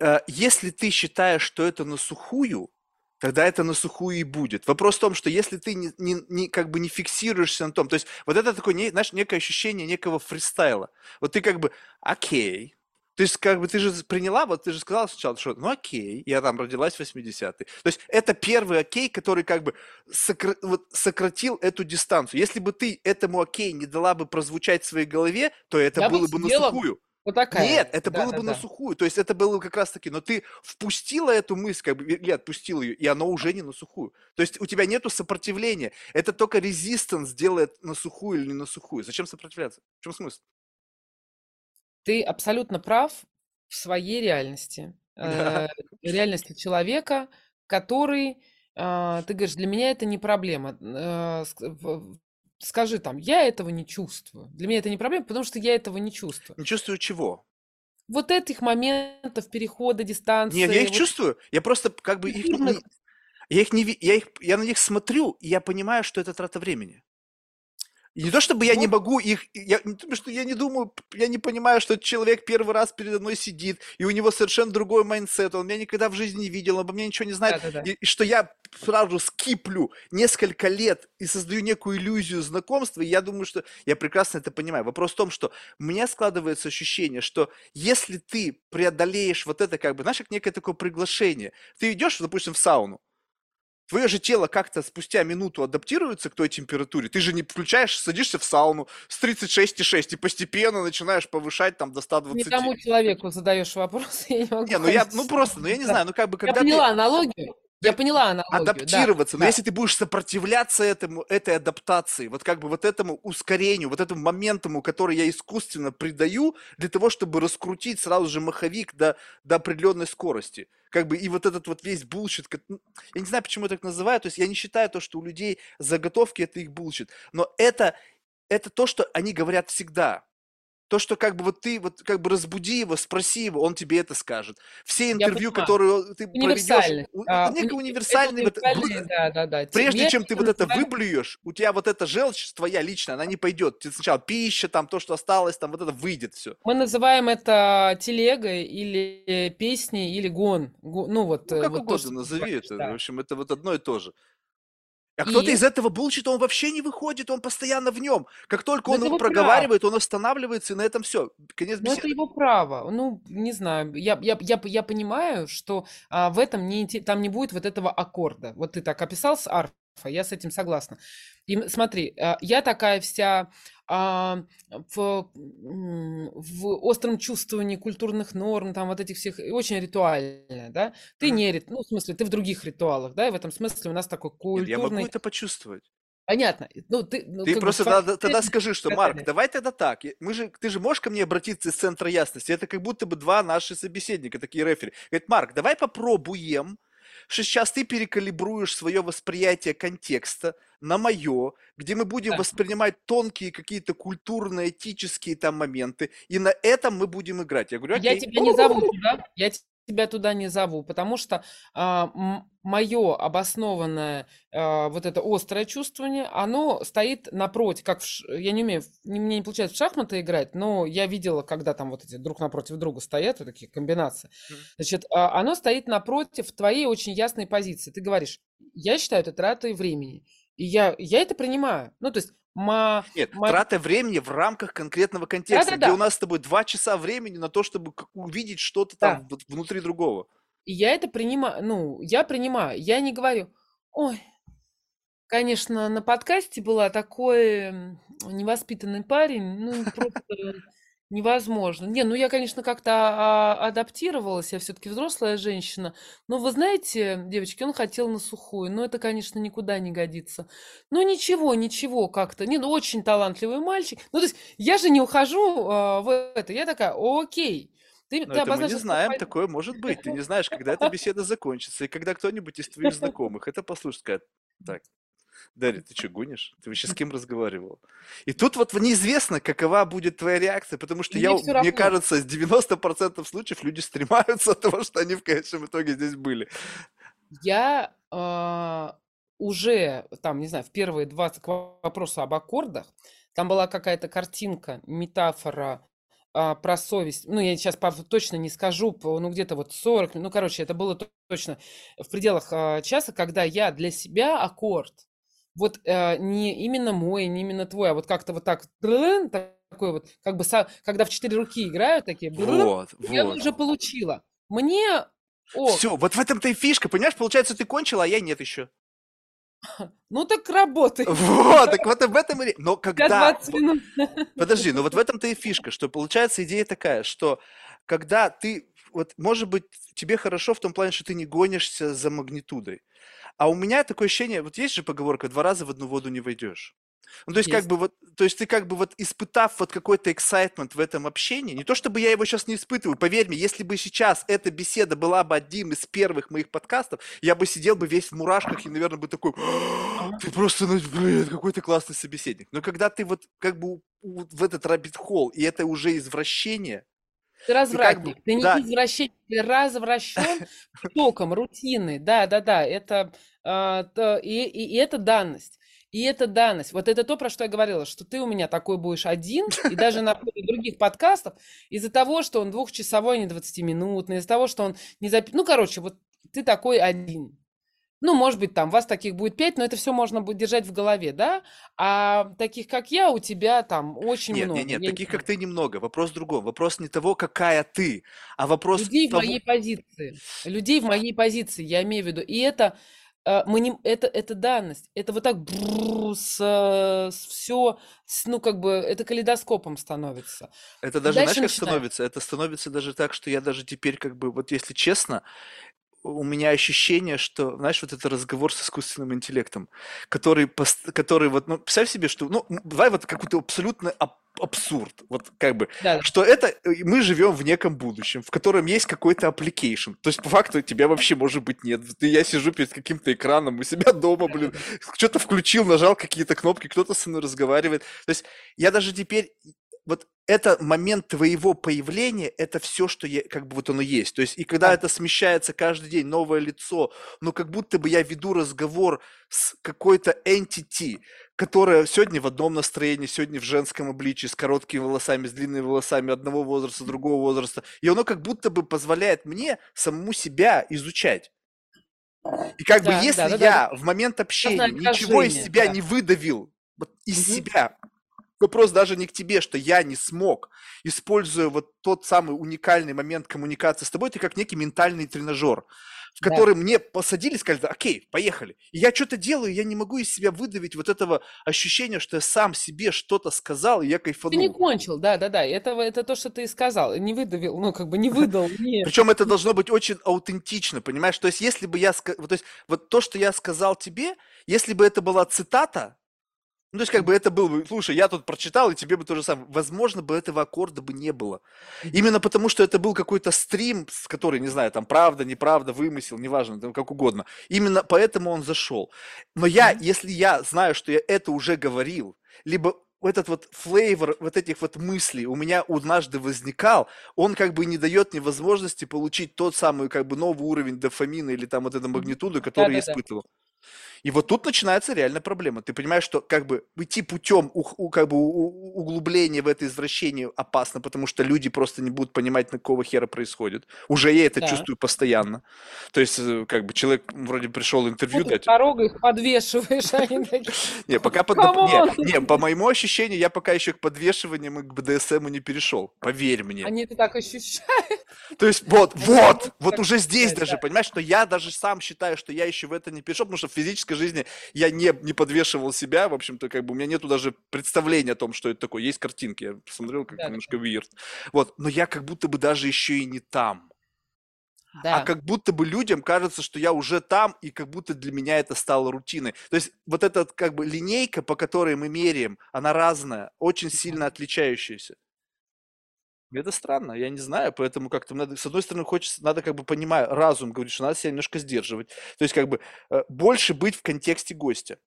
э, если ты считаешь, что это на сухую, тогда это на сухую и будет. Вопрос в том, что если ты не, не- не- как бы не фиксируешься на том, то есть вот это такое, не- знаешь, некое ощущение некого фристайла. Вот ты как бы, окей, то есть, как бы ты же приняла, вот ты же сказала сначала, что ну окей, я там родилась в 80-е. То есть это первый окей, который как бы сокра- вот сократил эту дистанцию. Если бы ты этому окей не дала бы прозвучать в своей голове, то это
я бы
было бы на сухую.
вот такая.
Нет, это
Да,
было
да,
бы на
да.
сухую. То есть это было как раз таки, но ты впустила эту мысль, как бы, или отпустил ее, и оно уже не на сухую. То есть у тебя нету сопротивления. Это только резистанс делает на сухую или не на сухую. Зачем сопротивляться? В чем смысл?
Ты абсолютно прав в своей реальности. *laughs* Э, реальности человека, который, а, ты говоришь, для меня это не проблема. Э, Скажи там, я этого не чувствую. Для меня это не проблема, потому что я этого не чувствую.
Не чувствую чего?
Вот этих моментов перехода
Нет,
дистанции.
я их
вот
чувствую. Я просто как бы их я их не я их я на них смотрю, и я понимаю, что это трата времени. И не то чтобы я не
Вот.
могу их, я, не то, что я не думаю, я не понимаю, что человек первый раз передо мной сидит, и у него совершенно другой mindset, он меня никогда в жизни не видел, он обо мне ничего не знает,
Да-да-да.
и, и что я сразу скиплю несколько лет и создаю некую иллюзию знакомства, и я думаю, что я прекрасно это понимаю. Вопрос в том, что у меня складывается ощущение, что если ты преодолеешь вот это, как бы, знаешь, как некое такое приглашение, ты идешь, допустим, в сауну, Твое же тело как-то спустя минуту адаптируется к той температуре. Ты же не включаешь, садишься в сауну с 36,6 и постепенно начинаешь повышать там до 120.
Не тому человеку задаешь вопрос, *laughs* я не могу
Не, ну я, ну просто, ну я не знаю, ну как бы
Я
когда ты...
поняла аналогию. Я поняла аналогию, да,
адаптироваться. Но
да.
если ты будешь сопротивляться этому, этой адаптации, вот как бы вот этому ускорению, вот этому моментуму, который я искусственно придаю, для того, чтобы раскрутить сразу же маховик до, до определенной скорости. Как бы и вот этот вот весь bullshit, ну, я не знаю, почему я так называю, то есть я не считаю то, что у людей заготовки это их bullshit, но это, это то, что они говорят всегда. То, что как бы вот ты вот как бы разбуди его, спроси его, он тебе это скажет. Все интервью, которые ты проведешь,
а,
некий универсальный, вот,
да, да, да.
прежде чем ты вот это выблюешь, у тебя вот эта желчь твоя личная, она не пойдет. Ты сначала пища, там то, что осталось, там вот это выйдет все.
Мы называем это телегой или песней, или гон. Ну вот.
Ну, как
вот
угодно
то,
назови это. Да. В общем, это вот одно и то же. А кто-то из этого булчит, он вообще не выходит, он постоянно в нем. Как только Но он его проговаривает, право. он останавливается, и на этом все. Конец
беседы. Но это его право. Ну, не знаю. Я, я, я, я понимаю, что а, в этом не, там не будет вот этого аккорда. Вот ты так описал с арф я с этим согласна. И смотри, а, я такая вся в, в остром чувствовании культурных норм, там вот этих всех, очень ритуальная, да? Ты не, ну, в смысле, ты в других ритуалах, да, и в этом смысле у нас такой культурный...
Нет, я могу это почувствовать.
Понятно. Ну, ты, ну,
ты просто бы, тогда, тогда скажи, что, Марк, давай тогда так. Мы же, ты же можешь ко мне обратиться из центра ясности. Это как будто бы два наши собеседника, такие рефери. Говорит, Марк, давай попробуем что сейчас ты перекалибруешь свое восприятие контекста на мое, где мы будем да. воспринимать тонкие какие-то культурные, этические там моменты, и на этом мы будем играть. Я говорю, окей.
Я тебя не зову туда, я тебя туда не зову, потому что а, мое обоснованное а, вот это острое чувствование, оно стоит напротив, как в, я не умею, не, мне не получается в шахматы играть, но я видела, когда там вот эти друг напротив друга стоят, вот такие комбинации. Значит, а, оно стоит напротив твоей очень ясной позиции. Ты говоришь, я считаю это тратой времени. И я, я это принимаю. Ну, то есть Ма...
Нет, ма... трата времени в рамках конкретного контекста, да, да, где да. у нас с тобой два часа времени на то, чтобы увидеть что-то да. там внутри другого.
И я это принимаю, ну, я принимаю, я не говорю, ой, конечно, на подкасте была такой невоспитанный парень, ну, просто Невозможно. Не, ну я, конечно, как-то а, адаптировалась, я все-таки взрослая женщина. Но вы знаете, девочки, он хотел на сухую, но это, конечно, никуда не годится. Ну ничего, ничего как-то. Не, ну очень талантливый мальчик. Ну то есть я же не ухожу а, в это. Я такая, окей.
Ты, Но ты это мы не знаем, такое может быть. Ты не знаешь, когда эта беседа закончится, и когда кто-нибудь из твоих *laughs* знакомых это послушает, скажет, так, Дарья, ты что, гонишь? Ты вообще с кем разговаривал? И тут вот неизвестно, какова будет твоя реакция, потому что я, мне кажется, с 90% случаев люди стремаются от того, что они в конечном итоге здесь были.
Я э, уже, там, не знаю, в первые 20 вопросов об аккордах, там была какая-то картинка, метафора а, про совесть. Ну, я сейчас точно не скажу, ну, где-то вот 40, ну, короче, это было точно в пределах а, часа, когда я для себя аккорд вот э, не именно мой, не именно твой, а вот как-то вот так, такой вот, как бы, когда в четыре руки играют такие,
вот,
я
вот.
уже получила. Мне
о. Все, вот в этом-то и фишка, понимаешь? Получается, ты кончила, а я нет еще.
Ну так работай.
Вот, так вот об этом и... Но когда... Подожди, но вот в этом-то и фишка, что получается идея такая, что когда ты... Вот, может быть, тебе хорошо в том плане, что ты не гонишься за магнитудой. А у меня такое ощущение, вот есть же поговорка, два раза в одну воду не войдешь. Ну, то есть, есть, как бы вот, то есть ты как бы вот испытав вот какой-то excitement в этом общении, не то чтобы я его сейчас не испытываю, поверь мне, если бы сейчас эта беседа была бы одним из первых моих подкастов, я бы сидел бы весь в мурашках и, наверное, бы такой, ты просто, ну, блин, какой ты классный собеседник. Но когда ты вот как бы в этот rabbit hole, и это уже извращение,
ты развратник, как ты не да. извращенец, ты развращен током, рутины, да, да, да, это, а, то, и, и, и это данность. И это данность. Вот это то, про что я говорила, что ты у меня такой будешь один, и даже на фоне других подкастов, из-за того, что он двухчасовой, не 20-минутный, из-за того, что он не запи... Ну, короче, вот ты такой один. Ну, может быть, там вас таких будет пять, но это все можно будет держать в голове, да? А таких, как я, у тебя там очень
нет,
много.
Нет, нет, нет, таких, как ты, немного. Вопрос в другом. Вопрос не того, какая ты, а вопрос
Людей
того...
в моей позиции. Людей в моей позиции, я имею в виду. И это а, мы не, это, это данность. Это вот так с, с, все, с, ну, как бы, это калейдоскопом становится.
Это даже, знаешь, как становится? Это становится даже так, что я даже теперь, как бы, вот если честно, у меня ощущение, что, знаешь, вот это разговор с искусственным интеллектом, который, который вот, ну, представь себе, что, ну, давай вот какой-то абсолютно абсурд. Вот как бы, да. что это э, мы живем в неком будущем, в котором есть какой-то application. То есть, по факту, тебя вообще, может быть, нет. Ты, я сижу перед каким-то экраном, у себя дома, блин, что-то включил, нажал какие-то кнопки, кто-то со мной разговаривает. То есть, я даже теперь вот это момент твоего появления, это все, что я, как бы вот оно есть. То есть, и когда это смещается каждый день, новое лицо, ну, как будто бы я веду разговор с какой-то entity, которая сегодня в одном настроении, сегодня в женском обличии, с короткими волосами, с длинными волосами, одного возраста, другого возраста. И оно как будто бы позволяет мне самому себя изучать. И как да, бы если да, да, я да. в момент общения ничего из себя да. не выдавил, вот из угу. себя, Вопрос даже не к тебе, что я не смог, используя вот тот самый уникальный момент коммуникации с тобой, ты как некий ментальный тренажер, в который да. мне посадили, сказали, окей, поехали. И я что-то делаю, я не могу из себя выдавить вот этого ощущения, что я сам себе что-то сказал, и я кайфанул.
Ты не кончил, да-да-да, это, это то, что ты сказал, не выдавил, ну, как бы не выдал. *laughs*
Причем это должно быть очень аутентично, понимаешь? То есть если бы я, то есть вот то, что я сказал тебе, если бы это была цитата, ну, то есть, как бы это было бы, слушай, я тут прочитал, и тебе бы то же самое. Возможно, бы этого аккорда бы не было. Именно потому, что это был какой-то стрим, с который, не знаю, там, правда, неправда, вымысел, неважно, там, как угодно. Именно поэтому он зашел. Но я, если я знаю, что я это уже говорил, либо этот вот флейвор вот этих вот мыслей у меня однажды возникал, он как бы не дает мне возможности получить тот самый как бы новый уровень дофамина или там вот эту магнитуду, который да, я испытывал. Да. И вот тут начинается реальная проблема. Ты понимаешь, что как бы идти путем у, у, как бы у, углубления в это извращение опасно, потому что люди просто не будут понимать, на какого хера происходит. Уже я это да. чувствую постоянно. То есть, э, как бы человек вроде пришел интервью дать.
Порога их подвешиваешь, они такие. *laughs*
Не, пока под... не, не, по моему ощущению, я пока еще к подвешиваниям и к БДСМу не перешел. Поверь мне.
Они это так ощущают.
То есть, вот, вот, вот уже здесь даже, понимаешь, что я даже сам считаю, что я еще в это не перешел, потому что в практической жизни я не, не подвешивал себя, в общем-то, как бы у меня нету даже представления о том, что это такое. Есть картинки, я посмотрел, как да. немножко weird. Вот, но я как будто бы даже еще и не там. А да. А как будто бы людям кажется, что я уже там, и как будто для меня это стало рутиной. То есть вот эта как бы линейка, по которой мы меряем, она разная, очень сильно отличающаяся. Это странно, я не знаю, поэтому как-то надо, с одной стороны, хочется, надо как бы понимать, разум говорит, что надо себя немножко сдерживать. То есть как бы э, больше быть в контексте гостя.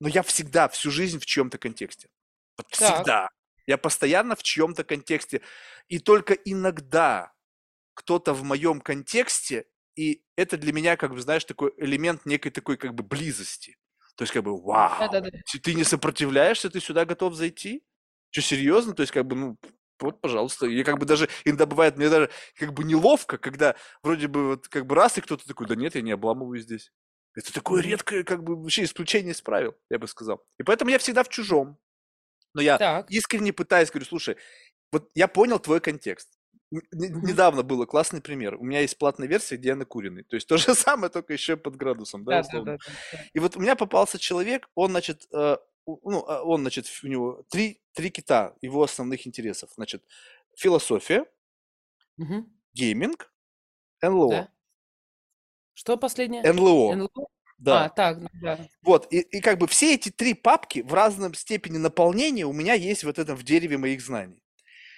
Но я всегда, всю жизнь в чьем-то контексте. Вот всегда. Так. Я постоянно в чьем-то контексте. И только иногда кто-то в моем контексте, и это для меня, как бы, знаешь, такой элемент некой такой как бы близости. То есть как бы, вау, Да-да-да. ты не сопротивляешься, ты сюда готов зайти? Что, серьезно? То есть как бы, ну, вот, пожалуйста. И как бы даже иногда бывает, мне даже как бы неловко, когда вроде бы вот как бы раз, и кто-то такой, да нет, я не обламываю здесь. Это такое редкое, как бы, вообще исключение из правил, я бы сказал. И поэтому я всегда в чужом. Но я так. искренне пытаюсь, говорю, слушай, вот я понял твой контекст. Недавно было классный пример. У меня есть платная версия, где я накуренный. То есть то же *laughs* самое, только еще под градусом, да, да, да, да, да. И вот у меня попался человек, он, значит, э, ну, а, он, значит, у него три, три кита его основных интересов. Значит, философия, угу. гейминг, НЛО. Да.
Что последнее?
НЛО. НЛО? Да.
А, так, ну да.
Вот, и, и как бы все эти три папки в разном степени наполнения у меня есть вот этом в дереве моих знаний.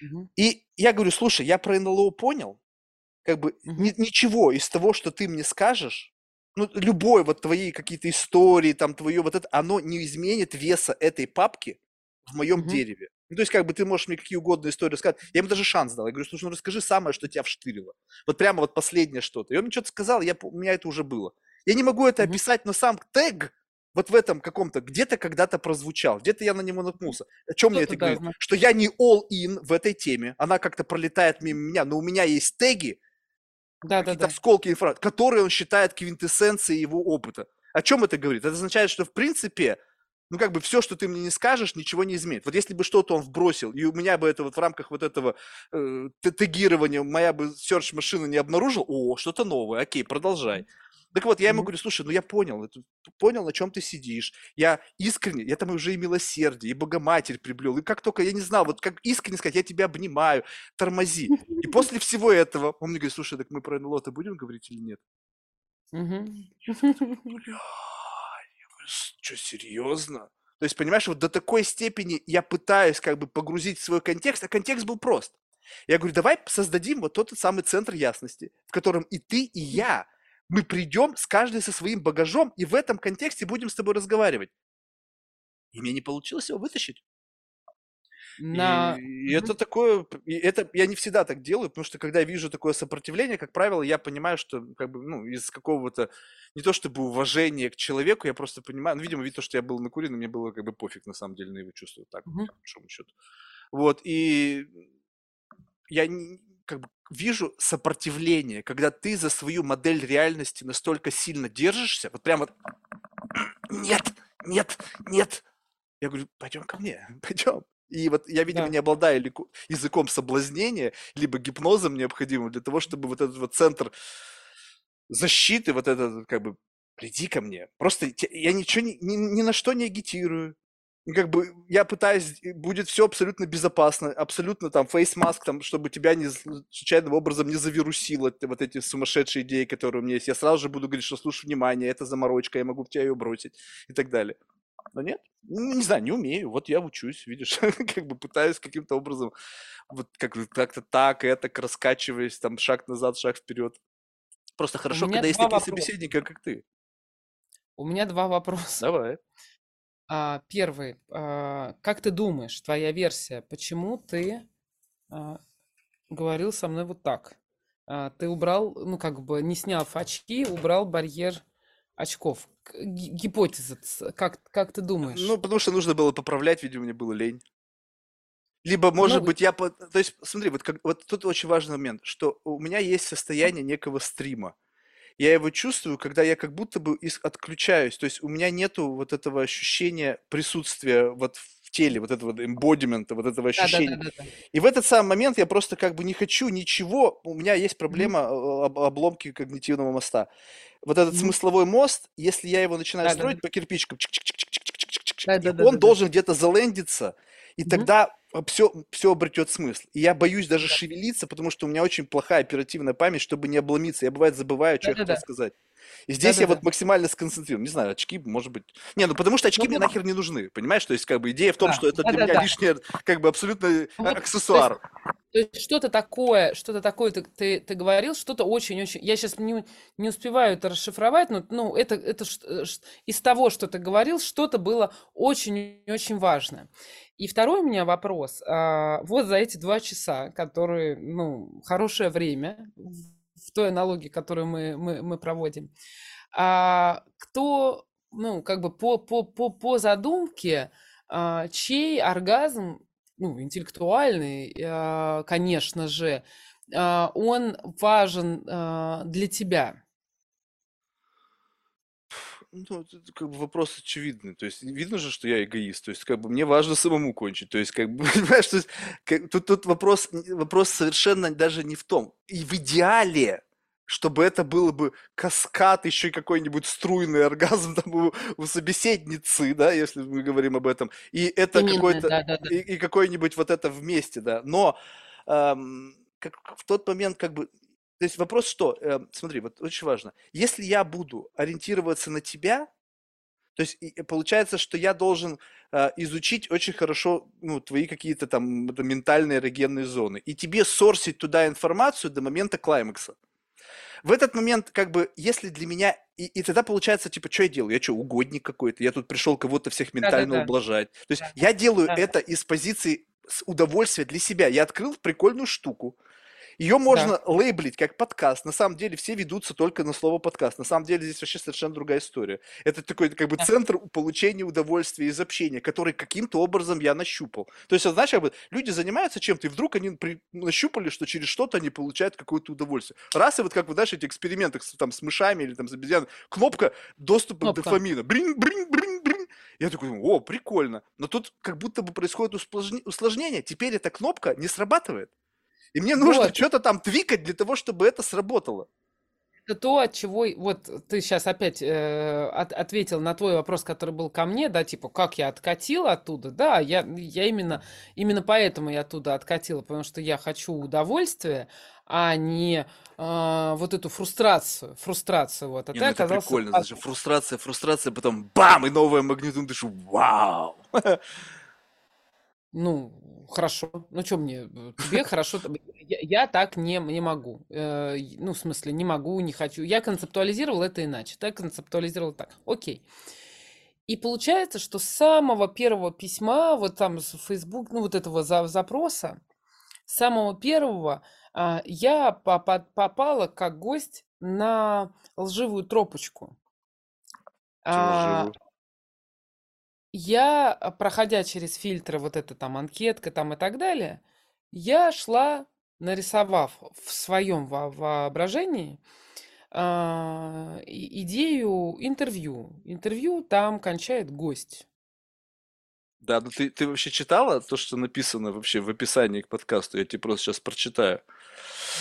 Угу. И я говорю, слушай, я про НЛО понял, как бы угу. ни, ничего из того, что ты мне скажешь, ну, любое вот твои какие-то истории, там, твое вот это, оно не изменит веса этой папки в моем mm-hmm. дереве. Ну, то есть, как бы ты можешь мне какие угодно истории рассказать. Я ему даже шанс дал. Я говорю, слушай, ну расскажи самое, что тебя вштырило. Вот прямо вот последнее что-то. И он мне что-то сказал, я, у меня это уже было. Я не могу это mm-hmm. описать, но сам тег вот в этом каком-то, где-то когда-то прозвучал, где-то я на него наткнулся. О чем мне это говорит? Знаю. Что я не all-in в этой теме, она как-то пролетает мимо меня, но у меня есть теги, да, какие-то да, да. осколки информации, которые он считает квинтэссенцией его опыта. О чем это говорит? Это означает, что в принципе, ну как бы все, что ты мне не скажешь, ничего не изменит. Вот если бы что-то он вбросил, и у меня бы это вот в рамках вот этого э, тегирования моя бы search машина не обнаружила, о, что-то новое, окей, продолжай. Так вот, я ему говорю, слушай, ну я понял, понял, на чем ты сидишь. Я искренне, я там уже и милосердие, и Богоматерь приблел. И как только, я не знал, вот как искренне сказать, я тебя обнимаю, тормози. И *laughs* после всего этого он мне говорит, слушай, так мы про НЛО-то будем говорить или нет? Что, серьезно? То есть, понимаешь, вот до такой степени я пытаюсь как бы погрузить в свой контекст, а контекст был прост. Я говорю, давай создадим вот тот самый центр ясности, в котором и ты, и я, мы придем с каждый со своим багажом, и в этом контексте будем с тобой разговаривать. И мне не получилось его вытащить.
На...
И, и это такое, и это я не всегда так делаю, потому что когда я вижу такое сопротивление, как правило, я понимаю, что как бы, ну, из какого-то, не то чтобы уважения к человеку, я просто понимаю, ну, видимо, видно, что я был накурен, мне было как бы пофиг на самом деле на его чувства, так,
Мгм.
по большому счету. Вот, и я не- как бы вижу сопротивление, когда ты за свою модель реальности настолько сильно держишься, вот прямо нет, нет, нет. Я говорю, пойдем ко мне, *laughs* пойдем. И вот я, видимо,
Да.
не обладаю языком соблазнения, либо гипнозом необходимым для того, чтобы вот этот вот центр защиты, вот этот, как бы, приди ко мне. Просто я ничего, ни, ни, ни на что не агитирую. Как бы я пытаюсь, будет все абсолютно безопасно, абсолютно там фейс-маск, там, чтобы тебя не, случайным образом не завирусило вот эти сумасшедшие идеи, которые у меня есть. Я сразу же буду говорить, что слушай, внимание, это заморочка, я могу в тебя ее бросить и так далее. Но нет, не знаю, не умею, вот я учусь, видишь, *laughs* как бы пытаюсь каким-то образом вот как, как-то так, это раскачиваясь, там шаг назад, шаг вперед. Просто хорошо, когда есть такие
вопроса.
собеседники, как ты.
У меня два вопроса.
Давай.
А, первый. а, как ты думаешь, твоя версия, почему ты а, говорил со мной вот так? А, ты убрал, ну, как бы, не сняв очки, убрал барьер очков. Гипотеза, как, как ты думаешь?
Ну, потому что нужно было поправлять, видимо, мне было лень. Либо, может
Ну,
быть, я... по- То есть, смотри, вот, как... вот тут очень важный момент, что у меня есть состояние некого стрима. Я его чувствую, когда я как будто бы отключаюсь. То есть у меня нету вот этого ощущения присутствия вот в теле, вот этого эмбодимента, вот этого ощущения.
Да-да-да-да.
И в этот самый момент я просто как бы не хочу ничего. У меня есть проблема об- обломки когнитивного моста. Вот этот
Мгм.
смысловой мост, если я его начинаю
Да-да-да.
строить по кирпичикам, чик-чик-чик-чик-чик-чик-чик, и он
Да-да-да-да-да.
должен где-то залендиться, и
Мгм.
тогда все, все обретет смысл. И я боюсь даже
Да.
шевелиться, потому что у меня очень плохая оперативная память, чтобы не обломиться. Я бывает забываю, что я хотел
Да-да-да.
сказать. И здесь я вот
Да-да-да.
максимально сконцентрирован. Не знаю, очки, может быть. Не, ну потому что очки
Ну
мне
вот,
нахер не нужны. Понимаешь? То есть, как бы идея в том,
да,
что это для меня
да-да-да.
лишнее, как бы абсолютно
Ну вот, есть,
аксессуар.
то есть что-то такое, что-то такое ты, ты, ты говорил, что-то очень-очень... Я сейчас не, не успеваю это расшифровать, но ну, это, это э, из того, что ты говорил, что-то было очень-очень важное. И второй у меня вопрос. А, вот за эти два часа, которые, ну, хорошее время, той аналогии, которую мы, мы, мы проводим, а, кто, ну, как бы по, по, по, по задумке, а, чей оргазм, ну, интеллектуальный, а, конечно же, а, он важен а, для тебя?
Ну, это как бы вопрос очевидный. То есть видно же, что я эгоист. То есть как бы мне важно самому кончить. То есть как бы, *laughs* понимаешь, то есть, как- тут, тут вопрос, вопрос совершенно даже не в том. И в идеале, чтобы это было бы каскад, еще и какой-нибудь струйный оргазм там у, у собеседницы, да, если мы говорим об этом. И это
Именно,
какой-то,
да-да-да.
и, и какой-нибудь вот это вместе, да. Но ам, как в тот момент как бы то есть вопрос что? Э, смотри, вот очень важно. Если я буду ориентироваться на тебя, то есть получается, что я должен э, изучить очень хорошо ну, твои какие-то там ментальные эрогенные зоны и тебе сорсить туда информацию до момента клаймакса. В этот момент, как бы, если для меня... И, и тогда получается, типа, что я делаю? Я что, угодник какой-то? Я тут пришел кого-то всех ментально
Да-да-да.
ублажать. То есть
Да.
я делаю
Да.
это из позиции с удовольствия для себя. Я открыл прикольную штуку. Ее
Да.
можно лейблить как подкаст. На самом деле все ведутся только на слово подкаст. На самом деле здесь вообще совершенно другая история. Это такой как бы
Да.
центр получения удовольствия из общения, который каким-то образом я нащупал. То есть, знаешь, как бы люди занимаются чем-то, и вдруг они при- нащупали, что через что-то они получают какое-то удовольствие. Раз, и вот как вы, знаешь, эти эксперименты с, там, с мышами или там с обезьянами, кнопка доступа к
Кнопка.
дофамина. Брин, брин, брин, брин. Я такой, о, прикольно. Но тут как будто бы происходит усложнение. Теперь эта кнопка не срабатывает. И мне нужно
Вот.
что-то там твикать для того, чтобы это сработало.
это то, от чего... Вот ты сейчас опять э, от- ответил на твой вопрос, который был ко мне, да, типа, как я откатила оттуда. Да, я, я именно, именно поэтому я оттуда откатила, потому что я хочу удовольствия, а не а, вот эту фрустрацию. Фрустрацию, вот. А
Не,
ты
ну это
оказался...
прикольно,
пас-
даже фрустрация, фрустрация, потом бам, и новая магнитуда, ты что, вау. *laughs*
Ну, хорошо. Ну, что мне, э, *laughs* тебе хорошо. Я, я так не, не могу. Э, ну, в смысле, не могу, не хочу. Я концептуализировал это иначе. Ты концептуализировал так. Окей. И получается, что с самого первого письма, вот там с Facebook, ну, вот этого за- запроса, с самого первого а, я попа- попала как гость на лживую тропочку.
Чего
А? Я, а, проходя через фильтры, вот это там анкетка там и так далее, я шла, нарисовав в своем во- воображении а, и- идею интервью. Интервью там кончает гость.
Да, ну ты, ты вообще читала то, что написано вообще в описании к подкасту? Я тебе просто сейчас прочитаю.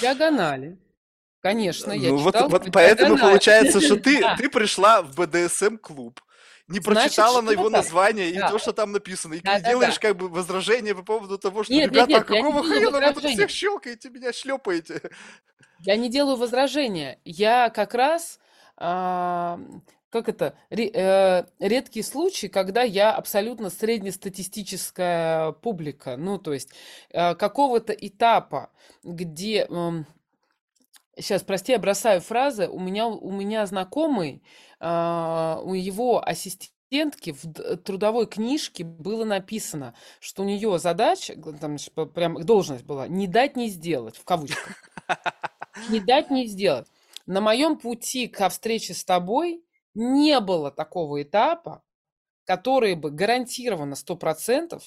Диагонали. Конечно, я
Ну вот,
читала
вот
по
поэтому
диагонали.
получается, что ты, *laughs*
Да.
ты пришла в БДСМ-клуб, не
Значит,
прочитала на его название и то, что там написано, и ты делаешь как бы возражение по поводу того, что,
Нет,
ребята,
нет,
какого хрена вы тут всех щелкаете, меня шлепаете?
Я не делаю возражения. Я как раз, а, как это, э, редкий случай, когда я абсолютно среднестатистическая публика. Ну, то есть э, какого-то этапа, где... Сейчас, прости, я бросаю фразы. У меня, у меня знакомый, у его ассистентки в трудовой книжке было написано, что у нее задача, там прям должность была, не дать не сделать, в кавычках. Не дать не сделать. На моем пути ко встрече с тобой не было такого этапа, который бы гарантированно 100%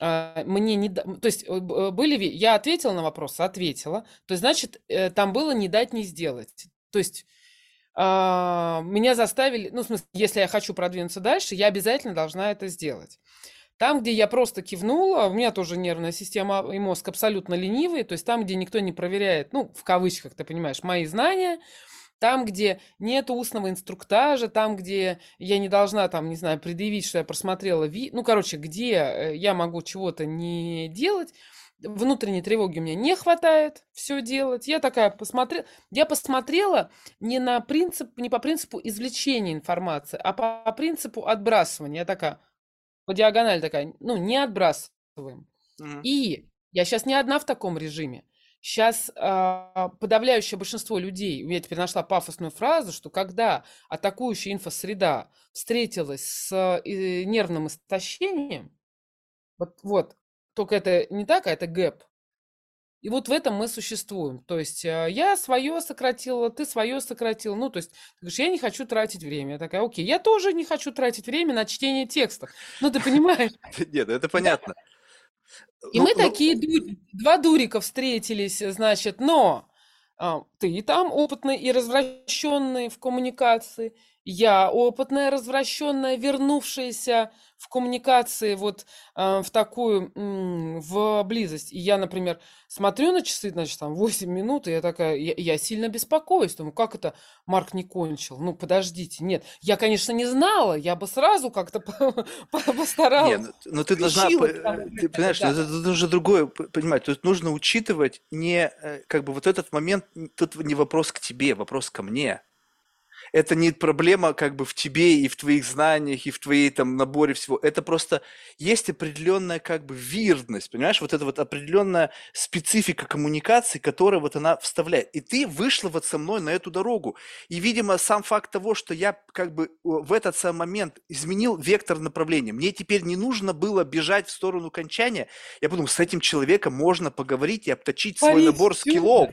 а, мне не... То есть э, были... Я ответила на вопрос, ответила. То есть, значит, э, там было не дать не сделать. То есть а, меня заставили... Ну, в смысле, если я хочу продвинуться дальше, я обязательно должна это сделать. Там, где я просто кивнула, у меня тоже нервная система и мозг абсолютно ленивые, то есть там, где никто не проверяет, ну, в кавычках, ты понимаешь, мои знания, там, где нет устного инструктажа, там, где я не должна, там, не знаю, предъявить, что я просмотрела, ви... ну, короче, где э, я могу чего-то не делать, внутренней тревоги у меня не хватает все делать. Я такая посмотрела, я посмотрела не на принцип, не по принципу извлечения информации, а по, принципу отбрасывания. Я такая, по диагонали такая, ну, не отбрасываем.
Мгм.
И я сейчас не одна в таком режиме. Сейчас подавляющее большинство людей, я теперь нашла пафосную фразу, что когда атакующая инфосреда встретилась с э, нервным истощением, вот, вот, только это не так, а это гэп. И вот в этом мы существуем. То есть э, я свое сократила, ты свое сократил. Ну, то есть ты говоришь, я не хочу тратить время. Я такая, окей, я тоже не хочу тратить время на чтение текстов. Ну, ты понимаешь? *laughs*
Нет, это понятно.
И
Ну,
мы
ну,
такие, два дурика встретились, значит, но а, ты и там опытный и развращенный в коммуникации, я опытная, развращенная, вернувшаяся в коммуникации вот а, в такую, м, в близость. И я, например, смотрю на часы, значит, там 8 минут, и я такая, я, я сильно беспокоюсь, думаю, как это Марк не кончил? Ну, подождите, нет, я, конечно, не знала, я бы сразу как-то *laughs* по- по-
Не,
постаралась.
ну, ну ты должна, э, ты понимаешь, это, это уже другое понимать. Тут нужно учитывать не, э, как бы вот этот момент, тут не вопрос к тебе, вопрос ко мне. Это не проблема как бы в тебе и в твоих знаниях, и в твоей там наборе всего. Это просто есть определенная как бы вирдность, понимаешь? Вот это вот определенная специфика коммуникации, которая вот она вставляет. И ты вышла вот со мной на эту дорогу. И, видимо, сам факт того, что я как бы в этот самый момент изменил вектор направления. Мне теперь не нужно было бежать в сторону кончания. Я подумал, с этим человеком можно поговорить и обточить свой
Парень,
набор скиллов.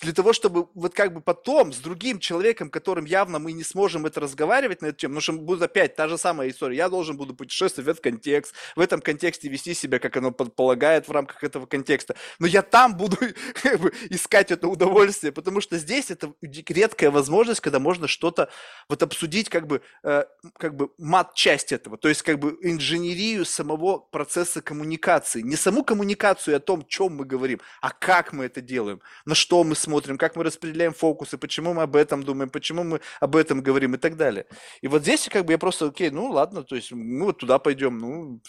Для того, чтобы вот как бы потом с другим человеком, которым явно мы не сможем это разговаривать на эту тему, потому что будет опять та же самая история. Я должен буду путешествовать в этот контекст, в этом контексте вести себя, как оно предполагает в рамках этого контекста. Но я там буду *laughs* как бы, искать это удовольствие, потому что здесь это редкая возможность, когда можно что-то вот обсудить, как бы, э, как бы мат-часть этого, то есть как бы инженерию самого процесса коммуникации. Не саму коммуникацию о том, о чем мы говорим, а как мы это делаем, на что мы смотрим, как мы распределяем фокусы, почему мы об этом думаем, почему мы об этом говорим и так далее. И вот здесь как бы я просто, окей, ну ладно, то есть мы вот туда пойдем, ну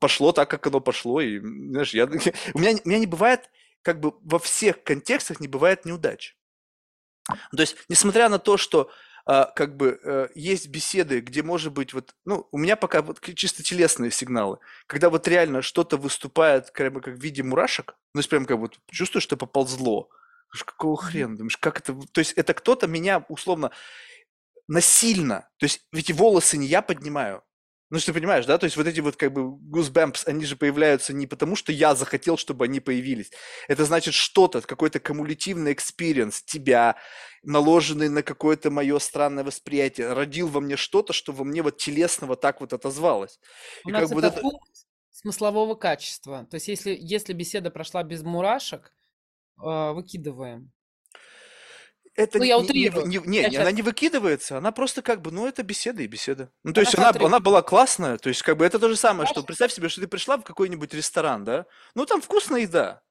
пошло так, как оно пошло, и знаешь, я, *laughs* у меня, у меня не бывает, как бы во всех контекстах не бывает неудач. То есть, несмотря на то, что а, как бы а, есть беседы, где может быть вот, ну, у меня пока вот чисто телесные сигналы, когда вот реально что-то выступает бы как в виде мурашек, ну, есть прям как вот чувствуешь, что поползло, какого хрена, думаешь, как это, то есть это кто-то меня условно насильно, то есть ведь волосы не я поднимаю, ну, что ты понимаешь, да? То есть вот эти вот как бы goosebumps, они же появляются не потому, что я захотел, чтобы они появились. Это значит что-то, какой-то кумулятивный experience тебя, наложенный на какое-то мое странное восприятие, родил во мне что-то, что во мне вот телесного так вот отозвалось.
У И нас как это, это смыслового качества. То есть если, если беседа прошла без мурашек, выкидываем.
Это ну, я утрирую. Не, не, не, она не выкидывается, она просто как бы, ну, это беседа и беседа. Ну, то есть она, она была классная, то есть как бы это то же самое, что представь себе, что ты пришла в какой-нибудь ресторан, да, ну, там вкусная еда,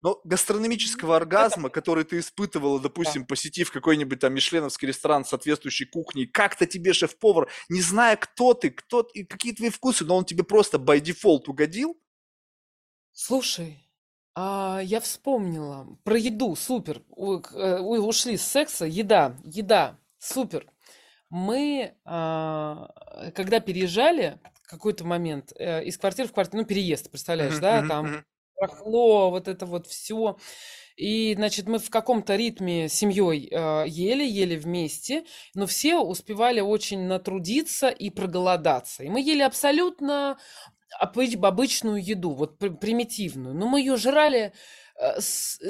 но гастрономического оргазма, который ты испытывала, допустим, посетив какой-нибудь там мишленовский ресторан с соответствующей кухней, как-то тебе шеф-повар, не зная, кто ты, кто и какие твои вкусы, но он тебе просто by default угодил.
Слушай, а, я вспомнила про еду, супер. Э, ушли с секса, еда, еда, супер. Мы, а, когда переезжали, какой-то момент э, из квартиры в квартиру, ну, переезд, представляешь, да, там прохло, вот это вот все. И, значит, мы в каком-то ритме с семьей э, ели, ели вместе, но все успевали очень натрудиться и проголодаться. И мы ели абсолютно обычную еду, вот примитивную. Но мы ее жрали э,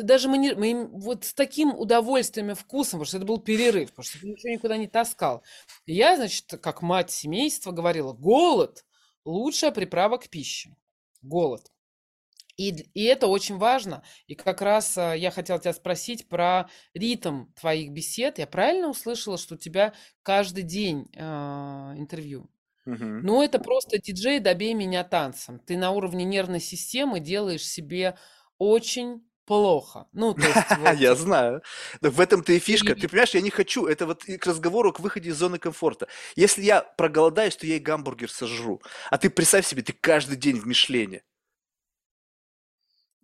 даже мы, не, мы вот с таким удовольствием и вкусом, потому что это был перерыв, потому что ничего никуда не таскал. Я, значит, как мать семейства говорила, голод – лучшая приправа к пище. Голод. И, и это очень важно. И как раз а, я хотела тебя спросить про ритм твоих бесед. Я правильно услышала, что у тебя каждый день э, интервью? Ну, это просто диджей "Добей меня танцем". Ты на уровне нервной системы делаешь себе очень плохо. Ну, то есть *laughs*
Я знаю. в этом-то и фишка. Ты понимаешь, я не хочу. Это вот к разговору, к выходе из зоны комфорта. Если я проголодаюсь, то я и гамбургер сожру. А ты представь себе, ты каждый день в Мишлене.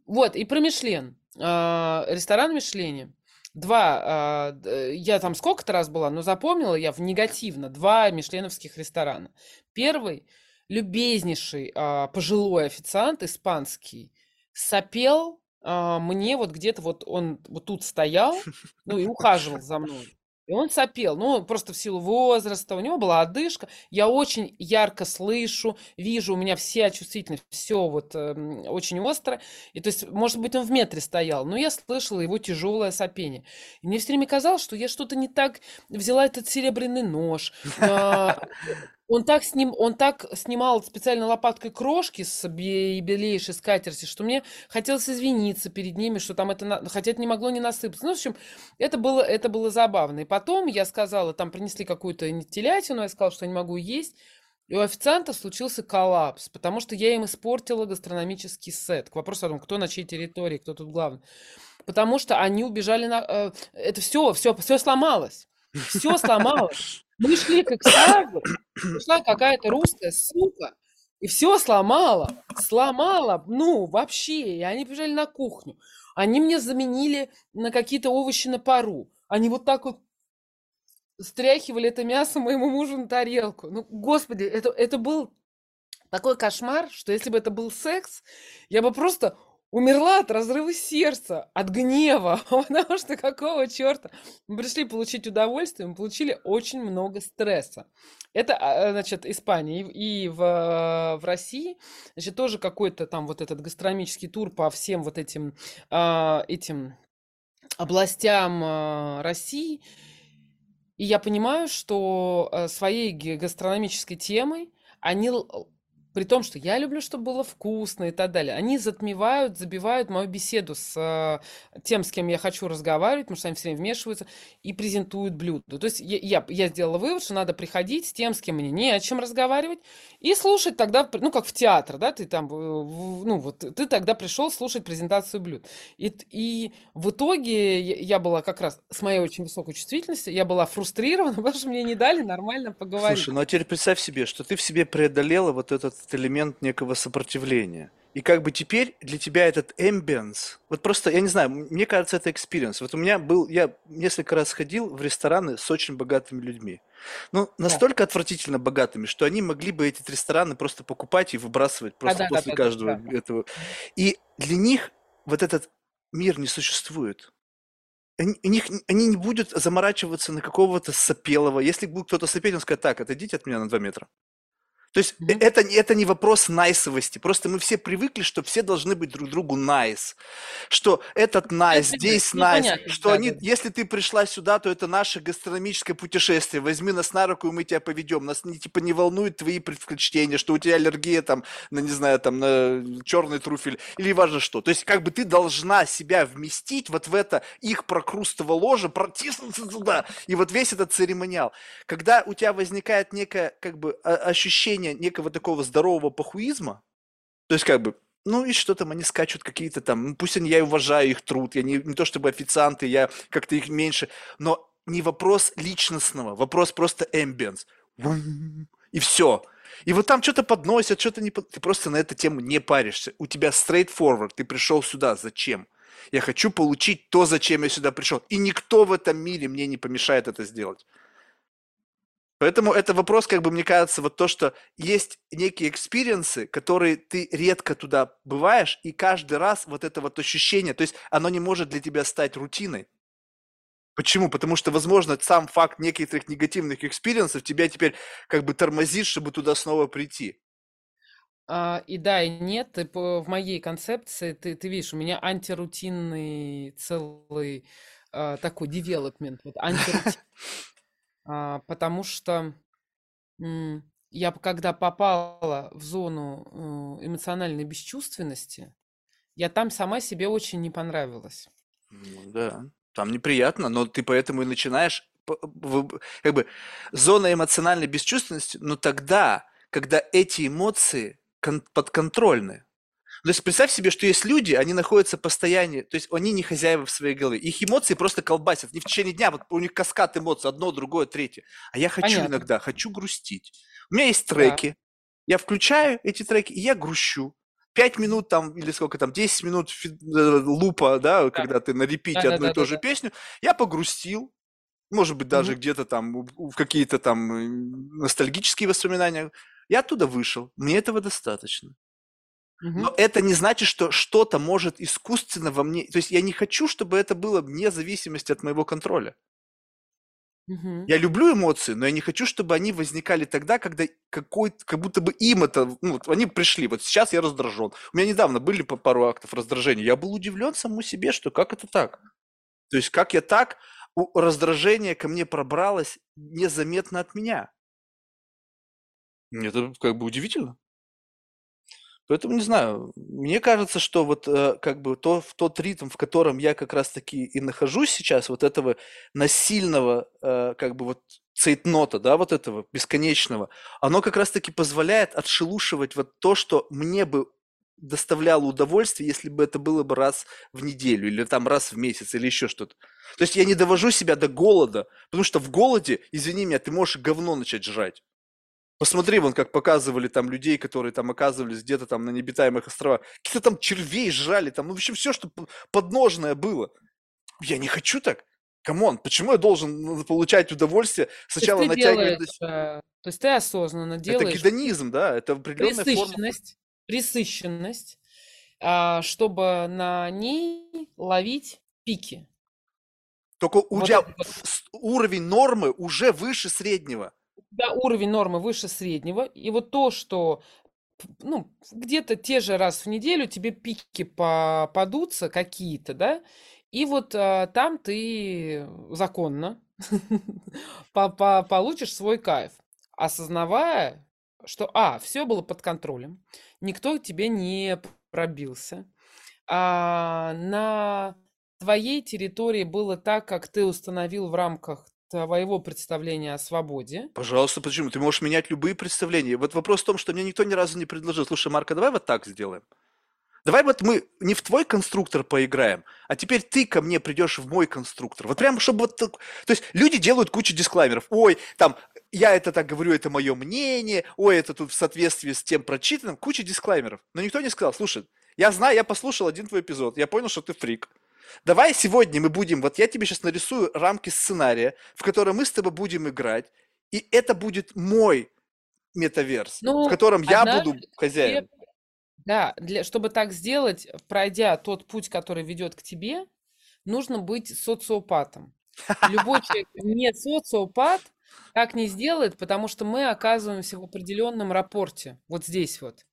Вот, и про Мишлен. А, ресторан Мишлене. Два, а, я там сколько-то раз была, но запомнила я в негативно два мишленовских ресторана. Первый, любезнейший а, пожилой официант испанский, сопел а, мне вот где-то вот он вот тут стоял, ну и ухаживал за мной. И он сопел, ну, просто в силу возраста, у него была одышка. Я очень ярко слышу, вижу, у меня вся чувствительность, все вот э, очень остро. И то есть, может быть, он в метре стоял, но я слышала его тяжелое сопение. И мне все время казалось, что я что-то не так взяла этот серебряный нож. Э, он так, с ним, он так снимал специально лопаткой крошки с белейшей скатерти, что мне хотелось извиниться перед ними, что там это, хотя это не могло не насыпаться. Ну, в общем, это было, это было забавно. И потом я сказала, там принесли какую-то телятину, я сказала, что я не могу есть. И у официанта случился коллапс, потому что я им испортила гастрономический сет. К вопросу о том, кто на чьей территории, кто тут главный. Потому что они убежали на... Э, это все, все, все сломалось. Все сломалось. Мы шли к экстазу, пришла какая-то русская сука, и все сломала, сломала, ну, вообще. И они побежали на кухню. Они мне заменили на какие-то овощи на пару. Они вот так вот стряхивали это мясо моему мужу на тарелку. Ну, господи, это, это был такой кошмар, что если бы это был секс, я бы просто умерла от разрыва сердца, от гнева, *laughs* потому что какого черта? Мы пришли получить удовольствие, мы получили очень много стресса. Это, а, значит, Испания и в, в России, значит, тоже какой-то там вот этот гастрономический тур по всем вот этим, а, этим областям а, России. И я понимаю, что своей гастрономической темой они при том, что я люблю, чтобы было вкусно и так далее, они затмевают, забивают мою беседу с э, тем, с кем я хочу разговаривать, потому что они все время вмешиваются и презентуют блюдо. То есть я, я, я сделала вывод, что надо приходить с тем, с кем мне не о чем разговаривать, и слушать тогда, ну, как в театр, да, ты там, э, ну, вот, ты тогда пришел слушать презентацию блюд. И, и в итоге я была как раз с моей очень высокой чувствительностью, я была фрустрирована, *laughs* потому что мне не дали нормально поговорить.
Слушай, ну а теперь представь себе, что ты в себе преодолела вот этот элемент некого сопротивления. И как бы теперь для тебя этот ambience, вот просто, я не знаю, мне кажется, это experience. Вот у меня был, я несколько раз ходил в рестораны с очень богатыми людьми. Ну, настолько отвратительно богатыми, что они могли бы эти рестораны просто покупать и выбрасывать
А,
просто
да, да,
после
да, да,
каждого
да.
этого. И для них вот этот мир не существует. Они, у них, они не будут заморачиваться на какого-то сопелого. Если будет кто-то сопеть, он скажет, так, отойдите от меня на 2 метра. То есть
Мгм.
это, не- это не вопрос найсовости. Просто мы все привыкли, что все должны быть друг другу nice. Что этот nice,
Это
здесь nice.
непонятно,
Что
да,
они,
да,
если ты пришла сюда, то это наше гастрономическое путешествие. Возьми нас на руку, и мы тебя поведем. Нас не, типа не волнуют твои предпочтения, что у тебя аллергия там, на, не знаю, там, на черный труфель или важно что. То есть как бы ты должна себя вместить вот в это их прокрустово ложе, протиснуться туда. И вот весь этот церемониал. Когда у тебя возникает некое как бы о- ощущение некого такого здорового похуизма, то есть как бы, ну и что там, они скачут какие-то там, ну, пусть они, я уважаю их труд, я не, не то чтобы официанты, я как-то их меньше, но не вопрос личностного, вопрос просто. Вум, И все. И вот там что-то подносят, что-то не... Ты просто на эту тему не паришься. У тебя straightforward, ты пришел сюда, зачем? Я хочу получить то, зачем я сюда пришел. И никто в этом мире мне не помешает это сделать. Поэтому это вопрос, как бы мне кажется, вот то, что есть некие experience'ы, которые ты редко туда бываешь, и каждый раз вот это вот ощущение, то есть оно не может для тебя стать рутиной. Почему? Потому что, возможно, сам факт некоторых негативных experience'ов тебя теперь как бы тормозит, чтобы туда снова прийти.
А, и да, и нет. Ты по- в моей концепции, ты, ты видишь, у меня антирутинный целый а, такой девелопмент. Вот, *laughs* антирутин. А, потому что я когда попала в зону э, эмоциональной бесчувственности, я там сама себе очень не понравилась.
Ну да, там неприятно, но ты поэтому и начинаешь, как бы, зона эмоциональной бесчувственности, но тогда, когда эти эмоции кон- подконтрольны. То есть представь себе, что есть люди, они находятся в постоянии, то есть они не хозяева в своей голове. Их эмоции просто колбасят. Не в течение дня, вот у них каскад эмоций, одно, другое, третье. А я хочу
Понятно.
иногда, хочу грустить. У меня есть
Да.
треки, я включаю эти треки, и я грущу. Пять минут там, или сколько там, 10 минут э, лупа, да, когда ты на репите
Да, да,
одну и
да,
ту
да,
же
да.
песню, я погрустил, может быть, даже
Мгм.
где-то там в какие-то там э, ностальгические воспоминания. Я оттуда вышел, мне этого достаточно.
Мгм.
Но это не значит, что что-то может искусственно во мне... То есть я не хочу, чтобы это было вне зависимости от моего контроля.
Мгм.
Я люблю эмоции, но я не хочу, чтобы они возникали тогда, когда какой как будто бы им это... Ну, вот они пришли. Вот сейчас я раздражен. У меня недавно были пару актов раздражения. Я был удивлен самому себе, что как это так? То есть как я так... Раздражение ко мне пробралось незаметно от меня. Это как бы удивительно. Поэтому не знаю, мне кажется, что вот э, как бы то, в тот ритм, в котором я как раз-таки и нахожусь сейчас, вот этого насильного, э, как бы вот цейтнота, да, вот этого бесконечного, оно как раз-таки позволяет отшелушивать вот то, что мне бы доставляло удовольствие, если бы это было бы раз в неделю или там раз в месяц или еще что-то. То есть я не довожу себя до голода, потому что в голоде, извини меня, ты можешь говно начать жрать. Посмотри, вон как показывали там людей, которые там оказывались где-то там на необитаемых островах. Какие-то там червей жрали, там, ну, в общем, все, что подножное было. Я не хочу так. Come on, почему я должен ну, получать удовольствие, сначала натягивать...
делаешь, э, то есть ты осознанно
Это
делаешь
гедонизм, да, это определенная форма.
пресыщенность, пресыщенность, а, чтобы на ней ловить пики.
Только у
Вот
тебя
это
уровень нормы уже выше среднего.
Тебя уровень нормы выше среднего, и вот то, что ну, где-то те же раз в неделю тебе пики попадутся какие-то, да, и вот а, там ты законно *laughs* по- по- получишь свой кайф, осознавая, что, а, все было под контролем, никто к тебе не пробился, а на твоей территории было так, как ты установил в рамках твоего представления о свободе.
Пожалуйста, почему? Ты можешь менять любые представления. Вот вопрос в том, что мне никто ни разу не предложил. Слушай, Марка, давай вот так сделаем. Давай вот мы не в твой конструктор поиграем, а теперь ты ко мне придешь в мой конструктор. Вот прям, чтобы вот так... То есть люди делают кучу дисклаймеров. Ой, там, я это так говорю, это мое мнение. Ой, это тут в соответствии с тем прочитанным. Куча дисклаймеров. Но никто не сказал, слушай, я знаю, я послушал один твой эпизод, я понял, что ты фрик. Давай сегодня мы будем, вот я тебе сейчас нарисую рамки сценария, в котором мы с тобой будем играть, и это будет мой метаверс, ну, в котором я буду хозяин.
Да, для, чтобы так сделать, пройдя тот путь, который ведет к тебе, нужно быть социопатом. Любой *laughs* человек не социопат так не сделает, потому что мы оказываемся в определенном рапорте. Вот здесь вот.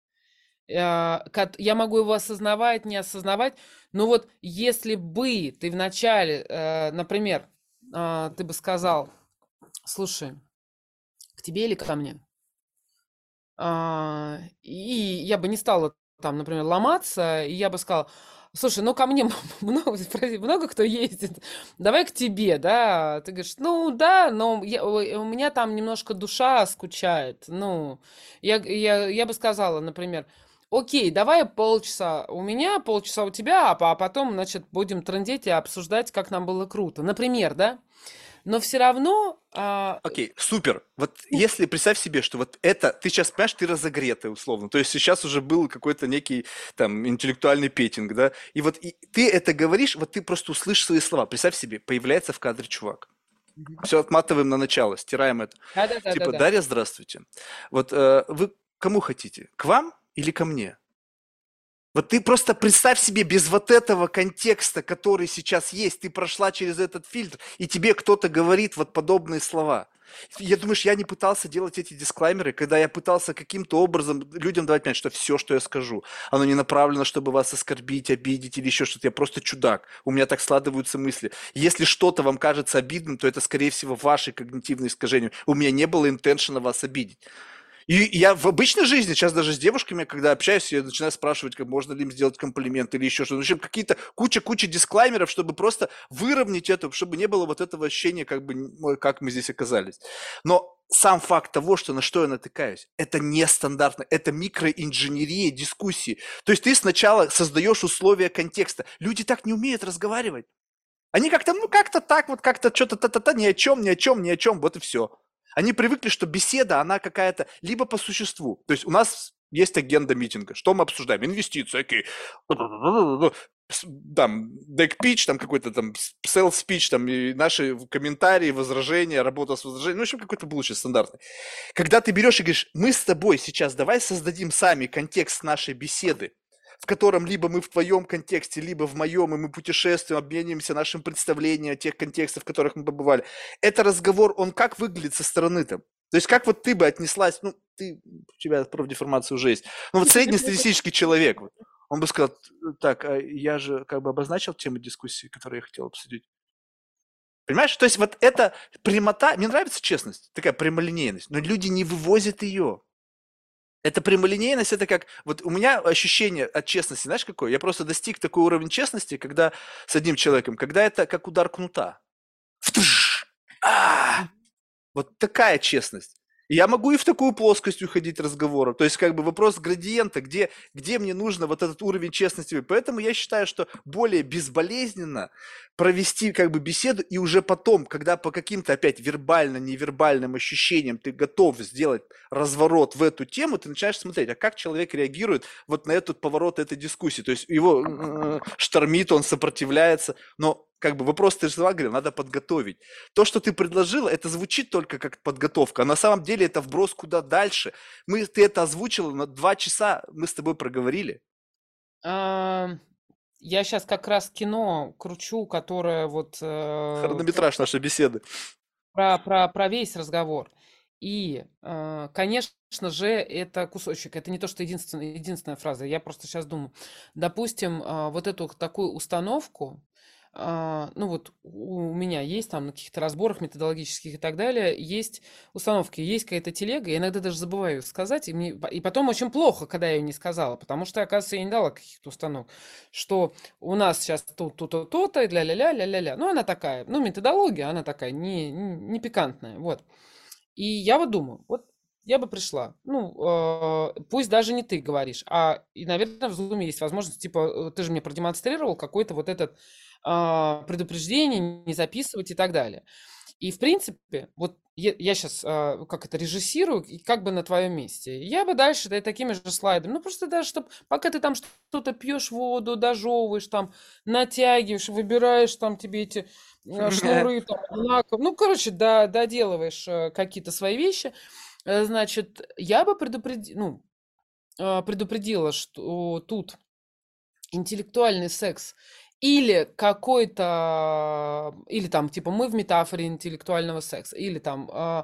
Э, я могу его осознавать, не осознавать, но вот если бы ты вначале, э, например, а, ты бы сказал, слушай, к тебе или ко мне? А, и я бы не стала там, например, ломаться, и я бы сказала, слушай, ну ко мне *laughs* много, много кто ездит, давай к тебе, да? Ты говоришь, ну да, но я, у меня там немножко душа скучает. Ну, я, я, я бы сказала, например, окей, давай полчаса у меня, полчаса у тебя, а потом, значит, будем трындеть и обсуждать, как нам было круто. Например, да? Но все равно...
А... Окей, супер. Вот если представь себе, что вот это, ты сейчас, понимаешь, ты разогретый условно, то есть сейчас уже был какой-то некий там интеллектуальный петинг, да, и вот и ты это говоришь, вот ты просто услышишь свои слова. Представь себе, появляется в кадре чувак. Все отматываем на начало, стираем это. Да, да, да, типа, да, да. Дарья, здравствуйте. Вот э, вы кому хотите? К вам или ко мне? Вот ты просто представь себе без вот этого контекста, который сейчас есть, ты прошла через этот фильтр, и тебе кто-то говорит вот подобные слова. Я думаешь, я не пытался делать эти дисклаймеры, когда я пытался каким-то образом людям давать понять, что все, что я скажу, оно не направлено, чтобы вас оскорбить, обидеть или еще что-то. Я просто чудак. У меня так складываются мысли. Если что-то вам кажется обидным, то это, скорее всего, ваши когнитивные искажения. У меня не было интеншена вас обидеть. И я в обычной жизни, сейчас даже с девушками, когда общаюсь, я начинаю спрашивать, как можно ли им сделать комплимент или еще что-то. В общем, какие-то куча-куча дисклаймеров, чтобы просто выровнять это, чтобы не было вот этого ощущения, как бы, как мы здесь оказались. Но сам факт того, что на что я натыкаюсь, это нестандартно, это микроинженерия дискуссии. То есть ты сначала создаешь условия контекста. Люди так не умеют разговаривать. Они как-то, ну как-то так, вот как-то что-то та-та-та, ни о чем, ни о чем, ни о чем, вот и все. Они привыкли, что беседа, она какая-то либо по существу. То есть у нас есть агенда митинга. Что мы обсуждаем? Инвестиции, окей. Там, deck pitch, там какой-то там speech, там и наши комментарии, возражения, работа с возражением. Ну, в общем, какой-то был очень стандартный. Когда ты берешь и говоришь, мы с тобой сейчас давай создадим сами контекст нашей беседы, в котором либо мы в твоем контексте, либо в моем, и мы путешествуем, обмениваемся нашим представлением о тех контекстах, в которых мы побывали. Это разговор, он как выглядит со стороны там? То есть как вот ты бы отнеслась, ну, ты, у тебя профдеформация уже есть, ну вот среднестатистический человек, он бы сказал, так, а я же как бы обозначил тему дискуссии, которую я хотел обсудить. Понимаешь? То есть вот эта прямота, мне нравится честность, такая прямолинейность, но люди не вывозят ее. Это прямолинейность, это как... Вот у меня ощущение от честности, знаешь, какое? Я просто достиг такой уровень честности, когда с одним человеком, когда это как удар кнута. А! Вот такая честность. Я могу и в такую плоскость уходить разговора. То есть, как бы вопрос градиента, где, где мне нужно вот этот уровень честности. Поэтому я считаю, что более безболезненно провести как бы беседу, и уже потом, когда по каким-то опять вербально-невербальным ощущениям ты готов сделать разворот в эту тему, ты начинаешь смотреть, а как человек реагирует вот на этот поворот этой дискуссии. То есть его штормит, он сопротивляется, но как бы вопрос ты же говорил, надо подготовить. То, что ты предложила, это звучит только как подготовка, а на самом деле это вброс куда дальше. Мы, ты это озвучила на два часа, мы с тобой проговорили.
Я сейчас как раз кино кручу, которое вот...
Э, Хронометраж нашей беседы.
Про, про, про весь разговор. И, э, конечно же, это кусочек, это не то, что единственная, единственная фраза. Я просто сейчас думаю, допустим, э, вот эту такую установку, ну вот у меня есть там на каких-то разборах методологических и так далее, есть установки, есть какая-то телега, я иногда даже забываю сказать, и, мне, и потом очень плохо, когда я ее не сказала, потому что, оказывается, я не дала каких-то установок, что у нас сейчас тут, тут, то, то-то, и ля-ля-ля, ля-ля-ля. Ну, она такая, ну, методология, она такая, не, не пикантная, вот. И я вот думаю, вот я бы пришла. Ну, э, пусть даже не ты говоришь, а, и, наверное, в Zoom есть возможность, типа, э, ты же мне продемонстрировал какой-то вот этот э, предупреждение, не записывать и так далее. И, в принципе, вот я, я сейчас э, как это режиссирую, и как бы на твоем месте. Я бы дальше да, такими же слайдами, ну, просто даже, чтобы пока ты там что-то пьешь воду, дожевываешь, там, натягиваешь, выбираешь там тебе эти э, шнуры, там, ну, короче, да, доделываешь э, какие-то свои вещи, значит, я бы предупреди ну, а, предупредила, что тут интеллектуальный секс или какой-то, или там, типа, мы в метафоре интеллектуального секса, или там, э,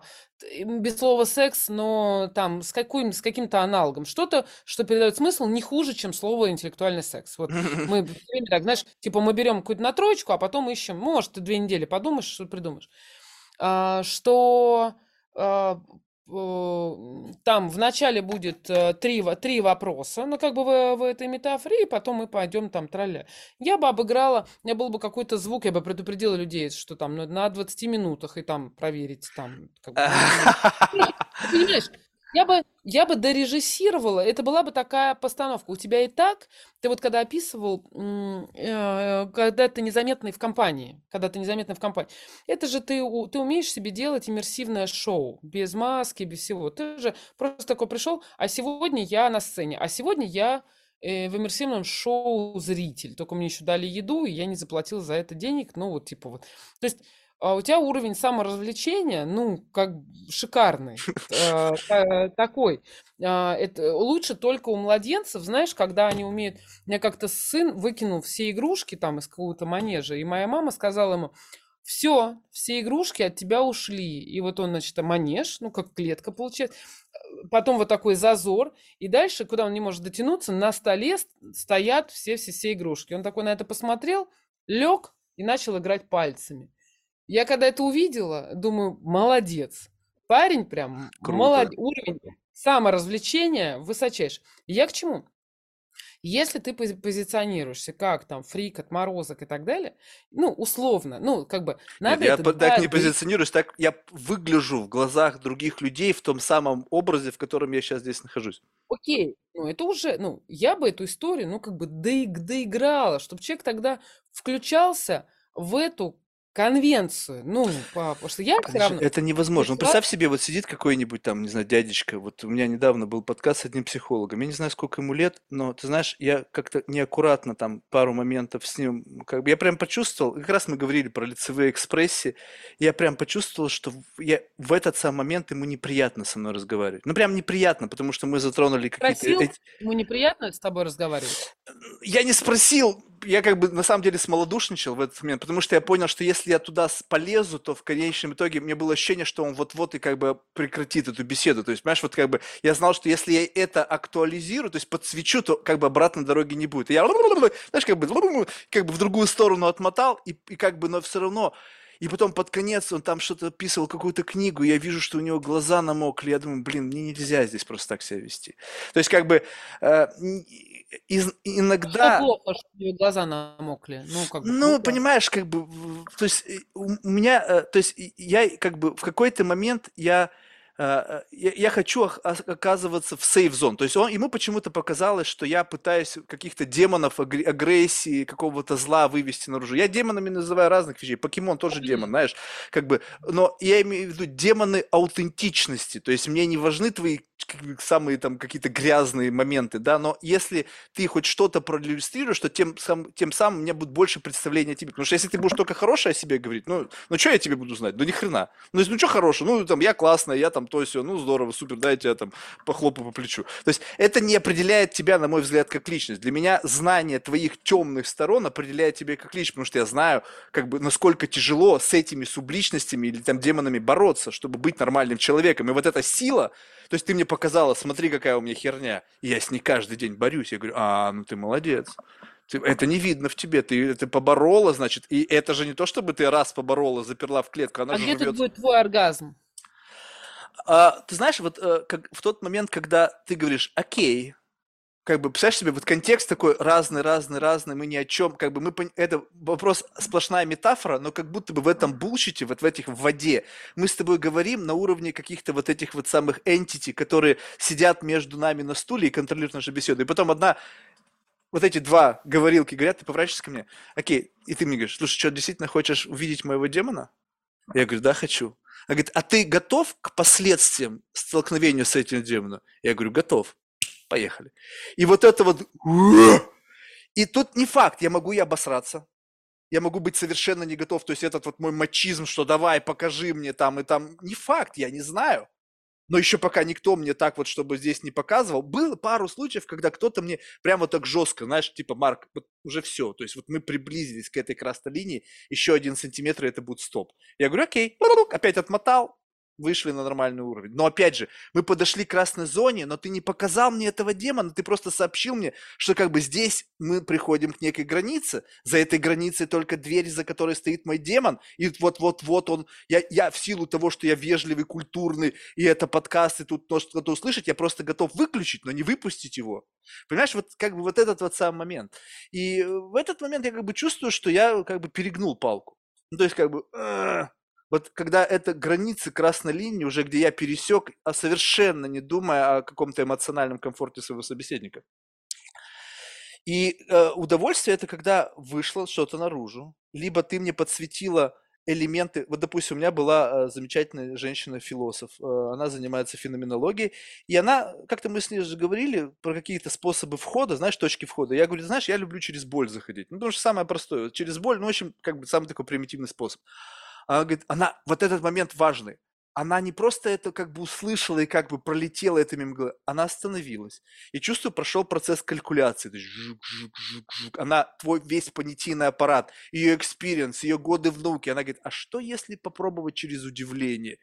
без слова секс, но там с, каким, с каким-то аналогом. Что-то, что передает смысл не хуже, чем слово интеллектуальный секс. Вот мы *laughs* так, знаешь, типа, мы берем какую-то на троечку, а потом ищем, может, ты две недели подумаешь, что придумаешь. А, что а, там вначале будет э, три, три вопроса, ну, как бы в, в этой метафоре, и потом мы пойдем там тролля. Я бы обыграла, у меня был бы какой-то звук, я бы предупредила людей, что там ну, на 20 минутах и там проверить там. Как бы, *laughs* понимаешь, я бы, я бы дорежиссировала, это была бы такая постановка. У тебя и так, ты вот когда описывал, э, когда ты незаметный в компании, когда ты незаметный в компании, это же ты, ты умеешь себе делать иммерсивное шоу, без маски, без всего. Ты же просто такой пришел, а сегодня я на сцене, а сегодня я э, в иммерсивном шоу зритель. Только мне еще дали еду, и я не заплатил за это денег. Ну, вот типа вот. То есть а у тебя уровень саморазвлечения, ну, как шикарный, *laughs* э, такой. А, это лучше только у младенцев, знаешь, когда они умеют... У меня как-то сын выкинул все игрушки там из какого-то манежа, и моя мама сказала ему, все, все игрушки от тебя ушли. И вот он, значит, манеж, ну, как клетка получается. Потом вот такой зазор. И дальше, куда он не может дотянуться, на столе стоят все-все-все игрушки. Он такой на это посмотрел, лег и начал играть пальцами. Я когда это увидела, думаю, молодец. Парень прям молодец. Уровень саморазвлечения высочайший. Я к чему? Если ты позиционируешься как там фрик, отморозок и так далее, ну, условно, ну, как бы
надо Нет, это... Я так не позиционируюсь, так я выгляжу в глазах других людей в том самом образе, в котором я сейчас здесь нахожусь.
Окей, ну, это уже, ну, я бы эту историю, ну, как бы доиграла, чтобы человек тогда включался в эту конвенцию. Ну, потому что я все равно...
Это невозможно. Ну, представь себе, вот сидит какой-нибудь там, не знаю, дядечка. Вот у меня недавно был подкаст с одним психологом. Я не знаю, сколько ему лет, но, ты знаешь, я как-то неаккуратно там пару моментов с ним... Как бы, я прям почувствовал, как раз мы говорили про лицевые экспрессии, я прям почувствовал, что я в этот самый момент ему неприятно со мной разговаривать. Ну, прям неприятно, потому что мы затронули какие-то...
Ему неприятно с тобой разговаривать?
Я не спросил, я как бы на самом деле смолодушничал в этот момент, потому что я понял, что если я туда полезу, то в конечном итоге мне было ощущение, что он вот-вот и как бы прекратит эту беседу. То есть, понимаешь, вот как бы я знал, что если я это актуализирую, то есть подсвечу, то как бы обратной дороги не будет. И я, *laughs* знаешь, как бы, *laughs* как бы в другую сторону отмотал, и, и как бы, но все равно и потом под конец он там что-то описывал, какую-то книгу, я вижу, что у него глаза намокли. Я думаю, блин, мне нельзя здесь просто так себя вести. То есть как бы э, из, иногда...
Что плохо, что у него глаза намокли?
Ну, как бы, ну понимаешь, как бы, то есть э, у меня, э, то есть я как бы в какой-то момент я я, я хочу оказываться в сейф-зон. То есть он, ему почему-то показалось, что я пытаюсь каких-то демонов, агрессии, какого-то зла вывести наружу. Я демонами называю разных вещей. Покемон тоже демон, знаешь. Как бы, но я имею в виду демоны аутентичности. То есть мне не важны твои самые там какие-то грязные моменты, да, но если ты хоть что-то проиллюстрируешь, то тем, сам, тем самым у меня будет больше представления о тебе. Потому что если ты будешь только хорошее о себе говорить, ну, ну что я тебе буду знать? Ну, ни хрена. Ну, ну что хорошее? Ну, там, я классная, я там то все, ну, здорово, супер, дайте я там похлопаю по плечу. То есть это не определяет тебя, на мой взгляд, как личность. Для меня знание твоих темных сторон определяет тебя как личность, потому что я знаю, как бы, насколько тяжело с этими субличностями или там демонами бороться, чтобы быть нормальным человеком. И вот эта сила, то есть ты мне показала, смотри, какая у меня херня. И я с ней каждый день борюсь. Я говорю, а, ну ты молодец. Ты, это не видно в тебе, ты это поборола, значит, и это же не то, чтобы ты раз поборола, заперла в клетку, она
А
же
где тут
рвется.
будет твой оргазм?
А, ты знаешь, вот э, как, в тот момент, когда ты говоришь, окей, как бы, представляешь себе, вот контекст такой разный, разный, разный, мы ни о чем, как бы мы, это вопрос сплошная метафора, но как будто бы в этом bullshit'е, вот в этих, в воде, мы с тобой говорим на уровне каких-то вот этих вот самых entity, которые сидят между нами на стуле и контролируют нашу беседу. И потом одна, вот эти два говорилки говорят, ты поворачиваешься ко мне, окей, и ты мне говоришь, слушай, что, действительно хочешь увидеть моего демона? Я говорю, да, хочу. Она говорит, а ты готов к последствиям столкновения с этим демоном? Я говорю, готов. Поехали. И вот это вот... И тут не факт, я могу и обосраться. Я могу быть совершенно не готов. То есть этот вот мой мачизм, что давай, покажи мне там и там. Не факт, я не знаю. Но еще пока никто мне так вот, чтобы здесь не показывал. Было пару случаев, когда кто-то мне прямо так жестко, знаешь, типа, Марк, вот уже все. То есть вот мы приблизились к этой красной линии, еще один сантиметр, и это будет стоп. Я говорю, окей, опять отмотал, вышли на нормальный уровень. Но опять же, мы подошли к красной зоне, но ты не показал мне этого демона, ты просто сообщил мне, что как бы здесь мы приходим к некой границе, за этой границей только дверь, за которой стоит мой демон, и вот-вот-вот он, я, я в силу того, что я вежливый, культурный, и это подкаст, и тут может кто-то услышать, я просто готов выключить, но не выпустить его. Понимаешь, вот как бы вот этот вот сам момент. И в этот момент я как бы чувствую, что я как бы перегнул палку. Ну, то есть как бы... Вот когда это границы красной линии, уже где я пересек, а совершенно не думая о каком-то эмоциональном комфорте своего собеседника. И э, удовольствие это когда вышло что-то наружу, либо ты мне подсветила элементы. Вот, допустим, у меня была э, замечательная женщина-философ, э, она занимается феноменологией, и она, как-то мы с ней же говорили про какие-то способы входа, знаешь, точки входа. Я говорю, знаешь, я люблю через боль заходить, ну, потому что самое простое, через боль, ну, в общем, как бы самый такой примитивный способ. Она говорит, она, вот этот момент важный. Она не просто это как бы услышала и как бы пролетела это мимо она остановилась. И чувствую, прошел процесс калькуляции. Жук, жук, жук, жук. Она, твой весь понятийный аппарат, ее experience, ее годы в науке. Она говорит, а что если попробовать через удивление?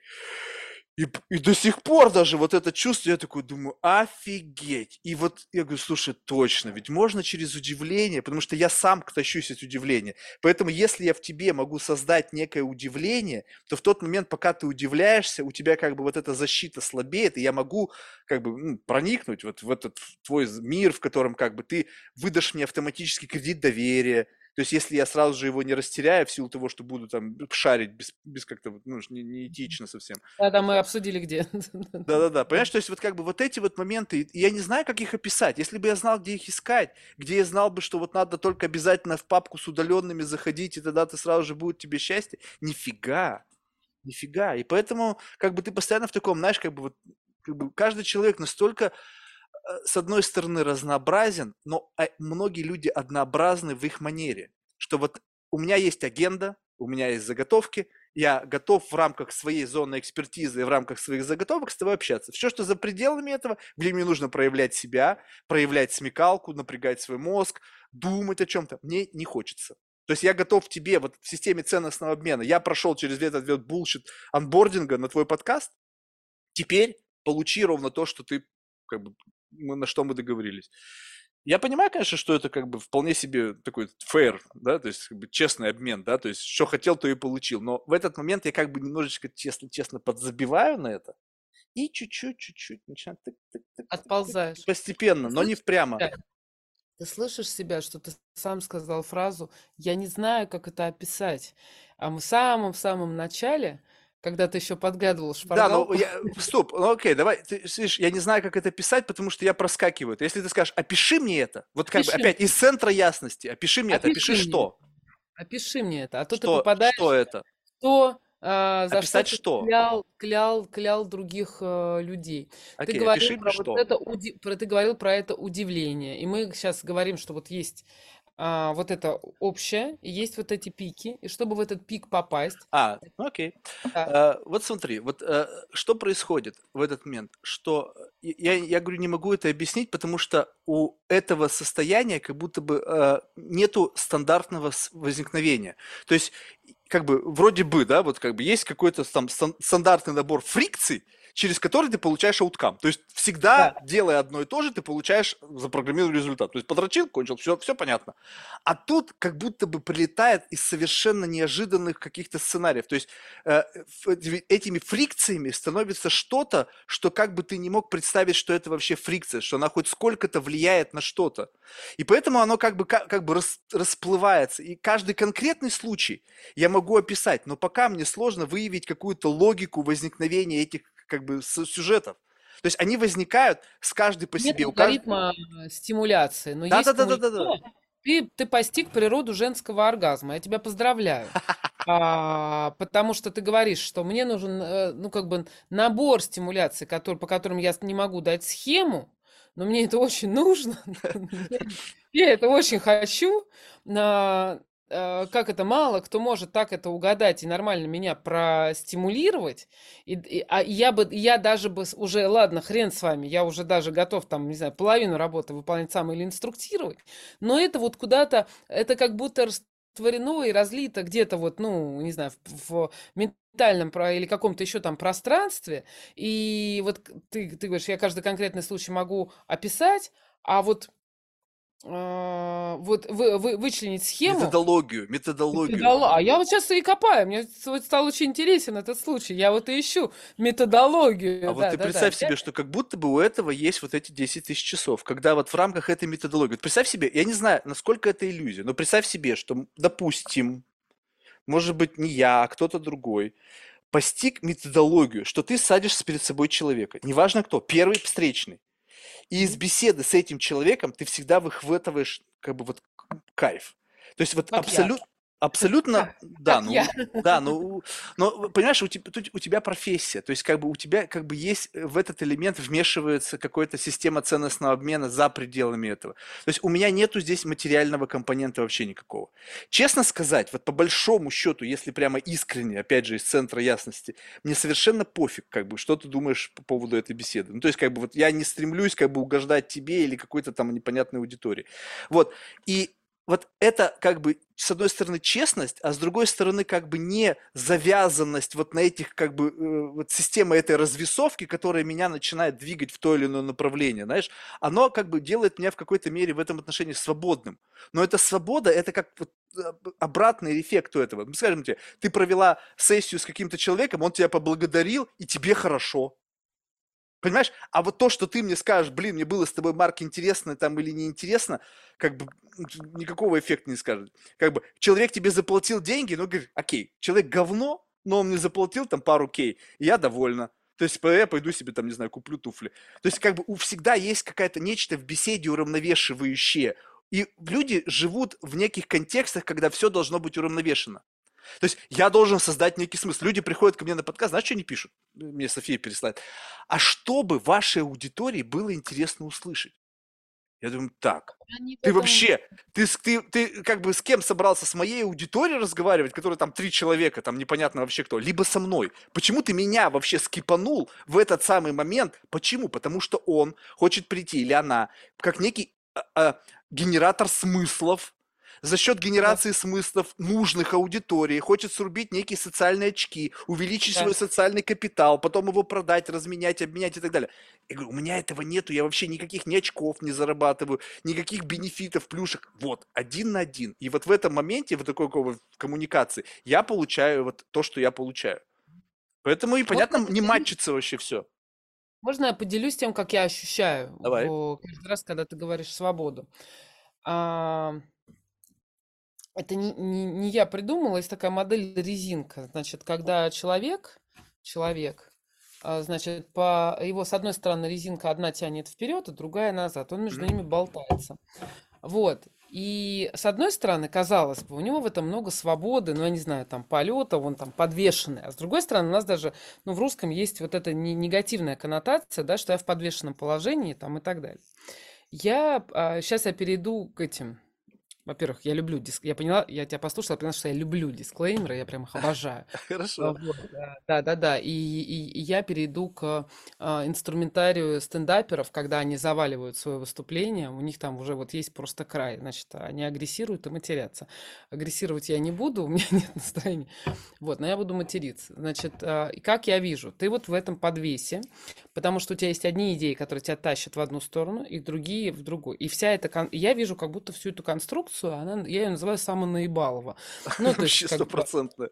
И, и до сих пор даже вот это чувство, я такой думаю, офигеть. И вот я говорю, слушай, точно, ведь можно через удивление, потому что я сам тащусь от удивления. Поэтому если я в тебе могу создать некое удивление, то в тот момент, пока ты удивляешься, у тебя как бы вот эта защита слабеет, и я могу как бы ну, проникнуть вот в этот твой мир, в котором как бы ты выдашь мне автоматически кредит доверия, то есть, если я сразу же его не растеряю в силу того, что буду там шарить без, без как-то, ну, не, не этично совсем.
Да, да, мы обсудили где. *laughs*
Да-да-да, понимаешь, то есть вот как бы вот эти вот моменты, я не знаю, как их описать. Если бы я знал, где их искать, где я знал бы, что вот надо только обязательно в папку с удаленными заходить, и тогда ты сразу же будет тебе счастье. Нифига, нифига. И поэтому как бы ты постоянно в таком, знаешь, как бы вот как бы каждый человек настолько э, с одной стороны разнообразен, но а, многие люди однообразны в их манере. Что вот у меня есть агenda, у меня есть заготовки, я готов в рамках своей зоны экспертизы, в рамках своих заготовок с тобой общаться. Все, что за пределами этого, где мне нужно проявлять себя, проявлять смекалку, напрягать свой мозг, думать о чем-то, мне не хочется. То есть я готов тебе, вот в системе ценностного обмена, я прошел через этот вот bullshit анбординга на твой подкаст, теперь получи ровно то, что ты, как бы, мы, на что мы договорились. Я понимаю, конечно, что это как бы вполне себе такой fair, да, то есть как бы честный обмен, да, то есть что хотел, то и получил. Но в этот момент я как бы немножечко честно, честно подзабиваю на это и чуть-чуть, чуть-чуть начинаю тык, тык, тык,
Отползаешь.
постепенно, но не прямо.
Ты слышишь себя, что ты сам сказал фразу «я не знаю, как это описать». А мы в самом-самом начале, когда ты еще подглядывал
Да, ну
шпаргалку,
я, стоп, ну окей, давай, ты, видишь, я не знаю, как это писать, потому что я проскакиваю. Если ты скажешь, опиши мне это, вот как бы
опиши,
опять из центра ясности, опиши мне это, опиши
опиши мне,
что,
опиши мне это. А то ты
что,
попадаешь
что это,
в то, а, за что
описать
ты
что,
клял, клял, клял других э, людей. Ты
окей,
говорил
опиши мне
про вот
что.
это, ты говорил про это удивление. И мы сейчас говорим, что вот есть а, вот это общее, и есть вот эти пики. И чтобы в этот пик попасть,
А, ну окей.
да,
Э, Вот смотри, вот э, что происходит в этот момент, что э, я, я говорю, не могу это объяснить, потому что у этого состояния как будто бы э, нету стандартного возникновения. То есть, как бы, вроде бы, да, вот как бы есть какой-то там стан- стандартный набор фрикций, через который ты получаешь ауткам. То есть всегда, да. делая одно и то же, ты получаешь запрограммированный результат. То есть подрочил, кончил, все, все понятно. А тут как будто бы прилетает из совершенно неожиданных каких-то сценариев. То есть э, этими фрикциями становится что-то, что как бы ты не мог представить, что это вообще фрикция, что она хоть сколько-то влияет на что-то. И поэтому оно как бы, как, как бы рас, расплывается. И каждый конкретный случай я могу описать, но пока мне сложно выявить какую-то логику возникновения этих как бы сюжетов. То есть они возникают с каждой по
Нет
себе.
алгоритма кажд... стимуляции, но
да,
есть
да, да, да, да, да.
Ты, ты постиг природу женского оргазма. Я тебя поздравляю. *laughs* А, потому что ты говоришь, что мне нужен, э, ну, как бы набор стимуляций, который, по которым я не могу дать схему, но мне это очень нужно. *laughs* Я это очень хочу. Э, как это мало кто может так это угадать и нормально меня простимулировать, и, и, а я бы, я даже бы уже, ладно, хрен с вами, я уже даже готов там, не знаю, половину работы выполнять сам или инструктировать, но это вот куда-то, это как будто растворено и разлито где-то вот, ну, не знаю, в, в ментальном или каком-то еще там пространстве, и вот ты, ты говоришь, я каждый конкретный случай могу описать, а вот а, вот вы, вы, вычленить схему.
Методологию, методологию.
Методоло... А я вот сейчас и копаю, мне вот стал очень интересен этот случай. Я вот и ищу методологию.
А да, вот ты да, представь да. себе, что как будто бы у этого есть вот эти 10 тысяч часов, когда вот в рамках этой методологии. Вот представь себе, я не знаю, насколько это иллюзия, но представь себе, что, допустим, может быть, не я, а кто-то другой, постиг методологию, что ты садишься перед собой человека, неважно кто, первый встречный, и из беседы с этим человеком ты всегда выхватываешь как бы вот кайф. То есть вот абсолютно... Абсолютно, да, ну, да, ну, но понимаешь, у тебя, у тебя профессия, то есть как бы у тебя как бы есть э, в этот элемент вмешивается какая-то система ценностного обмена за пределами этого. То есть у меня нету здесь материального компонента вообще никакого. Честно сказать, вот по большому счету, если прямо искренне, опять же, из центра ясности, мне совершенно пофиг, как бы, что ты думаешь по поводу этой беседы. Ну, то есть как бы вот я не стремлюсь как бы угождать тебе или какой-то там непонятной аудитории. Вот, и вот это как бы с одной стороны честность, а с другой стороны как бы не завязанность вот на этих как бы э, вот система этой развесовки, которая меня начинает двигать в то или иное направление, знаешь, оно как бы делает меня в какой-то мере в этом отношении свободным. Но эта свобода, это как вот э, обратный эффект у этого. Скажем тебе, ты провела сессию с каким-то человеком, он тебя поблагодарил, и тебе хорошо. Понимаешь? А вот то, что ты мне скажешь, блин, мне было с тобой, Марк, интересно там или неинтересно, как бы никакого эффекта не скажет. Как бы человек тебе заплатил деньги, ну, говорит, окей, человек говно, но он мне заплатил там пару кей, и я довольна. То есть я пойду себе там, не знаю, куплю туфли. То есть как бы у всегда есть какая-то нечто в беседе уравновешивающее. И люди живут в неких контекстах, когда все должно быть уравновешено. То есть я должен создать некий смысл. Люди приходят ко мне на подкаст, знаешь, что они пишут? Мне София переслает. А чтобы вашей аудитории было интересно услышать? Я думаю, так, Они ты потом... вообще, ты, ты, ты как бы с кем собрался? С моей аудиторией разговаривать, которая там три человека, там непонятно вообще кто, либо со мной. Почему ты меня вообще скипанул в этот самый момент? Почему? Потому что он хочет прийти, или она, как некий а, а, генератор смыслов, за счет генерации да. смыслов нужных аудитории, хочет срубить некие социальные очки, увеличить да. свой социальный капитал, потом его продать, разменять, обменять и так далее. Я говорю, у меня этого нету, я вообще никаких ни очков не зарабатываю, никаких бенефитов, плюшек. Вот, один на один. И вот в этом моменте, в такой коммуникации, я получаю вот то, что я получаю. Поэтому и, понятно, вот, не матчится вообще все.
Можно я поделюсь тем, как я ощущаю
Давай.
каждый раз, когда ты говоришь свободу? А, это не, не, не я придумала, есть такая модель резинка. Значит, когда человек, человек, а, значит, по его, с одной стороны, резинка одна тянет вперед, а другая назад. Он между ними болтается. Вот. И с одной стороны, казалось бы, у него в этом много свободы, ну, я не знаю, там, полета, он там подвешенный. А с другой стороны, у нас даже, ну, в русском есть вот эта негативная коннотация, да, что я в подвешенном положении, там, и так далее. Я, а, сейчас я перейду к этим, во-первых, я люблю диск... Я поняла, я тебя послушала, я поняла, что я люблю дисклеймеры, я прям их обожаю. *laughs*
Хорошо.
Вот, да, да, да. И, и, и я перейду к а, инструментарию стендаперов, когда они заваливают свое выступление, у них там уже вот есть просто край. Значит, они агрессируют и матерятся. Агрессировать я не буду, *laughs* у меня нет настроения. Вот, но я буду материться. Значит, а, и как я вижу, ты вот в этом подвесе, потому что у тебя есть одни идеи, которые тебя тащат в одну сторону, и другие в другую. И вся эта... Кон... Я вижу как будто всю эту конструкцию концепцию, она, я ее называю самонаебалова. *laughs*
Ну, то есть, стопроцентно.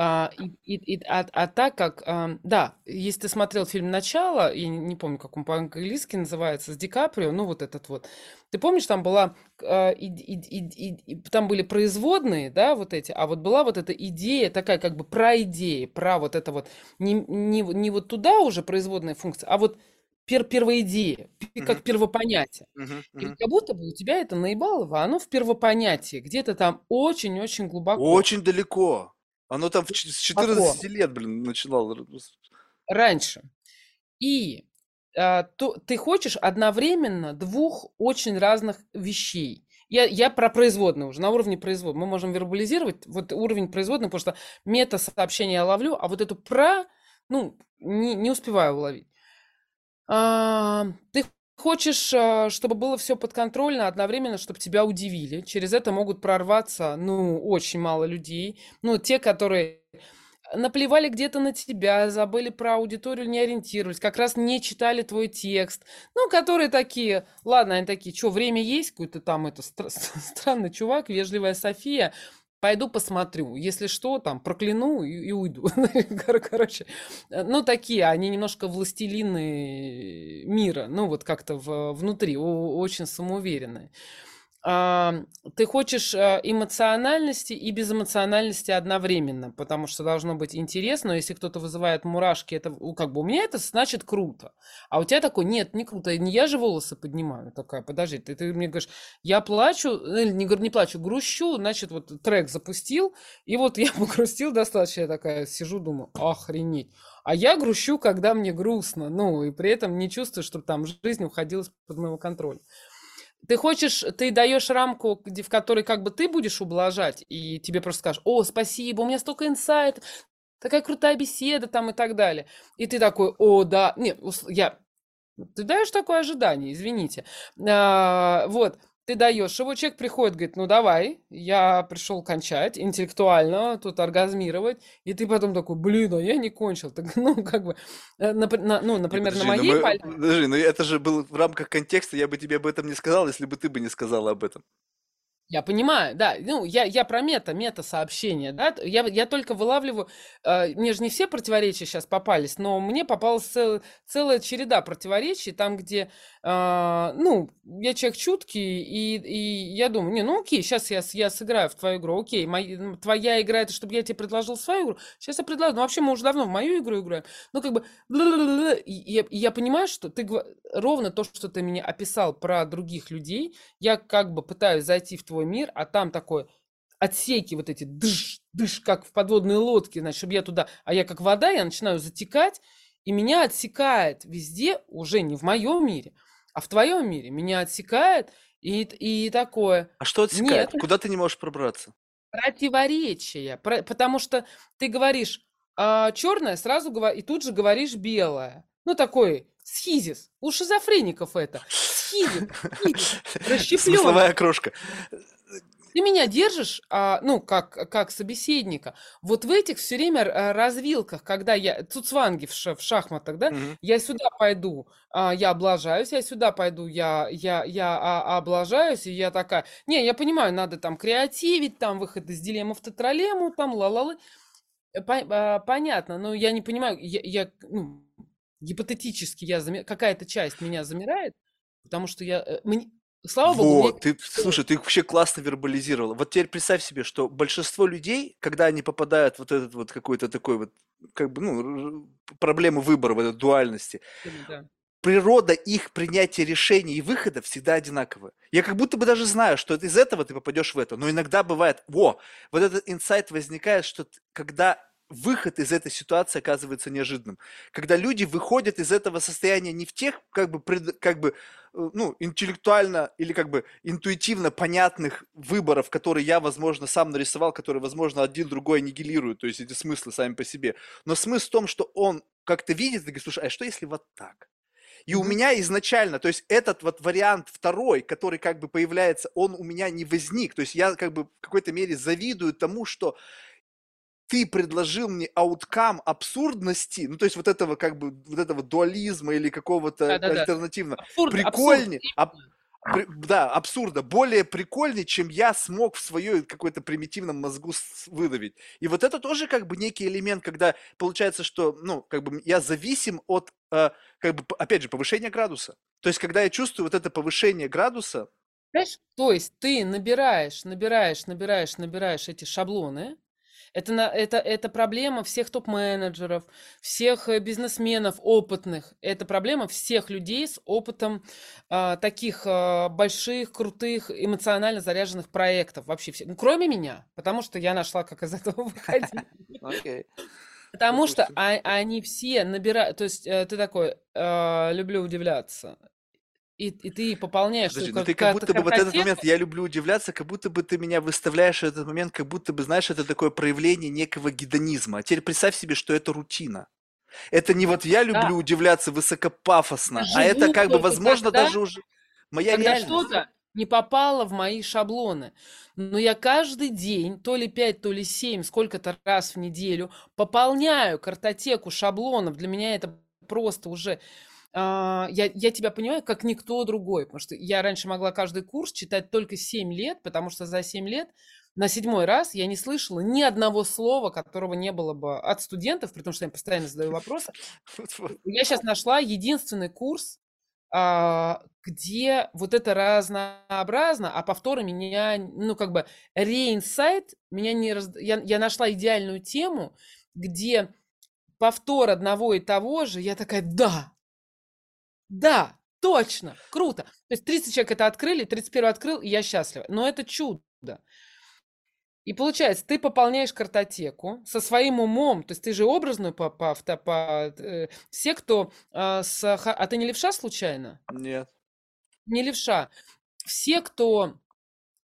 А, и, и, а, а так как, а, да, если ты смотрел фильм «Начало», я не, не помню, как он по-английски называется, с Ди Каприо, ну вот этот вот, ты помнишь, там была, а, и, и, и, и, там были производные, да, вот эти, а вот была вот эта идея, такая как бы про идеи, про вот это вот, не, не, не вот туда уже производная функция, а вот пер первоидея, uh-huh. как первопонятие. Uh-huh, uh-huh. И как будто бы у тебя это наебалово, оно в первопонятии, где-то там очень-очень глубоко.
Очень далеко. Оно там с 14 глубоко. лет, блин, начинало.
Раньше. И а, то, ты хочешь одновременно двух очень разных вещей. Я, я про производные уже, на уровне производных. Мы можем вербализировать вот уровень производных, потому что мета-сообщение я ловлю, а вот эту про, ну, не, не успеваю уловить. А, ты хочешь, а, чтобы было все подконтрольно, одновременно, чтобы тебя удивили. Через это могут прорваться, ну, очень мало людей. Ну, те, которые наплевали где-то на тебя, забыли про аудиторию, не ориентировались, как раз не читали твой текст. Ну, которые такие, ладно, они такие, что, время есть? Какой-то там это стр- *laughs* странный чувак, вежливая София. Пойду посмотрю. Если что, там, прокляну и, и уйду. *laughs* Короче, э, ну, такие, они немножко властелины мира. Ну, вот как-то в, внутри, очень самоуверенные ты хочешь э, эмоциональности и безэмоциональности одновременно, потому что должно быть интересно. Если кто-то вызывает мурашки, это как бы у меня это значит круто. А у тебя такой, нет, не круто. Не я же волосы поднимаю. Такая, подожди, ты, ты мне говоришь, я плачу, э, не, не плачу, грущу, значит, вот трек запустил, и вот я *laughs* погрустил достаточно, я такая сижу, думаю, охренеть. А я грущу, когда мне грустно, ну, и при этом не чувствую, что там жизнь уходила под моего контроля. Ты хочешь, ты даешь рамку, в которой как бы ты будешь ублажать, и тебе просто скажешь, о, спасибо, у меня столько инсайт, такая крутая беседа там и так далее. И ты такой, о, да, нет, я, ты даешь такое ожидание, извините. А, вот, ты даешь его, человек приходит, говорит, ну давай, я пришел кончать интеллектуально, тут оргазмировать, и ты потом такой, блин, а я не кончил. Так, ну, как бы, э, на, на, ну, например,
подожди,
на
ну
моей...
Мы, подожди, ну это же было в рамках контекста, я бы тебе об этом не сказал, если бы ты бы не сказала об этом.
Я понимаю, да. Ну, я, я про мета, мета-сообщение, да. Я, я только вылавливаю... Э, мне же не все противоречия сейчас попались, но мне попалась цел, целая череда противоречий, там, где, э, ну, я человек чуткий, и, и я думаю, не, ну окей, сейчас я, я сыграю в твою игру, окей, моя, твоя игра, это чтобы я тебе предложил свою игру, сейчас я предложу, ну, вообще мы уже давно в мою игру играем, ну, как бы, я, я понимаю, что ты ровно то, что ты мне описал про других людей, я как бы пытаюсь зайти в твой твой мир, а там такое отсеки вот эти, дыш, дыш, как в подводной лодке, значит, чтобы я туда, а я как вода, я начинаю затекать, и меня отсекает везде, уже не в моем мире, а в твоем мире. Меня отсекает, и, и такое.
А что отсекает? Нет, Куда ты не можешь пробраться?
Противоречие. Про, потому что ты говоришь а, черное, сразу говор, и тут же говоришь белое. Ну, такой схизис. У шизофреников это. Схизис.
схизис *laughs* Смысловая крошка.
Ты меня держишь, а, ну, как, как собеседника. Вот в этих все время а, развилках, когда я... Цуцванги в, ш, в шахматах, да? Угу. Я сюда пойду, а, я облажаюсь, я сюда пойду, я, я, я а, облажаюсь, и я такая... Не, я понимаю, надо там креативить, там выход из дилеммы в тетралему, там ла-ла-ла. А, понятно, но я не понимаю, я, я ну, гипотетически я замер... какая-то часть меня замирает, потому что я... Э, мне... Слава богу,
Вот, ты, слушай, ты вообще классно вербализировала. Вот теперь представь себе, что большинство людей, когда они попадают в вот этот вот какой-то такой вот, как бы, ну, проблему выбора в этой дуальности, да. природа их принятия решений и выхода всегда одинаковая. Я как будто бы даже знаю, что из этого ты попадешь в это, но иногда бывает, во, вот этот инсайт возникает, что когда выход из этой ситуации оказывается неожиданным. Когда люди выходят из этого состояния не в тех, как бы, пред, как бы э, ну, интеллектуально или как бы интуитивно понятных выборов, которые я, возможно, сам нарисовал, которые, возможно, один другой аннигилируют, то есть эти смыслы сами по себе. Но смысл в том, что он как-то видит и говорит, слушай, а что если вот так? И у меня изначально, то есть этот вот вариант второй, который как бы появляется, он у меня не возник. То есть я как бы в какой-то мере завидую тому, что ты предложил мне ауткам абсурдности, ну то есть вот этого как бы вот этого дуализма или какого-то
Да-да-да.
альтернативного,
Абсурд, абсурд,
прикольнее, аб-
именно.
при- да, абсурда, более прикольнее, чем я смог в своей какой-то примитивном мозгу выдавить. И вот это тоже как бы некий элемент, когда получается, что, ну, как бы я зависим от, э, как бы, опять же, повышения градуса. То есть, когда я чувствую вот это повышение градуса,
Знаешь, то есть ты набираешь, набираешь, набираешь, набираешь эти шаблоны. Это, на, это, это проблема всех топ-менеджеров, всех э, бизнесменов опытных. Это проблема всех людей с опытом а, таких а, больших, крутых, эмоционально заряженных проектов. Вообще все. Ну, кроме меня, потому что я нашла, как из этого *laughs* выходить. *laughs* Потому что а- они все набирают, то есть э, ты такой, э, люблю удивляться, и, и ты пополняешь
Подожди, ну ты как будто бы вот этот момент, я люблю удивляться, как будто бы ты меня выставляешь в этот момент, как будто бы, знаешь, это такое проявление некого гедонизма. А теперь представь себе, что это рутина. Это не вот я
да,
люблю удивляться высокопафосно,
я
а это
живу
как бы, возможно,
тогда,
даже уже моя
когда
реальность.
что-то не попало в мои шаблоны. Но я каждый день, то ли 5, то ли 7, сколько-то раз в неделю пополняю картотеку шаблонов. Для меня это просто уже... а, я, я тебя понимаю, как никто другой. Потому что я раньше могла каждый курс читать только 7 лет, потому что за 7 лет на седьмой раз я не слышала ни одного слова, которого не было бы от студентов, при том, что я постоянно задаю вопросы. *laughs*
Вот-вот.
Я сейчас нашла единственный курс, а, где вот это разнообразно, а повторы меня, ну, как бы, реинсайт меня не раз... Я, я нашла идеальную тему, где повтор одного и того же, я такая, да, да, точно, круто. То есть 30 человек это открыли, 31 открыл, и я счастлива. Но это чудо. И получается, ты пополняешь картотеку со своим умом, то есть ты же образную по, по, авто- по, э, все, кто а, с, а ты не левша случайно?
Нет.
Не левша. Все, кто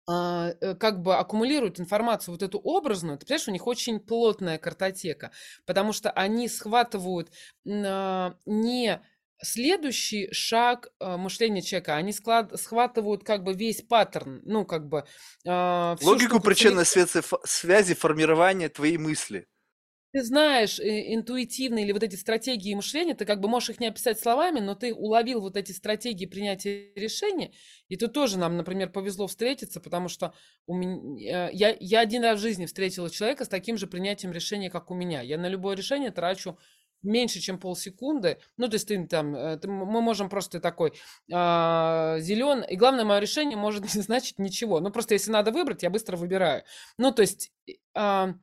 а, э, как бы аккумулируют информацию вот эту образную, ты понимаешь, у них очень плотная картотека, потому что они схватывают а, не следующий шаг а, мышления человека, они склад, схватывают как бы весь паттерн, ну как бы всю
Логику причинной
целиком.
связи, формирования твоей мысли.
Ты знаешь э, интуитивно или вот эти стратегии мышления, ты как бы можешь их не описать словами, но ты уловил вот эти стратегии принятия решения, и тут тоже нам, например, повезло встретиться, потому что у меня, я, я один раз в жизни встретила человека с таким же принятием решения, как у меня. Я на любое решение трачу меньше, чем полсекунды. Ну, то есть ты там, э, ты- мы можем просто такой зеленый, и главное, мое решение может *laughs* не значить ничего. Ну, просто если надо выбрать, я быстро выбираю. Ну, то есть э, а,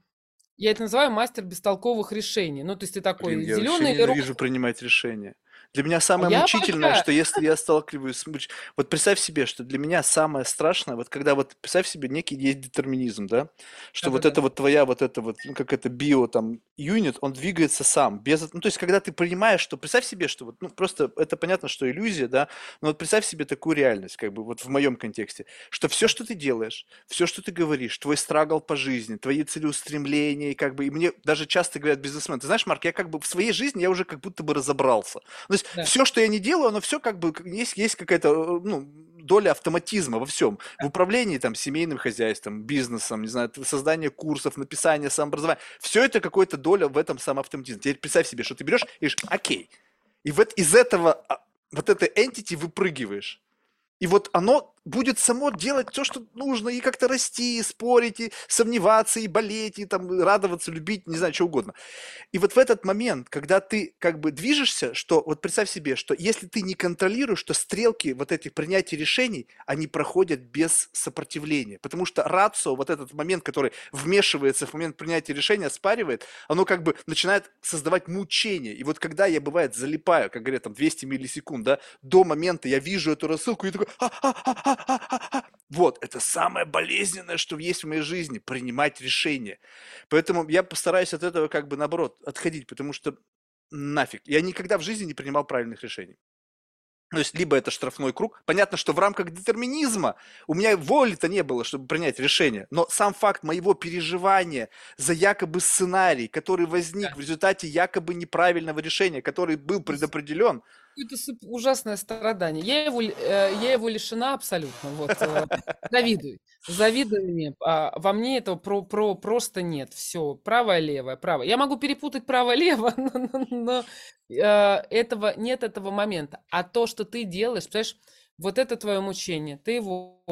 я это называю мастер бестолковых решений. Ну, то есть ты
Блин,
такой
я вообще
зеленый
ненавижу принимать решения. Для меня самое
я
мучительное,
обожаю.
что *laughs* если я сталкиваюсь с... муч- Вот представь себе, что для меня самое страшное, вот когда вот, представь себе, некий есть детерминизм, да? Что вот
Да-да-да.
это вот твоя, вот это вот, ну, как это био там, юнит, он двигается сам, без... Ну, то есть, когда ты понимаешь, что... Представь себе, что вот, ну, просто это понятно, что иллюзия, да? Но вот представь себе такую реальность, как бы вот в моем контексте, что все, что ты делаешь, все, что ты говоришь, твой страгл по жизни, твои целеустремления, как бы, и мне даже часто говорят бизнесмены, ты знаешь, Марк, я как бы в своей жизни я уже как будто бы разобрался. То есть
Да.
все, что я не делаю, оно все как бы есть, есть какая-то э, ну, доля автоматизма во всем. В управлении там семейным хозяйством, бизнесом, не знаю, создание курсов, написание самообразования. Все это какая-то доля в этом самоавтоматизме. Теперь представь себе, что ты берешь и говоришь, окей. И вот из этого, а, вот этой entity выпрыгиваешь. И вот оно будет само делать то, что нужно, и как-то расти, и спорить, и сомневаться, и болеть, и там радоваться, любить, не знаю, что угодно. И вот в этот момент, когда ты как бы движешься, что вот представь себе, что если ты не контролируешь, то стрелки вот этих принятий решений, они проходят без сопротивления. Потому что рацио, вот этот момент, который вмешивается в момент принятия решения, спаривает, оно как бы начинает создавать мучение. И вот когда я, бывает, залипаю, как говорят, там 200 миллисекунд, да, до момента я вижу эту рассылку и такой, а, а, а, а, Вот, это самое болезненное, что есть в моей жизни, принимать решения. Поэтому я постараюсь от этого как бы наоборот отходить, потому что нафиг. Я никогда в жизни не принимал правильных решений. То есть, либо это штрафной круг. Понятно, что в рамках детерминизма у меня воли-то не было, чтобы принять решение. Но сам факт моего переживания за якобы сценарий, который возник в результате якобы неправильного решения, который был предопределен,
это ужасное страдание. Я его, э, я его лишена абсолютно. Вот, э, завидуй. Завидуй мне. А во мне этого про, про, просто нет. Все, правое, левое, правое. Я могу перепутать право-лево, *laughs* но, но, но э, этого, нет этого момента. А то, что ты делаешь, понимаешь, вот это твое мучение. Ты его,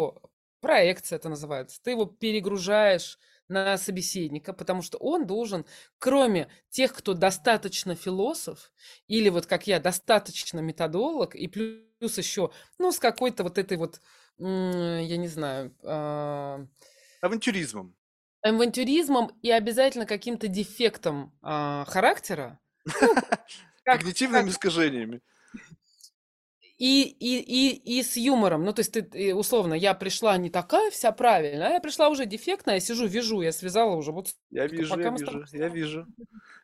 проекция это называется, ты его перегружаешь на собеседника, потому что он должен, кроме тех, кто достаточно философ, или вот как я, достаточно методолог, и плюс еще, ну, с какой-то вот этой вот, я не знаю... Э,
авантюризмом.
Авантюризмом и обязательно каким-то дефектом э, характера. Ну, *laughs*
Когнитивными искажениями
и, и, и, и с юмором. Ну, то есть, ты, условно, я пришла не такая вся правильная, а я пришла уже дефектная, я сижу, вяжу, я связала уже вот...
Я вижу, я вижу, я вижу.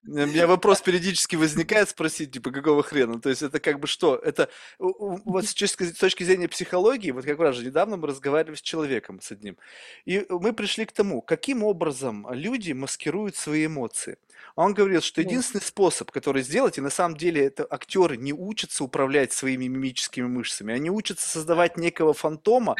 У меня вопрос периодически возникает спросить, типа, какого хрена? То есть, это как бы что? Это вот с точки зрения психологии, вот как раз же недавно мы разговаривали с человеком, с одним, и мы пришли к тому, каким образом люди маскируют свои эмоции. Он говорил, что единственный способ, который сделать, и на самом деле это актеры не учатся управлять своими мимическими мышцами, они учатся создавать некого фантома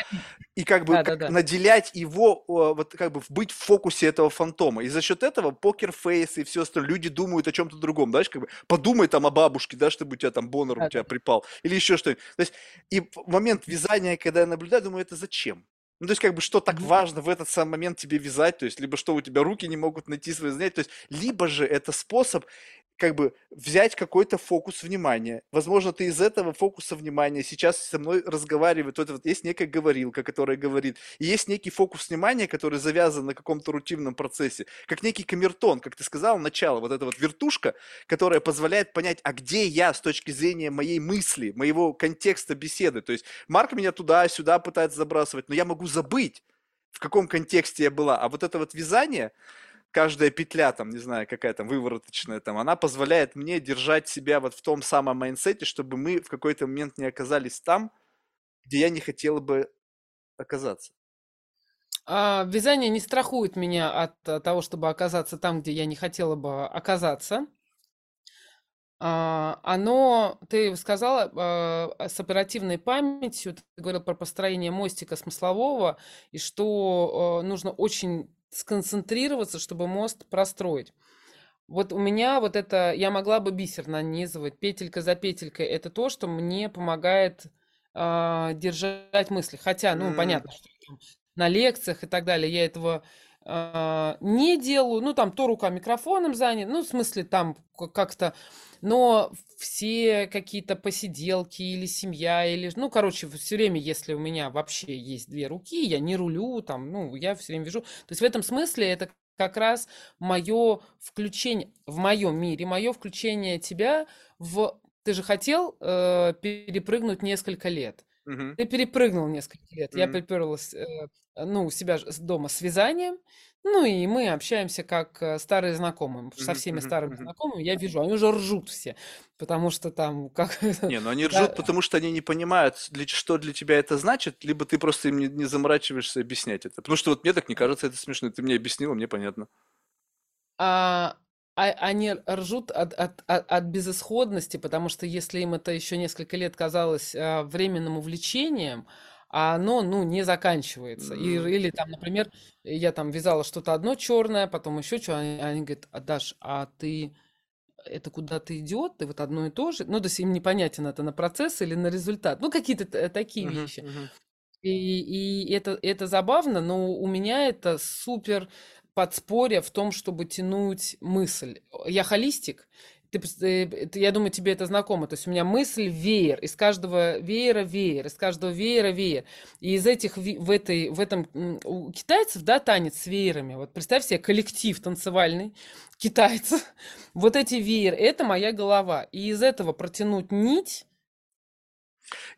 и как бы да, как да, да. наделять его, вот как бы быть в фокусе этого фантома. И за счет этого покерфейс и все остальное, люди думают о чем-то другом, знаешь, как бы подумай там о бабушке, да, чтобы у тебя там бонор у тебя припал, или еще что-нибудь. То есть, и момент вязания, когда я наблюдаю, думаю, это зачем? Ну, то есть, как бы, что так важно в этот самый момент тебе вязать, то есть, либо что у тебя руки не могут найти свои занятия, то есть, либо же это способ как бы взять какой-то фокус внимания. Возможно, ты из этого фокуса внимания сейчас со мной разговаривает. Вот, вот есть некая говорилка, которая говорит, и есть некий фокус внимания, который завязан на каком-то рутинном процессе, как некий камертон, как ты сказал, начало, вот эта вот вертушка, которая позволяет понять, а где я с точки зрения моей мысли, моего контекста беседы. То есть Марк меня туда-сюда пытается забрасывать, но я могу забыть, в каком контексте я была. А вот это вот вязание, каждая петля, там, не знаю, какая там вывороточная, там, она позволяет мне держать себя вот в том самом майнсете, чтобы мы в какой-то момент не оказались там, где я не хотела бы оказаться.
А, вязание не страхует меня от э, того, чтобы оказаться там, где я не хотела бы оказаться. А, оно, ты сказала, а, с оперативной памятью, ты говорил про построение мостика смыслового, и что э, нужно очень сконцентрироваться, чтобы мост простроить. Вот у меня вот это, я могла бы бисер нанизывать петелька за петелькой. Это то, что мне помогает э, держать мысли. Хотя, ну, mm. понятно, что на лекциях и так далее я этого э, не делаю. Ну, там то рука микрофоном занят, ну, в смысле, там как-то но все какие-то посиделки или семья, или, ну, короче, все время, если у меня вообще есть две руки, я не рулю, там, ну, я все время вижу. То есть в этом смысле это как раз мое включение в моем мире, мое включение тебя в... Ты же хотел э, перепрыгнуть несколько лет. Угу. Ты перепрыгнул несколько лет. Угу. Я приперлась, э, ну, у себя дома с вязанием. Ну и мы общаемся как э, старые знакомые. Со всеми старыми знакомыми я вижу, они уже ржут все, потому что там как...
Не, ну они *laughs* ржут, потому что они не понимают, для, что для тебя это значит, либо ты просто им не, не заморачиваешься объяснять это. Потому что вот мне так не кажется это смешно. Ты мне объяснила, мне понятно.
А, а, они ржут от, от, от, от безысходности, потому что если им это еще несколько лет казалось а, временным увлечением, а оно, ну, не заканчивается. И, или там, например, я там вязала что-то одно черное, потом еще что, они, они говорят, а, Даш, а ты это куда-то идет, ты вот одно и то же, ну, то есть им непонятен это на процесс или на результат, ну, какие-то такие uh-huh, вещи. Uh-huh. И, и это, это забавно, но у меня это супер подспорье в том, чтобы тянуть мысль. Я холистик, ты, я думаю, тебе это знакомо. То есть у меня мысль веер, из каждого веера веер, из каждого веера веер. И из этих, в, этой, в этом, у китайцев, да, танец с веерами. Вот представь себе коллектив танцевальный китайцев. *laughs* Вот эти веер, это моя голова. И из этого протянуть нить,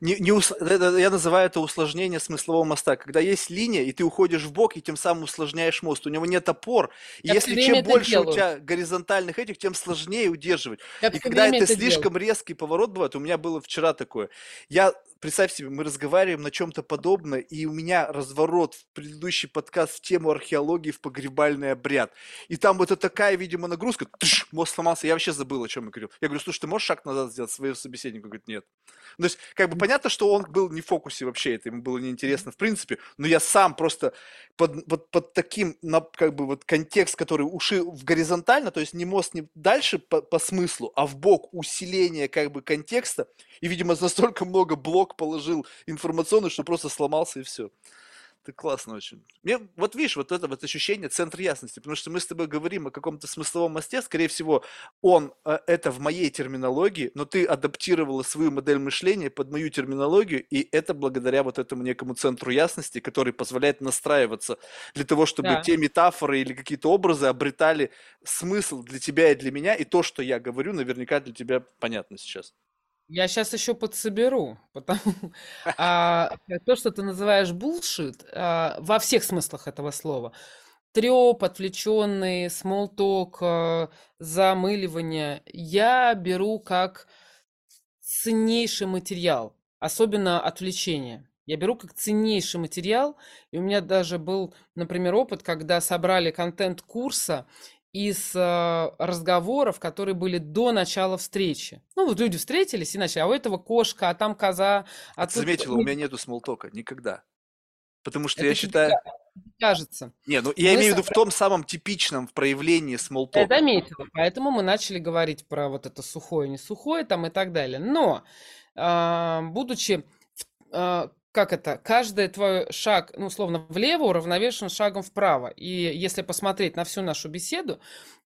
Не, не ус- это- я называю это усложнение смыслового моста. Когда есть линия, и ты уходишь в бок, и тем самым усложняешь мост. У него нет опор. И
Я
если чем больше у
делаю.
тебя горизонтальных этих, тем сложнее удерживать.
Я
И когда это
это делаю.
слишком резкий поворот бывает, у меня было вчера такое. Я, представь себе, мы разговариваем на чем-то подобное, и у меня разворот в предыдущий подкаст в тему археологии в погребальный обряд. И там вот это такая, видимо, нагрузка, тыш, мост сломался, я вообще забыл, о чем я говорил. Я говорю, слушай, ты можешь шаг назад сделать своего собеседника? Он говорит, нет. То есть, как бы понятно, что он был не в фокусе вообще, это ему было неинтересно в принципе, но я сам просто под, под, под таким, как бы вот контекст, который уши в горизонтально, то есть не мост не дальше по, по смыслу, а в бок усиление как бы контекста, и, видимо, *laughs* настолько много блок положил информационный, что просто сломался и все. Это классно очень. Мне, вот видишь, вот это вот ощущение центра ясности, потому что мы с тобой говорим о каком-то смысловом мосте, скорее всего, он, э, это в моей терминологии, но ты адаптировала свою модель мышления под мою терминологию, и это благодаря вот этому некому центру ясности, который позволяет настраиваться для того, чтобы
Да.
те метафоры или какие-то образы обретали смысл для тебя и для меня, и то, что я говорю, наверняка для тебя понятно сейчас.
Я сейчас еще подсоберу, *laughs* потому *laughs* а, то, что ты называешь булшит, а, во всех смыслах этого слова. Треп, отвлеченный, смолток, а, замыливание, я беру как ценнейший материал, особенно отвлечение. Я беру как ценнейший материал, и у меня даже был, например, опыт, когда собрали контент курса из э, разговоров, которые были до начала встречи. Ну, вот люди встретились и начали, а у этого кошка, а там коза,
А ты
тут...
заметила, у меня нету смолтока никогда. Потому что
это
я считаю...
ка- кажется.
Не, ну я
Мы
имею в виду в том самом типичном в проявлении
Я
смолтока.
заметила, поэтому мы начали говорить про вот это сухое, не сухое там и так далее. Но, а, будучи, в- а, как это, каждый твой шаг, ну, условно, влево уравновешен шагом вправо. И если посмотреть на всю нашу беседу,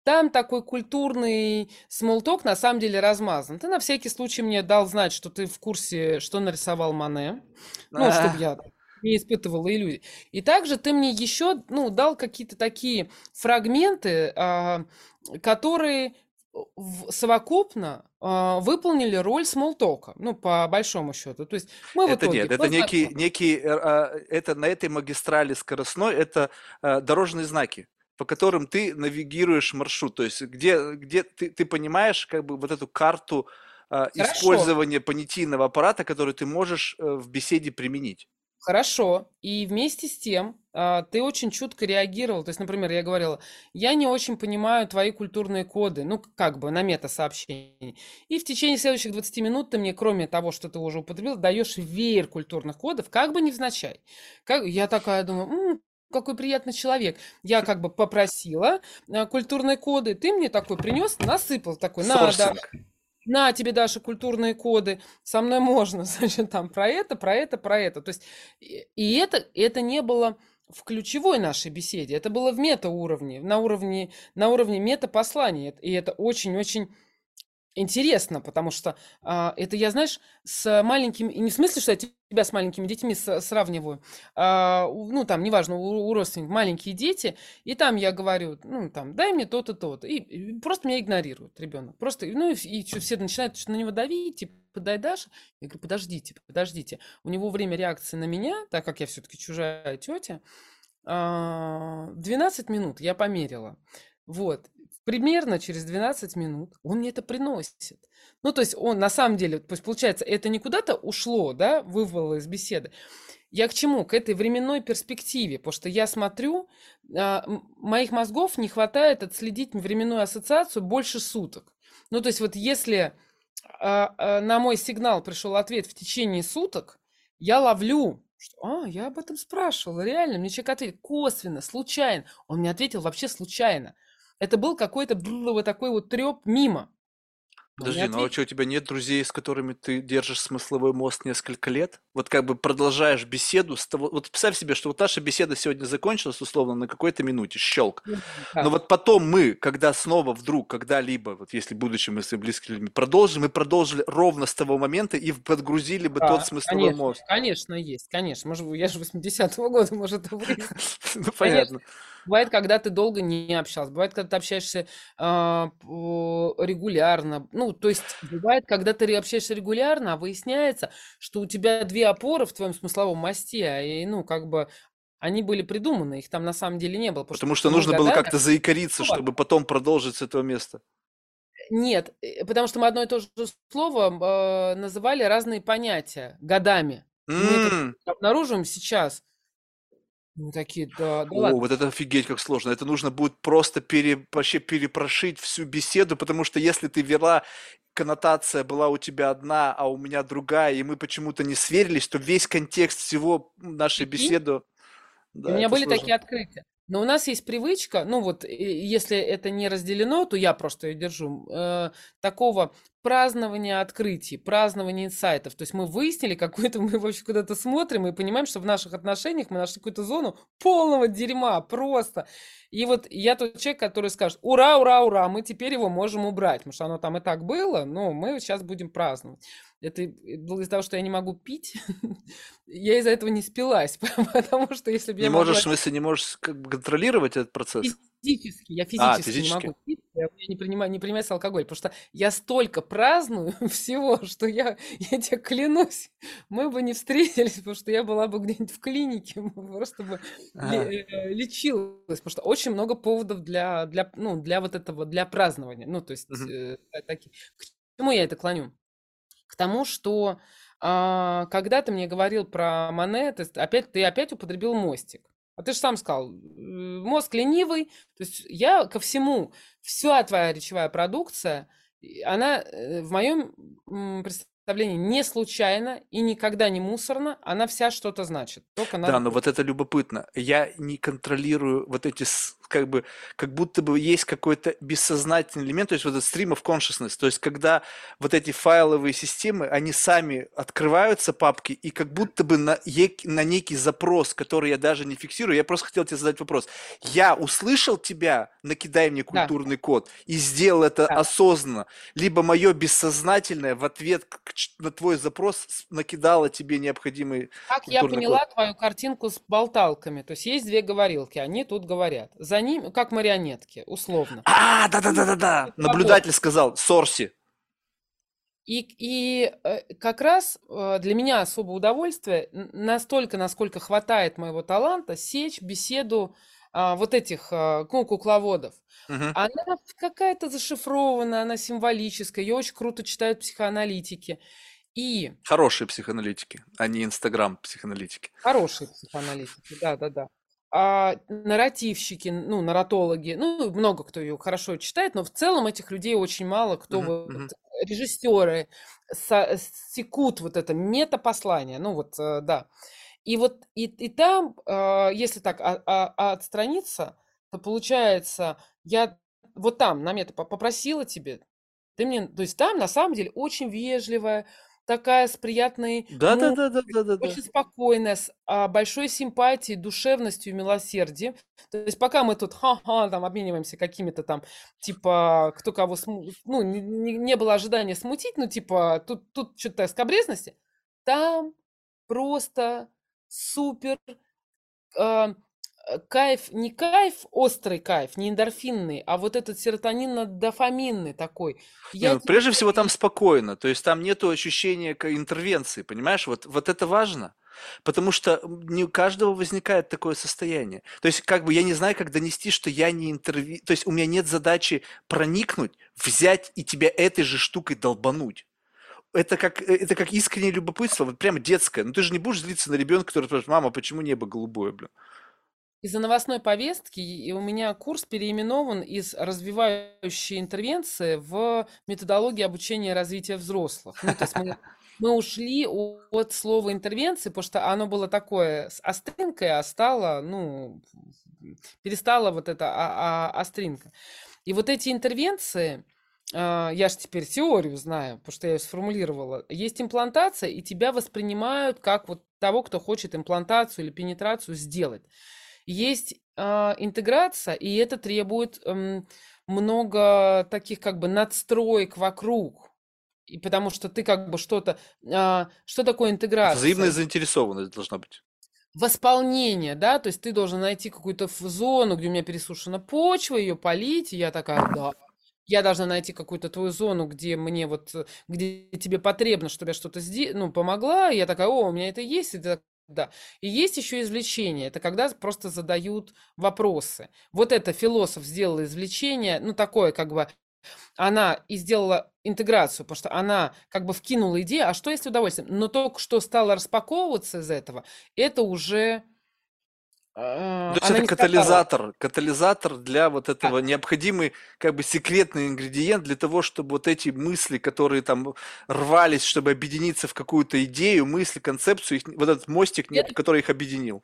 там такой культурный смолток на самом деле размазан. Ты на всякий случай мне дал знать, что ты в курсе, что нарисовал Мане. Ну, чтобы я не испытывала иллюзий. И также ты мне еще, ну, дал какие-то такие фрагменты, а, которые в- совокупно а, выполнили роль смолтока, ну, по большому счету. То есть мы в
Это
итоге
нет, это некий, некий, э, а, это на этой магистрали скоростной, это а, дорожные знаки, по которым ты навигируешь маршрут, то есть где, где ты, ты понимаешь как бы вот эту карту
Хорошо.
использования понятийного аппарата, который ты можешь э, в беседе применить.
Хорошо. И вместе с тем а, ты очень чутко реагировал. То есть, например, я говорила, я не очень понимаю твои культурные коды, ну, как бы на мета-сообщении. И в течение следующих 20 минут ты мне, кроме того, что ты уже употребил, даешь веер культурных кодов, как бы невзначай. Как... Я такая думаю, «М, какой приятный человек. Я как бы попросила а, культурные коды, ты мне такой принес, насыпал такой, на, да,
Сорсинг.
На тебе, Даша, культурные коды, со мной можно, *laughs* значит, там про это, про это, про это. То есть, и это, это не было в ключевой нашей беседе, это было в метауровне, на уровне, на уровне метапослания. И это очень-очень интересно, потому что а, это я, знаешь, с маленькими, и не в смысле, что я тебя с маленькими детьми с- сравниваю, у- ну, там, неважно, у, у родственников маленькие дети, и там я говорю, ну, там, дай мне то-то, то-то, и, и просто меня игнорирует ребенок, просто, ну, и, и чё, все начинают что на него давить, типа, дай Даша, я говорю, подождите, подождите, у него время реакции на меня, так как я все-таки чужая тетя, а, 12 минут я померила, вот, примерно через 12 минут он мне это приносит. Ну, то есть он на самом деле, то есть получается, это не куда-то ушло, да, вывало из беседы. Я к чему? К этой временной перспективе, потому что я смотрю, а, моих мозгов не хватает отследить временную ассоциацию больше суток. Ну, то есть вот если а, а, на мой сигнал пришел ответ в течение суток, я ловлю, что, а, я об этом спрашивала, реально, мне человек ответил косвенно, случайно. Он мне ответил вообще случайно. Это был какой-то вот такой вот треп мимо. Мне
Подожди, ну а что, у тебя нет друзей, с которыми ты держишь смысловой мост несколько лет? Вот как бы продолжаешь беседу с того... Вот представь себе, что вот наша беседа сегодня закончилась, условно, на какой-то минуте, щелк.
Ну,
Но вот потом мы, когда снова вдруг, когда-либо, вот если будучи мы с близкими людьми, продолжим, мы продолжили ровно с того момента и подгрузили бы тот
Да,
смысловой
конечно,
мост.
конечно, есть, конечно. Может, я же 80-го года, может, это. *laughs*
Ну,
Конечно. Бывает, когда ты долго не общался, бывает, когда ты общаешься а, регулярно. Ну, то есть бывает, когда ты общаешься регулярно, а выясняется, что у тебя две опоры в твоем смысловом мосте, а и, ну, как бы они были придуманы, их там на самом деле не было.
Потому что, что нужно было как-то заикариться, чтобы потом продолжить с этого места.
Нет, э, потому что мы одно и то же слово э, называли разные понятия годами. Мы это обнаруживаем сейчас. Мы такие, да, да
О,
ладно.
вот это офигеть как сложно. Это нужно будет просто пере, вообще перепрошить всю беседу, потому что если ты вела, коннотация была у тебя одна, а у меня другая, и мы почему-то не сверились, то весь контекст всего нашей беседы...
У
Да,
меня
это
были
сложно.
такие открытия. Но у нас есть привычка, ну вот, если это не разделено, то я просто ее держу, э, такого празднования открытий, празднования инсайтов. То есть мы выяснили какой-то, *laughs* мы вообще куда-то смотрим и понимаем, что в наших отношениях мы нашли какую-то зону полного дерьма просто. И вот я тот человек, который скажет, ура, ура, ура, мы теперь его можем убрать, потому что оно там и так было, но мы сейчас будем праздновать. Это из-за того, что я не могу пить, *laughs* я из-за этого не спилась, *laughs* потому что если бы
Не
я могла
можешь, в смысле, не можешь как бы контролировать этот процесс?
Физически, я
А,
физически не
физически.
могу пить, я, не, принимаю, не принимается алкоголь, потому что я столько праздную *laughs* всего, что я, я тебе клянусь, мы бы не встретились, потому что я была бы где-нибудь в клинике, *laughs* просто бы э, лечилась, потому что очень много поводов для, для, ну, для вот этого, для празднования, ну, то есть,
Мгм.
э, таки- К чему я это клоню? К тому, что а, когда ты мне говорил про с- опять ты опять употребил мостик. А ты же сам сказал, мозг ленивый. То есть я ко всему, вся твоя речевая продукция, она э, в моем представлении не случайно и никогда не мусорна, она вся что-то значит. Только
Да,
надо...
но вот это любопытно. Я не контролирую вот эти, как бы, как будто бы есть какой-то бессознательный элемент, то есть вот этот stream of consciousness, то есть когда вот эти файловые системы, они сами открываются, папки, и как будто бы на, на некий запрос, который я даже не фиксирую, я просто хотел тебе задать вопрос. Я услышал тебя, накидай мне
Да,
культурный код, и сделал это
да.
осознанно, либо мое бессознательное в ответ на твой запрос накидало тебе необходимый
Как я
культурный код.
поняла твою картинку с болталками? То есть есть две говорилки, они тут говорят. За ним, как марионетки, условно.
А, да-да-да-да-да.
это
Наблюдатель сказал, Сорси.
И, и э, как раз э, для меня особое удовольствие, настолько, насколько хватает моего таланта, сечь беседу а, вот этих а, ну, кукловодов.
Мгм.
Она какая-то зашифрованная, она символическая, ее очень круто читают психоаналитики. И
Хорошие психоаналитики, а не инстаграм психоаналитики.
Хорошие психоаналитики, да-да-да. А нарративщики, ну, нарратологи, ну, много кто ее хорошо читает, но в целом этих людей очень мало, кто
Мгм,
вот режиссеры са- секут вот это метапослание, ну вот, э, да. И вот и, и там, э, если так а- а- отстраниться, то получается, я вот там на мета по- попросила тебе, ты мне, то есть там на самом деле очень вежливая, такая с приятной
Да-да-да-да-да-да.
очень спокойная, с а, большой симпатией, душевностью и милосердием. То есть пока мы тут ха-ха, там обмениваемся какими-то там, типа, кто кого, сму- ну, не, не- было ожидания смутить, ну, типа, тут, тут что-то скобрезности, там просто супер э, кайф, не кайф, острый кайф, не эндорфинный, а вот этот серотонинно-дофаминный такой. Я
ну,
тебе
прежде всего там спокойно, то есть там нету ощущения интервенции, понимаешь? Вот, вот это важно. Потому что не у каждого возникает такое состояние. То есть, как бы я не знаю, как донести, что я не интерви... То есть, у меня нет задачи проникнуть, взять и тебя этой же штукой долбануть. Это как, э, это как искреннее любопытство, вот прямо детское. Ну ты же не будешь злиться на ребенка, который спрашивает, мама, почему небо голубое, блин?
Из-за новостной повестки у меня курс переименован из развивающей интервенции в методологии обучения и развития взрослых. Ну, то есть мы, *laughs* мы ушли от слова интервенции, потому что оно было такое с остринкой, а стало, ну, перестала вот эта а- а- остринка. И вот эти интервенции, а, я же теперь теорию знаю, потому что я ее сформулировала. Есть имплантация, и тебя воспринимают как вот того, кто хочет имплантацию или пенетрацию сделать. Есть а, интеграция, и это требует м, много таких как бы надстроек вокруг. И потому что ты как бы что-то... а, что такое интеграция?
Взаимная заинтересованность должна быть.
восполнение, да, то есть ты должен найти какую-то зону, где у меня пересушена почва, ее полить, и я такая, да, я должна найти какую-то твою зону, где мне вот, э, где тебе потребно, чтобы я что-то сделала, ну, помогла, и я такая, о, у меня это есть, и ты да. И есть еще извлечение. Это когда просто задают вопросы. Вот это философ сделал извлечение, ну, такое как бы она и сделала интеграцию, потому что она как бы вкинула идею, а что если удовольствие? Но только что стало распаковываться из этого, это уже
То есть это катализатор, сказала. катализатор для вот этого да. необходимый как бы секретный ингредиент для того, чтобы вот эти мысли, которые там рвались, чтобы объединиться в какую-то идею, мысли, концепцию, их, вот этот мостик, это... который их объединил.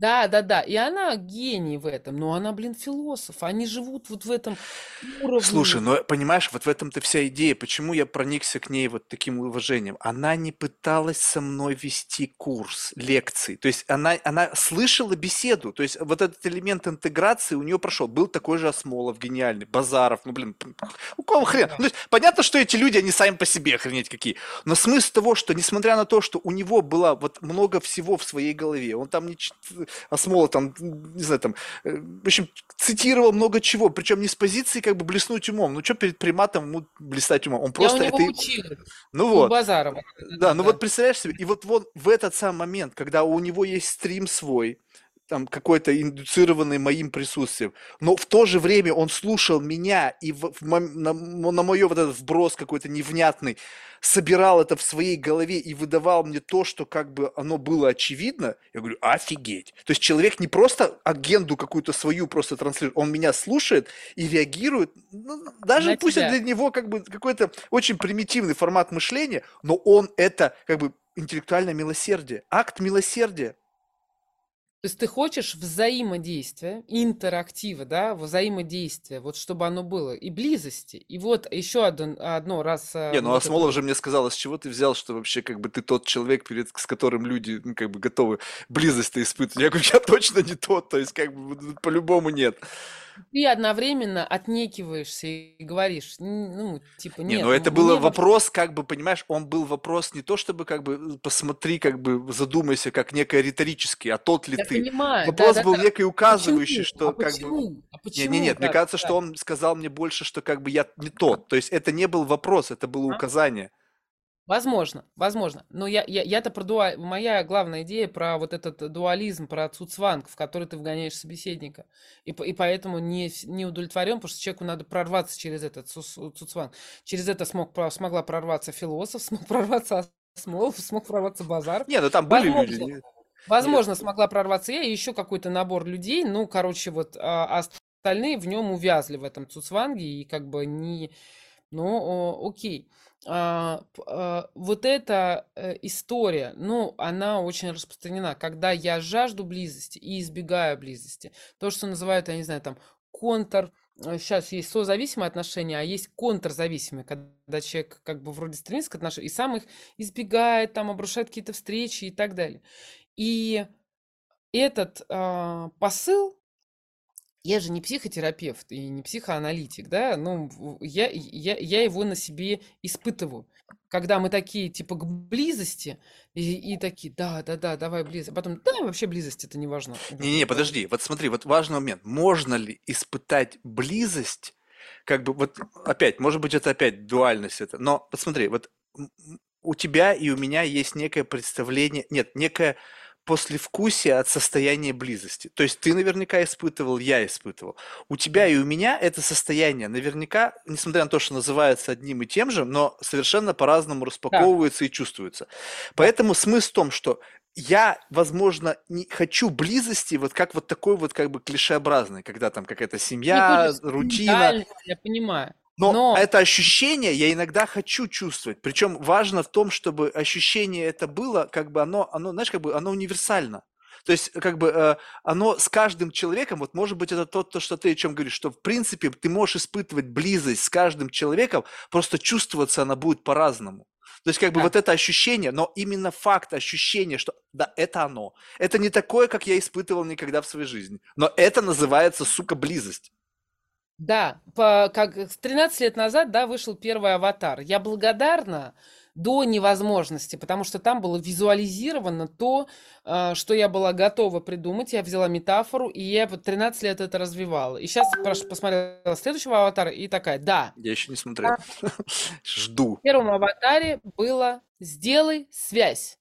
Да, да, да. И она гений в этом, но она, блин, философ. Они живут вот в этом уровне.
Слушай, ну понимаешь, вот в этом-то вся идея. Почему я проникся к ней вот таким уважением? Она не пыталась со мной вести курс, лекции. То есть она, она слышала беседу. То есть вот этот элемент интеграции у нее прошел. Был такой же Осмолов, гениальный, Базаров. Ну, блин, у кого хрен? Ну, есть, понятно, что эти люди, они сами по себе охренеть какие. Но смысл того, что несмотря на то, что у него было вот много всего в своей голове, он там не Осмола там, не знаю, там, э, в общем, цитировал много чего, причем не с позиции как бы блеснуть умом. Ну, что перед приматом ему блистать умом? Он просто
Я у него это... учил.
Ну вот.
Базарова.
Да, да, ну вот представляешь себе, и вот, вот в этот самый момент, когда у него есть стрим свой, там какой-то индуцированный моим присутствием, но в то же время он слушал меня и в, в, на, на мое вот этот вброс какой-то невнятный собирал это в своей голове и выдавал мне то, что как бы оно было очевидно, я говорю, офигеть. То есть человек не просто агенду какую-то свою просто транслирует, он меня слушает и реагирует, ну, даже на пусть тебя. для него как бы какой-то очень примитивный формат мышления, но он это как бы интеллектуальное милосердие, акт милосердия.
То есть ты хочешь взаимодействия, интерактива, да, взаимодействия, вот чтобы оно было, и близости. И вот еще одно, одно раз...
А, Не, ну вот Асмолов это... же мне сказал, с чего ты взял, что вообще как бы ты тот человек, перед, с которым люди ну, как бы готовы близость испытывать. Я говорю, я точно не тот, то есть как бы по-любому нет
ты одновременно отнекиваешься и говоришь, ну, типа,
нет. Не, ну это был вопрос, как бы, понимаешь, он был вопрос не то, чтобы, как бы, посмотри, как бы, задумайся, как некое риторический, а тот ли
Я
ты.
понимаю.
Вопрос
да,
был
да,
некий указывающий, а что,
а
как
почему?
бы...
А почему?
Нет, нет, нет,
мне
кажется, что он сказал мне больше, что, как бы, я не тот. То есть это не был вопрос, это было а? указание.
Возможно, возможно. Но я, я, я-то про дуа... Моя главная идея про вот этот дуализм, про цуцванг, в который ты вгоняешь собеседника. И, и поэтому не, не удовлетворен, потому что человеку надо прорваться через этот цуцванг. Через это смог, смогла прорваться философ, *laughs* смог прорваться Смолов, смог прорваться Базар.
Не, ну там были возможно, люди.
Возможно, смогла прорваться я и еще какой-то набор людей. Ну, короче, вот а остальные в нем увязли в этом цуцванге и как бы не... Ну, окей. Вот эта э, история, ну, она очень распространена, когда я жажду близости и избегаю близости. То, что называют, я не знаю, там, контр, сейчас э, есть созависимые отношения, а есть контрзависимые, когда человек как бы вроде стремится к отношениям и сам их избегает, там, обрушает какие-то встречи и так далее. И этот э, посыл, я же не психотерапевт и не психоаналитик, да, ну, я, я, я его на себе испытываю. Когда мы такие, типа, к близости, и, и такие, да, да, да, давай близость. А потом, да, вообще близость это не важно.
Не-не, подожди, вот смотри, вот важный момент. Можно ли испытать близость, как бы, вот опять, может быть, это опять дуальность это, но посмотри, вот у тебя и у меня есть некое представление, нет, некое послевкусие от состояния близости. То есть ты наверняка испытывал, я испытывал. У тебя и у меня это состояние наверняка, несмотря на то, что называется одним и тем же, но совершенно по-разному распаковывается да. и чувствуется. Поэтому смысл в том, что я, возможно, не хочу близости, вот как вот такой вот как бы клишеобразный, когда там какая-то семья, рутина.
Я понимаю.
Но, Но это ощущение я иногда хочу чувствовать. Причем важно в том, чтобы ощущение это было, как бы оно, оно, знаешь, как бы оно универсально. То есть, как бы, э, оно с каждым человеком, вот может быть, это то, то, что ты о чем говоришь, что, в принципе, ты можешь испытывать близость с каждым человеком, просто чувствоваться она будет по-разному. То есть, как бы, да. вот это ощущение, но именно факт ощущения, что, да, это оно. Это не такое, как я испытывал никогда в своей жизни. Но это называется, сука, близость.
Да, по, как 13 лет назад, да, вышел первый «Аватар». Я благодарна до невозможности, потому что там было визуализировано то, э, что я была готова придумать. Я взяла метафору, и я вот 13 лет это развивала. И сейчас посмотрела следующего аватара и такая, да.
Я еще не смотрел. *laughs* Жду.
В первом аватаре было «сделай связь».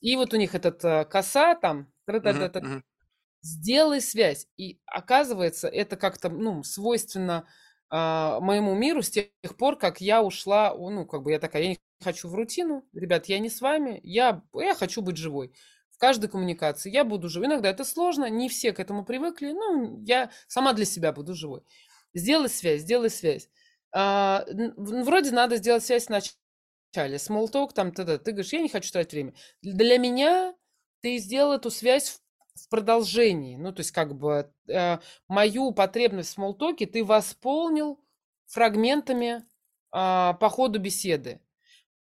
И вот у них этот э, коса там, сделай связь. И оказывается, это как-то, ну, свойственно а, моему миру с тех пор, как я ушла, ну, как бы я такая, я не хочу в рутину, ребят, я не с вами, я, я хочу быть живой. В каждой коммуникации я буду живой. Иногда это сложно, не все к этому привыкли, ну, я сама для себя буду живой. Сделай связь, сделай связь. А, вроде надо сделать связь в начале, small talk, там, т.д. Ты говоришь, я не хочу тратить время. Для меня ты сделал эту связь в в продолжении. Ну, то есть, как бы э, мою потребность в смолтоке ты восполнил фрагментами э, по ходу беседы.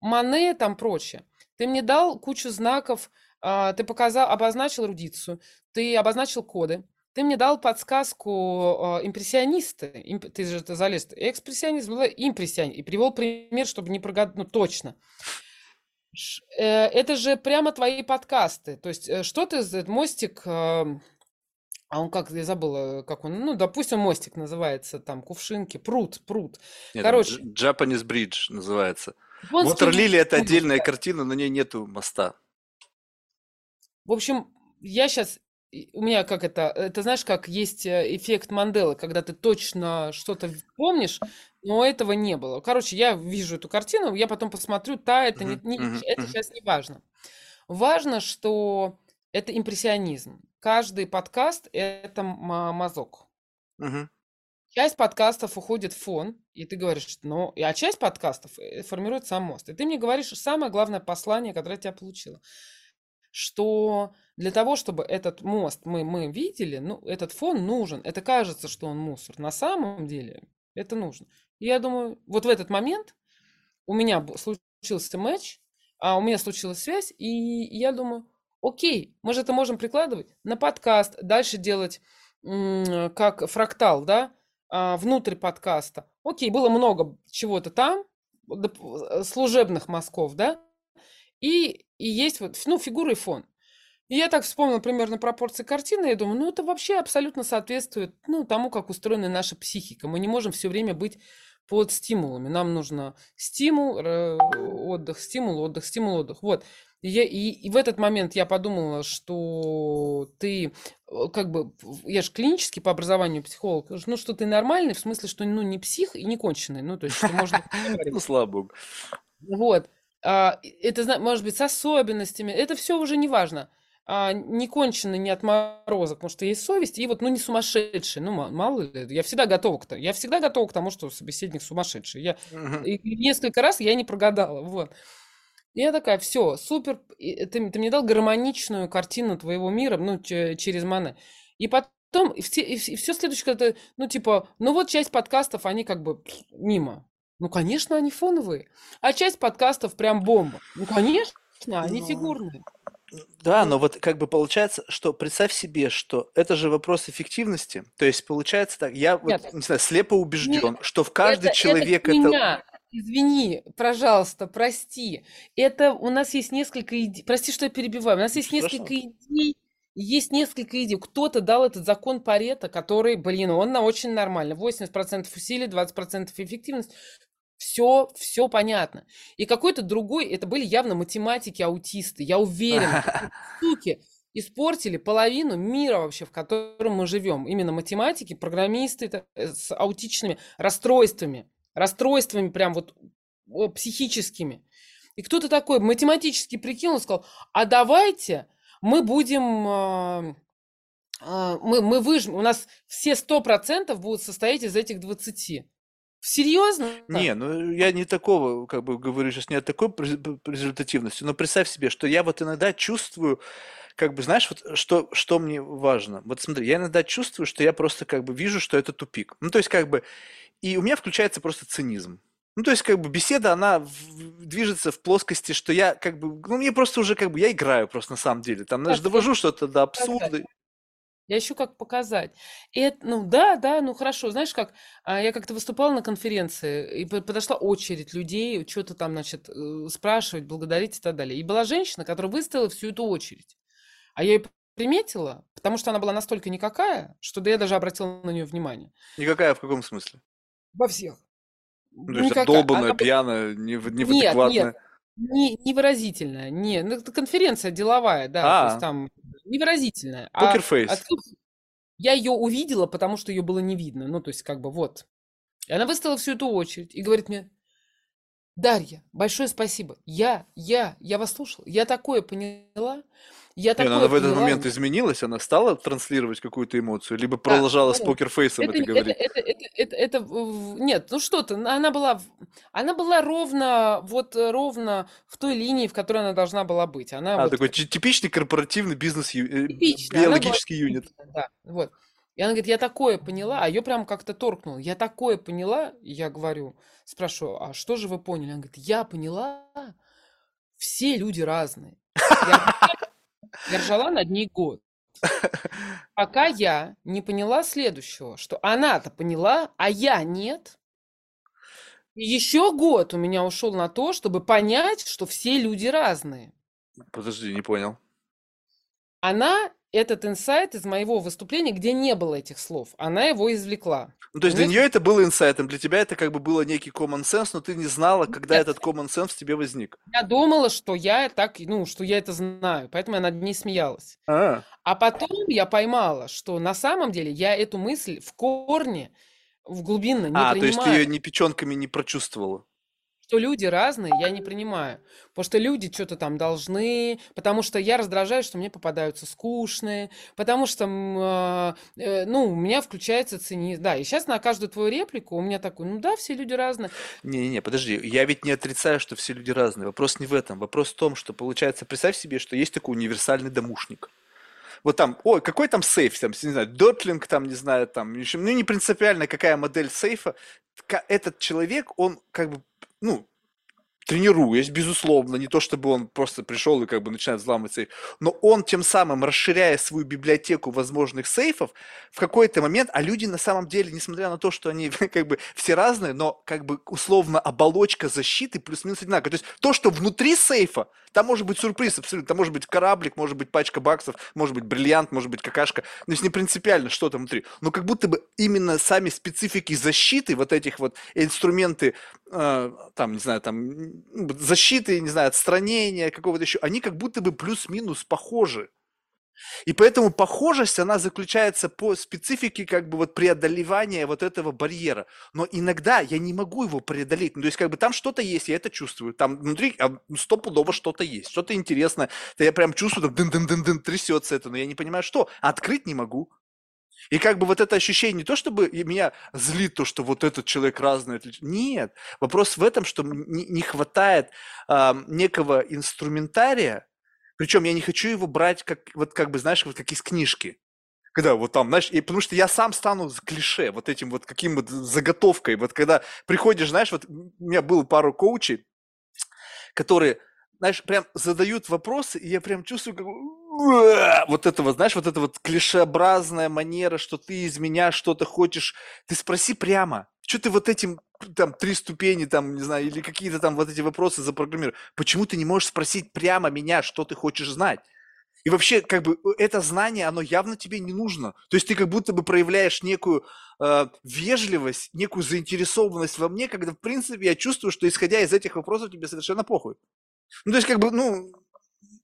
Мане там прочее. Ты мне дал кучу знаков, э, ты показал, обозначил эрудицию, ты обозначил коды, ты мне дал подсказку э, импрессионисты, имп, ты же залез, экспрессионизм, импрессионист, и привел пример, чтобы не прогадать, ну, точно. Э, это же прямо твои подкасты. То есть, э, что ты, мостик, эм, а он как, я забыла, как он, ну, допустим, мостик называется, там, кувшинки, пруд, пруд.
Нет, Короче. Japanese Bridge называется. Waterlily – это отдельная картина, на ней нету моста.
В общем, я сейчас у меня как это, это знаешь, как есть э, эффект Манделы, когда ты точно что-то помнишь, но этого не было. Короче, я вижу эту картину, я потом посмотрю, та, это, не, не, это сейчас не важно. Важно, что это импрессионизм. Каждый подкаст – это мазок. Часть подкастов уходит в фон, и ты говоришь, ну, а часть подкастов э, формирует сам мост. И ты мне говоришь самое главное послание, которое я тебя получила, что для того, чтобы этот мост мы, мы видели, ну, этот фон нужен. Это кажется, что он мусор. На самом деле это нужно. Я думаю, вот в этот момент у меня случился матч, а у меня случилась связь, и я думаю, окей, мы же это можем прикладывать на подкаст, дальше делать как фрактал, да, а, внутрь подкаста. Окей, было много чего-то там, служебных мазков, да, и, и есть вот, ну, фигура и фон. И я так вспомнила примерно пропорции картины, и думаю, ну, это вообще абсолютно соответствует, ну, тому, как устроена наша психика. Мы не можем все время быть под стимулами. Нам нужно стимул, отдых, стимул, отдых, стимул, отдых. Вот. И, я, и, и в этот момент я подумала, что ты э, как бы, я же клинический по образованию психолог, ну, что ты нормальный, в смысле, что, ну, не псих и не конченый, ну, то есть, можно... *laughs*
Ну, слава богу.
Вот. А, это, может быть, с особенностями, это все уже не важно а, не конченый, не отморозок, потому что есть совесть, и вот, ну, не сумасшедший, ну, мало ли, я всегда готова к тому, я всегда готова к тому, что собеседник сумасшедший, я, uh-huh. и, несколько раз я не прогадала, вот. И я такая, все, супер, ты, ты мне дал гармоничную картину твоего мира, ну, через Мане. И потом, и все, и все следующее, когда ты, ну, типа, ну, вот часть подкастов, они как бы мимо. Ну, конечно, они фоновые. А часть подкастов прям бомба. Ну, конечно, они фигурные.
Да, но вот как бы получается, что представь себе, что это же вопрос эффективности. То есть получается так, я вот, Нет, не знаю, слепо убежден, не, что в каждый это, человек это...
Меня. Извини, пожалуйста, прости. Это у нас есть несколько идей. Прости, что я перебиваю. У нас есть Страшно. несколько идей. Есть несколько идей. Кто-то дал этот закон Парета, который, блин, он на очень нормально. 80% усилий, 20% эффективность. Все, все понятно. И какой-то другой, это были явно математики-аутисты, я уверена, *laughs* суки испортили половину мира вообще, в котором мы живем. Именно математики, программисты э, с аутичными расстройствами, расстройствами прям вот психическими. И кто-то такой математически прикинул, сказал, а давайте мы будем, э, мы, мы выжмем, у нас все 100% будут состоять из этих 20. Серьезно?
Не, ну я не такого, как бы говорю сейчас не о такой результативности, но представь себе, что я вот иногда чувствую, как бы, знаешь, вот что, что мне важно. Вот смотри, я иногда чувствую, что я просто как бы вижу, что это тупик. Ну, то есть как бы, и у меня включается просто цинизм. Ну, то есть, как бы, беседа, она в, движется в плоскости, что я, как бы, ну, мне просто уже, как бы, я играю просто на самом деле. Там, знаешь, довожу что-то до абсурда.
Я ищу, как показать. И это, ну да, да, ну хорошо. Знаешь, как а, я как-то выступала на конференции, и по- подошла очередь людей, что-то там, значит, э, спрашивать, благодарить и так далее. И была женщина, которая выставила всю эту очередь. А я ее приметила, потому что она была настолько никакая, что да я даже обратила на нее внимание.
Никакая в каком смысле?
Во всех.
Ну, то есть
Никакая.
обдолбанная,
Она
пьяная, нев-
Нет, нет, не, невыразительная. Не, ну, это конференция деловая, да, то есть
А,
там невыразительная. А
покерфейс.
откуда я ее увидела, потому что ее было не видно. Ну, то есть, как бы вот. И она выставила всю эту очередь и говорит мне, Дарья, большое спасибо. Я, я, я вас слушала. Я такое поняла. Я
ну она
такое
в этот
поняла.
момент изменилась, она стала транслировать какую-то эмоцию, либо
Да,
продолжала с
да.
покерфейсом
Это,
это говорить.
это, это, это, это нет, ну что ты, она была, она была ровно, вот э, ровно в той линии, в которой она должна была быть. Она
А,
вот
такой ти- типичный корпоративный бизнес, э, биологический юнит.
да, вот. И она говорит, я такое поняла, а ее прям как-то торкнуло. Я такое поняла, я говорю, спрашиваю, а что же вы поняли? Она говорит, я поняла, все люди разные. Я, *laughs* я ржала над ней год. Пока я не поняла следующего, что она-то поняла, а я нет. И еще год у меня ушел на то, чтобы понять, что все люди разные.
Подожди, не понял.
Она этот инсайт из моего выступления, где не было этих слов, она его извлекла.
Ну, то есть для
Понимаешь?
нее это было инсайтом, для тебя это как бы было некий common sense, но ты не знала, когда
Нет,
этот common sense в тебе возник.
я думала, что я так, ну, что я это знаю, поэтому я над ней смеялась.
А,
А потом я поймала, что на самом деле я эту мысль в корне, в глубинно не
а то есть ты
принимаю.
ее ни печенками не прочувствовала.
Что люди разные, я не принимаю. Потому что люди что-то там должны, потому что я раздражаюсь, что мне попадаются скучные, потому что, а, э, ну, у меня включается цинизм. Да, и сейчас на каждую твою реплику у меня такой, ну да, все люди разные.
Не-не-не, подожди, я ведь не отрицаю, что все люди разные. Вопрос не в этом. Вопрос в том, что получается, представь себе, что есть такой универсальный домушник. Вот там, ой, какой там сейф, там, не знаю, Дотлинг, там, не знаю, там, еще, ну, не принципиально, какая модель сейфа. Этот человек, он как бы, ну, тренируясь, безусловно, не то чтобы он просто пришел и как бы начинает взламывать сейф, но он тем самым, расширяя свою библиотеку возможных сейфов, в какой-то момент, а люди на самом деле, несмотря на то, что они *laughs* как бы все разные, но как бы условно оболочка защиты плюс-минус одинаковая. То есть то, что внутри сейфа, там может быть сюрприз абсолютно, там может быть кораблик, может быть пачка баксов, может быть бриллиант, может быть какашка, то есть не принципиально, что там внутри. Но как будто бы именно сами специфики защиты, вот этих вот инструменты, там, не знаю, там, защиты, не знаю, отстранения какого-то еще, они как будто бы плюс-минус похожи. И поэтому похожесть, она заключается по специфике как бы вот преодолевания вот этого барьера. Но иногда я не могу его преодолеть. Ну, то есть как бы там что-то есть, я это чувствую. Там внутри а, стопудово что-то есть, что-то интересное. Да я прям чувствую, там дын-дын-дын-дын трясется это, но я не понимаю, что. Открыть не могу. И как бы вот это ощущение, не то чтобы меня злит то, что вот этот человек разный. Нет. Вопрос в этом, что не, хватает а, некого инструментария, причем я не хочу его брать как, вот как бы, знаешь, вот как из книжки. Когда вот там, знаешь, и потому что я сам стану клише, вот этим вот каким вот заготовкой. Вот когда приходишь, знаешь, вот у меня было пару коучей, которые, знаешь, прям задают вопросы, и я прям чувствую, как! Вот это вот, знаешь, вот это вот клишеобразная манера, что ты из меня что-то хочешь. Ты спроси прямо, что ты вот этим там три ступени, там, не знаю, или какие-то там вот эти вопросы запрограммировал. Почему ты не можешь спросить прямо меня, что ты хочешь знать? И вообще, как бы, э, это знание, оно явно тебе не нужно. То есть ты как будто бы проявляешь некую э, вежливость, некую заинтересованность во мне, когда, в принципе, я чувствую, что, исходя из этих вопросов, тебе совершенно похуй. Ну, то есть, как бы, ну,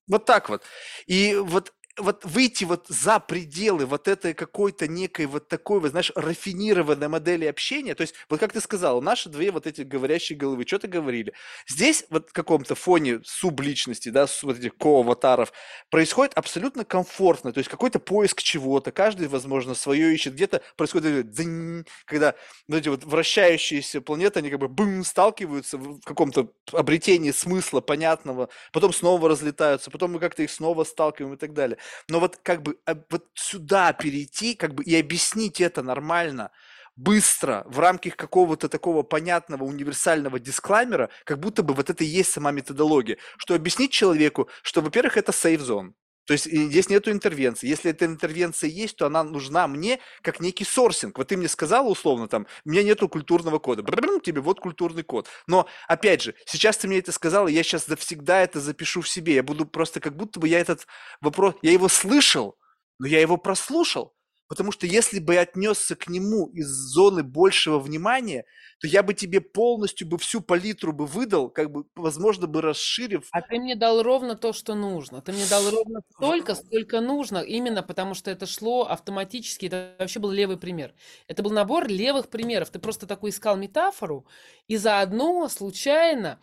вот так вот. И вот, вот выйти вот за пределы вот этой какой-то некой вот такой, вот, знаешь, рафинированной модели общения, то есть, вот как ты сказал, наши две вот эти говорящие головы что-то говорили. Здесь вот в каком-то фоне субличности, да, вот этих ко-аватаров, происходит абсолютно комфортно, то есть какой-то поиск чего-то, каждый, возможно, свое ищет, где-то происходит дзынь, когда вот эти вот вращающиеся планеты, они как бы бум, сталкиваются в каком-то обретении смысла понятного, потом снова разлетаются, потом мы как-то их снова сталкиваем и так далее. Но вот как бы а, вот сюда перейти, как бы и объяснить это нормально, быстро, в рамках какого-то такого понятного универсального дисклаймера, как будто бы вот это и есть сама методология, что объяснить человеку, что, во-первых, это сейф зон, То есть здесь нету интервенции. Если эта интервенция есть, то она нужна мне как некий сорсинг. Вот ты мне сказала условно там, у меня нету культурного кода. Брррм, тебе вот культурный код. Но опять же, сейчас ты мне это сказала, я сейчас завсегда это запишу в себе. Я буду просто как будто бы я этот вопрос, я его слышал, но я его прослушал. Потому что если бы я отнесся к нему из зоны большего внимания, то я бы тебе полностью бы всю палитру бы выдал, как бы, возможно, бы расширив.
А ты мне дал ровно то, что нужно. Ты мне дал ровно столько, сколько нужно, именно потому что это шло автоматически. Это вообще был левый пример. Это был набор левых примеров. Ты просто такой искал метафору и заодно случайно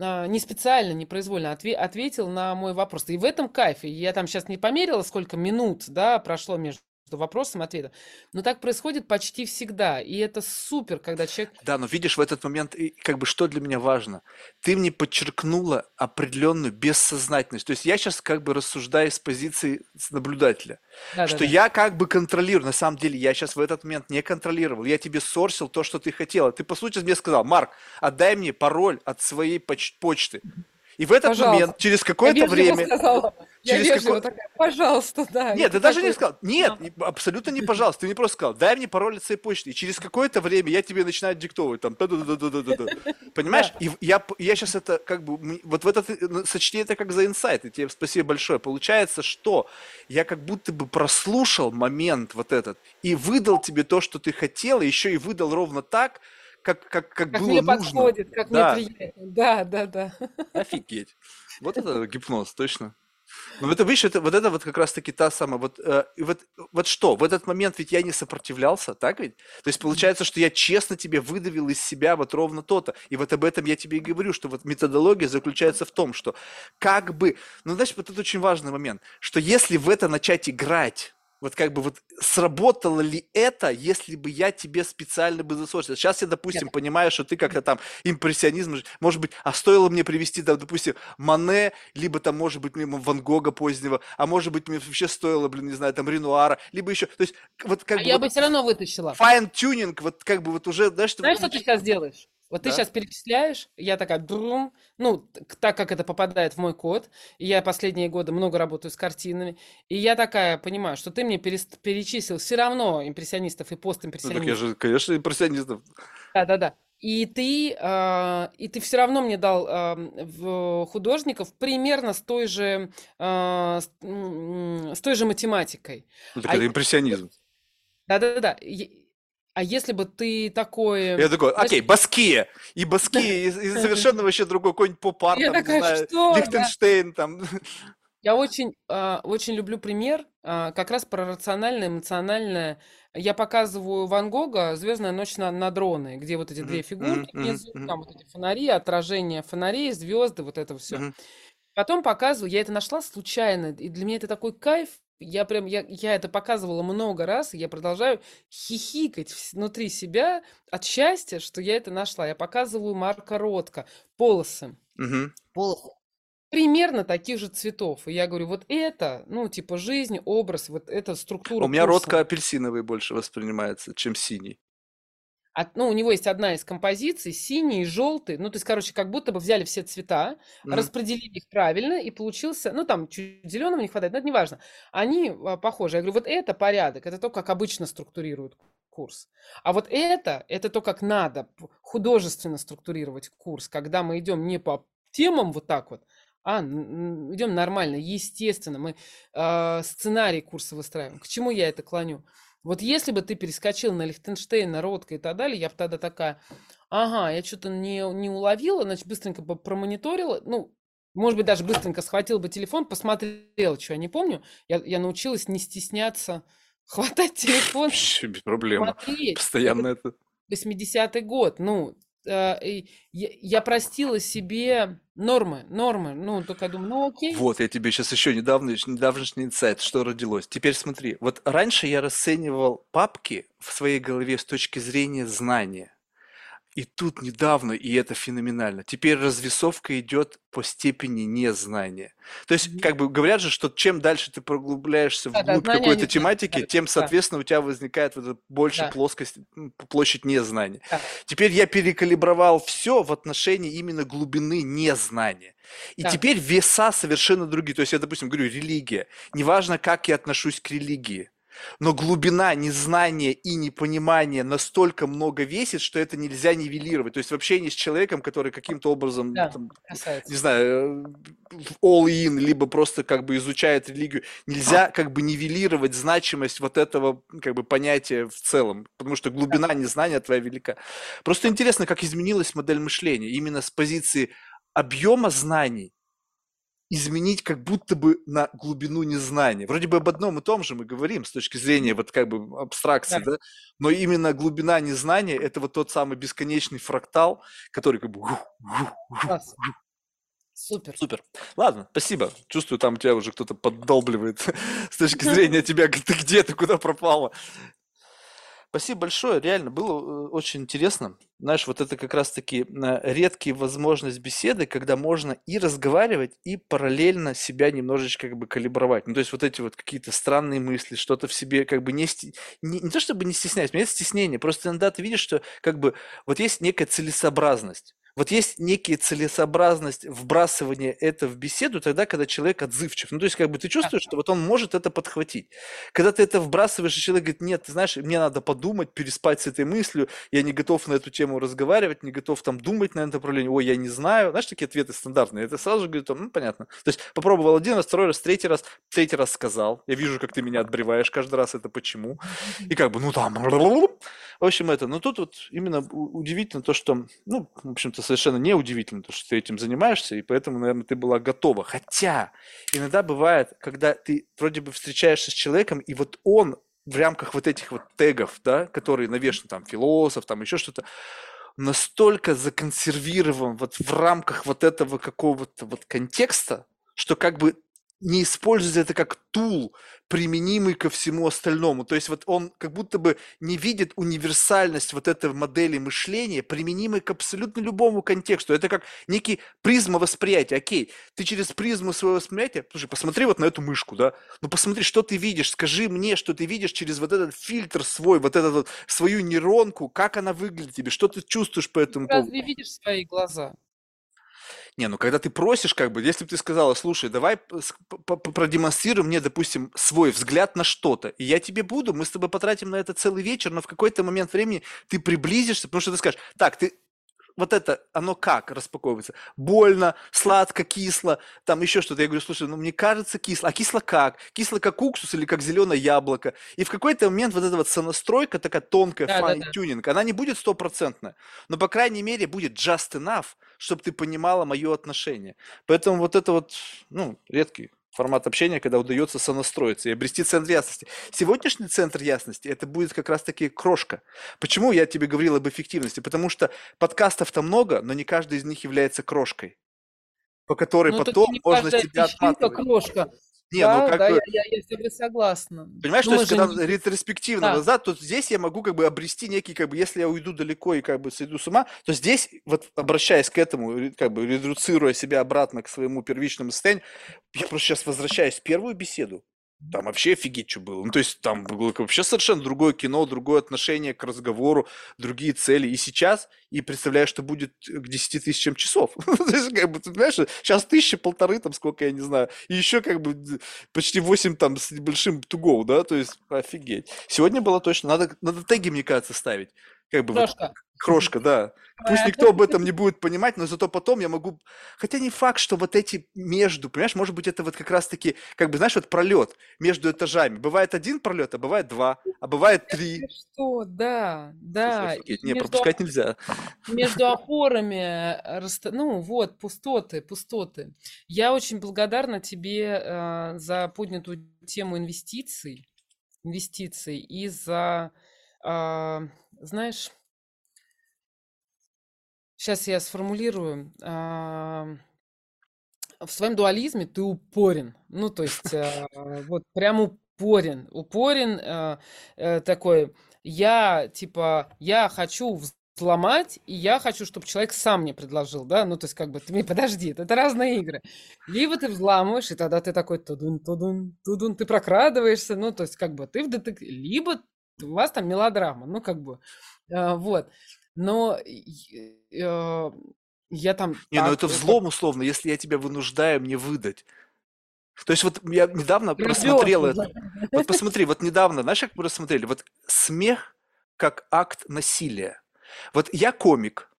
а, не специально, не произвольно отве- ответил на мой вопрос. И в этом кайфе. Я там сейчас не померила, сколько минут да, прошло между вопросом и ответом. Но так происходит почти всегда. И это супер, когда человек...
Да, но видишь, в этот момент, как бы что для меня важно? Ты мне подчеркнула определенную бессознательность. То есть я сейчас как бы рассуждаю с позиции наблюдателя.
Да,
что
да, да.
я как бы контролирую. На самом деле я сейчас в этот момент не контролировал. Я тебе сорсил то, что ты хотела. Ты, по сути, мне сказал, Марк, отдай мне пароль от своей поч- почты. И в этот
Пожалуйста.
момент, через какое-то время...
сказала. Я
через какое-
такая, пожалуйста, да.
Нет, ты даже не сказал. Нет, не- абсолютно не пожалуйста. Ты мне просто сказал, дай мне пароль от своей почты. И через какое-то время я тебе начинаю диктовать там. та-да-да-да-да-да-да. Понимаешь? И я, я сейчас это как бы, вот в этот, э, ну, сочти это как за инсайт. И тебе спасибо большое. Получается, что я как будто бы прослушал момент вот этот и выдал тебе то, что ты хотел, и еще и выдал ровно так, как, как, как,
Как
было
мне
нужно.
подходит, как
Да.
мне приятно. Да, да, да.
Офигеть. Вот это гипноз, точно. Ну, это, видишь, это, вот это вот как раз-таки та самая, вот, э, и вот, вот что, в этот момент ведь я не сопротивлялся, так ведь? То есть получается, что я честно тебе выдавил из себя вот ровно то-то. И вот об этом я тебе и говорю, что вот методология заключается в том, что как бы, ну, знаешь, вот это очень важный момент, что если в это начать играть, вот как бы вот сработало ли это, если бы я тебе специально бы засорсил? Сейчас я, допустим, понимаю, что ты как-то там импрессионизм, может быть, а стоило мне привести, да, допустим, Мане, либо там, может быть, мимо Ван Гога позднего, а может быть, мне вообще стоило, блин, не знаю, там Ренуара, либо еще, то есть вот как
А
бы
я
вот
бы все равно вытащила.
fine-tuning, вот как бы вот уже, знаешь, что
Знаешь, что ты сейчас делаешь? Вот ты
Да.
сейчас перечисляешь, я такая, друм, ну, так как это попадает в мой код, и я последние годы много работаю с картинами, и я такая понимаю, что ты мне перест- перечислил все равно импрессионистов и
ну, так я
постимпрессионистов.
же, конечно, импрессионистов.
Да-да-да. И ты, а, и ты все равно мне дал ам, в художников примерно с той же, а, с, той же математикой.
Ну, так
А
это импрессионизм.
Да-да-да. А если бы ты такой...
Я такой, окей, Баския. И Баския, и, и *laughs* совершенно вообще другой какой-нибудь поп-арт, там,
такая,
знаю,
что? Да.
Лихтенштейн, там.
Я очень, а, очень люблю пример, а, как раз про рациональное, эмоциональное. Я показываю Ван Гога «Звездная ночь на, на дроны», где вот эти две фигурки внизу, там вот эти фонари, отражение фонарей, звезды, вот это все. Потом показываю, я это нашла случайно, и для меня это такой кайф. Я прям, я, я это показывала много раз, и я продолжаю хихикать внутри себя от счастья, что я это нашла. Я показываю Марка Ротко, полосы. Полосы примерно таких же цветов. И я говорю, вот это, ну, типа жизнь, образ, вот эта структура
У меня
курса.
ротко апельсиновый больше воспринимается, чем синий.
От- ну, у него есть одна из композиций, синий и желтый. Ну, то есть, короче, как будто бы взяли все цвета,
Мгм.
распределили их правильно, и получился, ну, там чуть зеленого не хватает, но это не важно. Они а, похожи. Я говорю, вот это порядок, это то, как обычно структурируют курс. А вот это, это то, как надо художественно структурировать курс, когда мы идем не по темам вот так вот, а идем нормально, естественно. Мы а, сценарий курса выстраиваем. К чему я это клоню? Вот если бы ты перескочил на Лихтенштейна, Ротко и так далее, я бы тогда такая, ага, я что-то не, не уловила, значит, быстренько бы промониторила, ну, может быть, даже быстренько схватил бы телефон, посмотрел, что я не помню. Я, я научилась не стесняться *laughs* хватать телефон,
без проблем. Постоянно это.
80-й год, ну, я, я простила себе нормы, нормы, ну, только я думаю, ну, окей.
Вот, я тебе сейчас еще недавно, недавнешний инсайт, что родилось. Теперь смотри, вот раньше я расценивал папки в своей голове с точки зрения знания. И тут недавно, и это феноменально, теперь развесовка идет по степени незнания. То есть, как бы говорят же, что чем дальше ты проглубляешься
Да, да,
вглубь
знания
какой-то тематики,
знают.
тем,
Да,
соответственно, у тебя возникает вот больше
да,
плоскость, площадь незнания.
да,
Теперь я перекалибровал все в отношении именно глубины незнания. И
да,
теперь веса совершенно другие. То есть я, допустим, говорю, религия. Неважно, как я отношусь к религии. Но глубина незнания и непонимания настолько много весит, что это нельзя нивелировать. То есть в общении с человеком, который каким-то образом,
да,
там, не знаю, э, all-in, либо просто как бы изучает религию, нельзя как бы нивелировать значимость вот этого как бы понятия в целом, потому что
Да,
глубина незнания твоя велика. Просто интересно, как изменилась модель мышления именно с позиции объема знаний изменить как будто бы на глубину незнания. Вроде бы об одном и том же мы говорим с точки зрения вот как бы абстракции,
да,
да, но именно глубина незнания– это вот тот самый бесконечный фрактал, который как бы...
класс, супер.
Супер. Ладно, спасибо. Чувствую, там тебя уже кто-то поддолбливает *laughs* с точки зрения *laughs* тебя, ты где, ты куда пропала. Спасибо большое, реально было э, очень интересно. Знаешь, вот это как раз-таки э, редкие возможность беседы, когда можно и разговаривать, и параллельно себя немножечко как бы калибровать. Ну, то есть вот эти вот какие-то странные мысли, что-то в себе как бы не, сте- не, не то чтобы не стесняюсь, у меня это стеснение, просто иногда ты видишь, что как бы вот есть некая целесообразность. Вот есть некая целесообразность вбрасывания это в беседу тогда, когда человек отзывчив. Ну, то есть, как бы ты чувствуешь, что вот он может это подхватить. Когда ты это вбрасываешь, и человек говорит, нет, ты знаешь, мне надо подумать, переспать с этой мыслью, я не готов на эту тему разговаривать, не готов там думать на это направление, ой, я не знаю. Знаешь, такие ответы стандартные. Это сразу же говорит, ну, понятно. То есть попробовал один раз, второй раз, третий раз, третий раз сказал. Я вижу, как ты меня отбреваешь каждый раз, это почему. И как бы, ну там, *laughs* в общем, это, но тут вот именно удивительно то, что, ну, в общем-то, совершенно не удивительно то, что ты этим занимаешься, и поэтому, наверное, ты была готова. Хотя иногда бывает, когда ты вроде бы встречаешься с человеком, и вот он в рамках вот этих вот тегов, да, которые навешаны, там, философ, там, еще что-то, настолько законсервирован вот в рамках вот этого какого-то вот контекста, что как бы не использует это как tool, применимый ко всему остальному. То есть вот он как будто бы не видит универсальность вот этой модели мышления, применимой к абсолютно любому контексту. Это как некий призма восприятия. Окей, ты через призму своего восприятия, слушай, посмотри вот на эту мышку, да, ну посмотри, что ты видишь, скажи мне, что ты видишь через вот этот фильтр свой, вот этот вот, свою нейронку, как она выглядит тебе, что ты чувствуешь по этому поводу.
разве видишь свои глаза?
Не, ну когда ты просишь, как бы, если бы ты сказала, слушай, давай продемонстрируй мне, допустим, свой взгляд на что-то, и я тебе буду, мы с тобой потратим на это целый вечер, но в какой-то момент времени ты приблизишься, потому что ты скажешь, так, ты вот это, оно как распаковывается? Больно, сладко, кисло, там еще что-то. Я говорю, слушай, ну мне кажется кисло. А кисло как? Кисло как уксус или как зеленое яблоко? И в какой-то момент вот эта вот сонастройка, такая тонкая,
Да, да, да.
fine-tuning, она не будет стопроцентная, но, по крайней мере, будет just enough, чтобы ты понимала мое отношение. Поэтому вот это вот, ну, редкий формат общения, когда удается сонастроиться и обрести центр ясности. Сегодняшний центр ясности это будет как раз-таки крошка. Почему я тебе говорил об эффективности? Потому что подкастов-то много, но не каждый из них является крошкой, по которой
Ну,
потом можно себя отматывать.
крошка.
Не, ну
Да,
как
да,
бы,
я, я, я с тобой согласна.
Понимаешь,
Но
то есть, когда
не...
ретроспективно
Да,
назад, то здесь я могу как бы обрести некий, как бы, если я уйду далеко и как бы сойду с ума, то здесь, вот обращаясь к этому, как бы редуцируя себя обратно к своему первичному состоянию, я просто сейчас возвращаюсь в первую беседу. Там вообще офигеть, что было. Ну, то есть там было вообще совершенно другое кино, другое отношение к разговору, другие цели. И сейчас, и представляю, что будет к 10 тысячам часов. *laughs* То есть, как бы, ты понимаешь, сейчас тысяча, полторы, там, сколько, я не знаю. И еще, как бы, почти 8 там с небольшим to да, то есть офигеть. Сегодня было точно, надо, надо теги, мне кажется, ставить. Как бы вот
крошка.
крошка, да. Пусть никто об этом не будет понимать, но зато потом я могу... Хотя не факт, что вот эти между, понимаешь, может быть, это вот как раз-таки, как бы, знаешь, вот пролет между этажами. Бывает один пролет, а бывает два, а бывает три.
Ты что, да, да.
Не,
между,
пропускать нельзя.
между опорами, э, ну вот, пустоты, пустоты. Я очень благодарна тебе э, за поднятую тему инвестиций, инвестиций и за, знаешь, сейчас я сформулирую. в своем дуализме ты упорен. Ну, то есть, э, вот прям упорен. Упорен э, э, такой, я, типа, я хочу взломать, и я хочу, чтобы человек сам мне предложил, да, ну, то есть, как бы, ты мне подожди, это разные игры. Либо ты взламываешь, и тогда ты такой тудун, тудун, тудун, ты прокрадываешься, ну, то есть, как бы, ты в детектив... Либо у вас там мелодрама, ну, как бы, э, вот. Но э, я там...
Не, ну это взлом условно, если я тебя вынуждаю мне выдать. То есть вот я недавно просмотрел это. Вот *laughs* посмотри, вот недавно, знаешь, как мы рассмотрели? Вот смех как акт насилия. Вот я комик,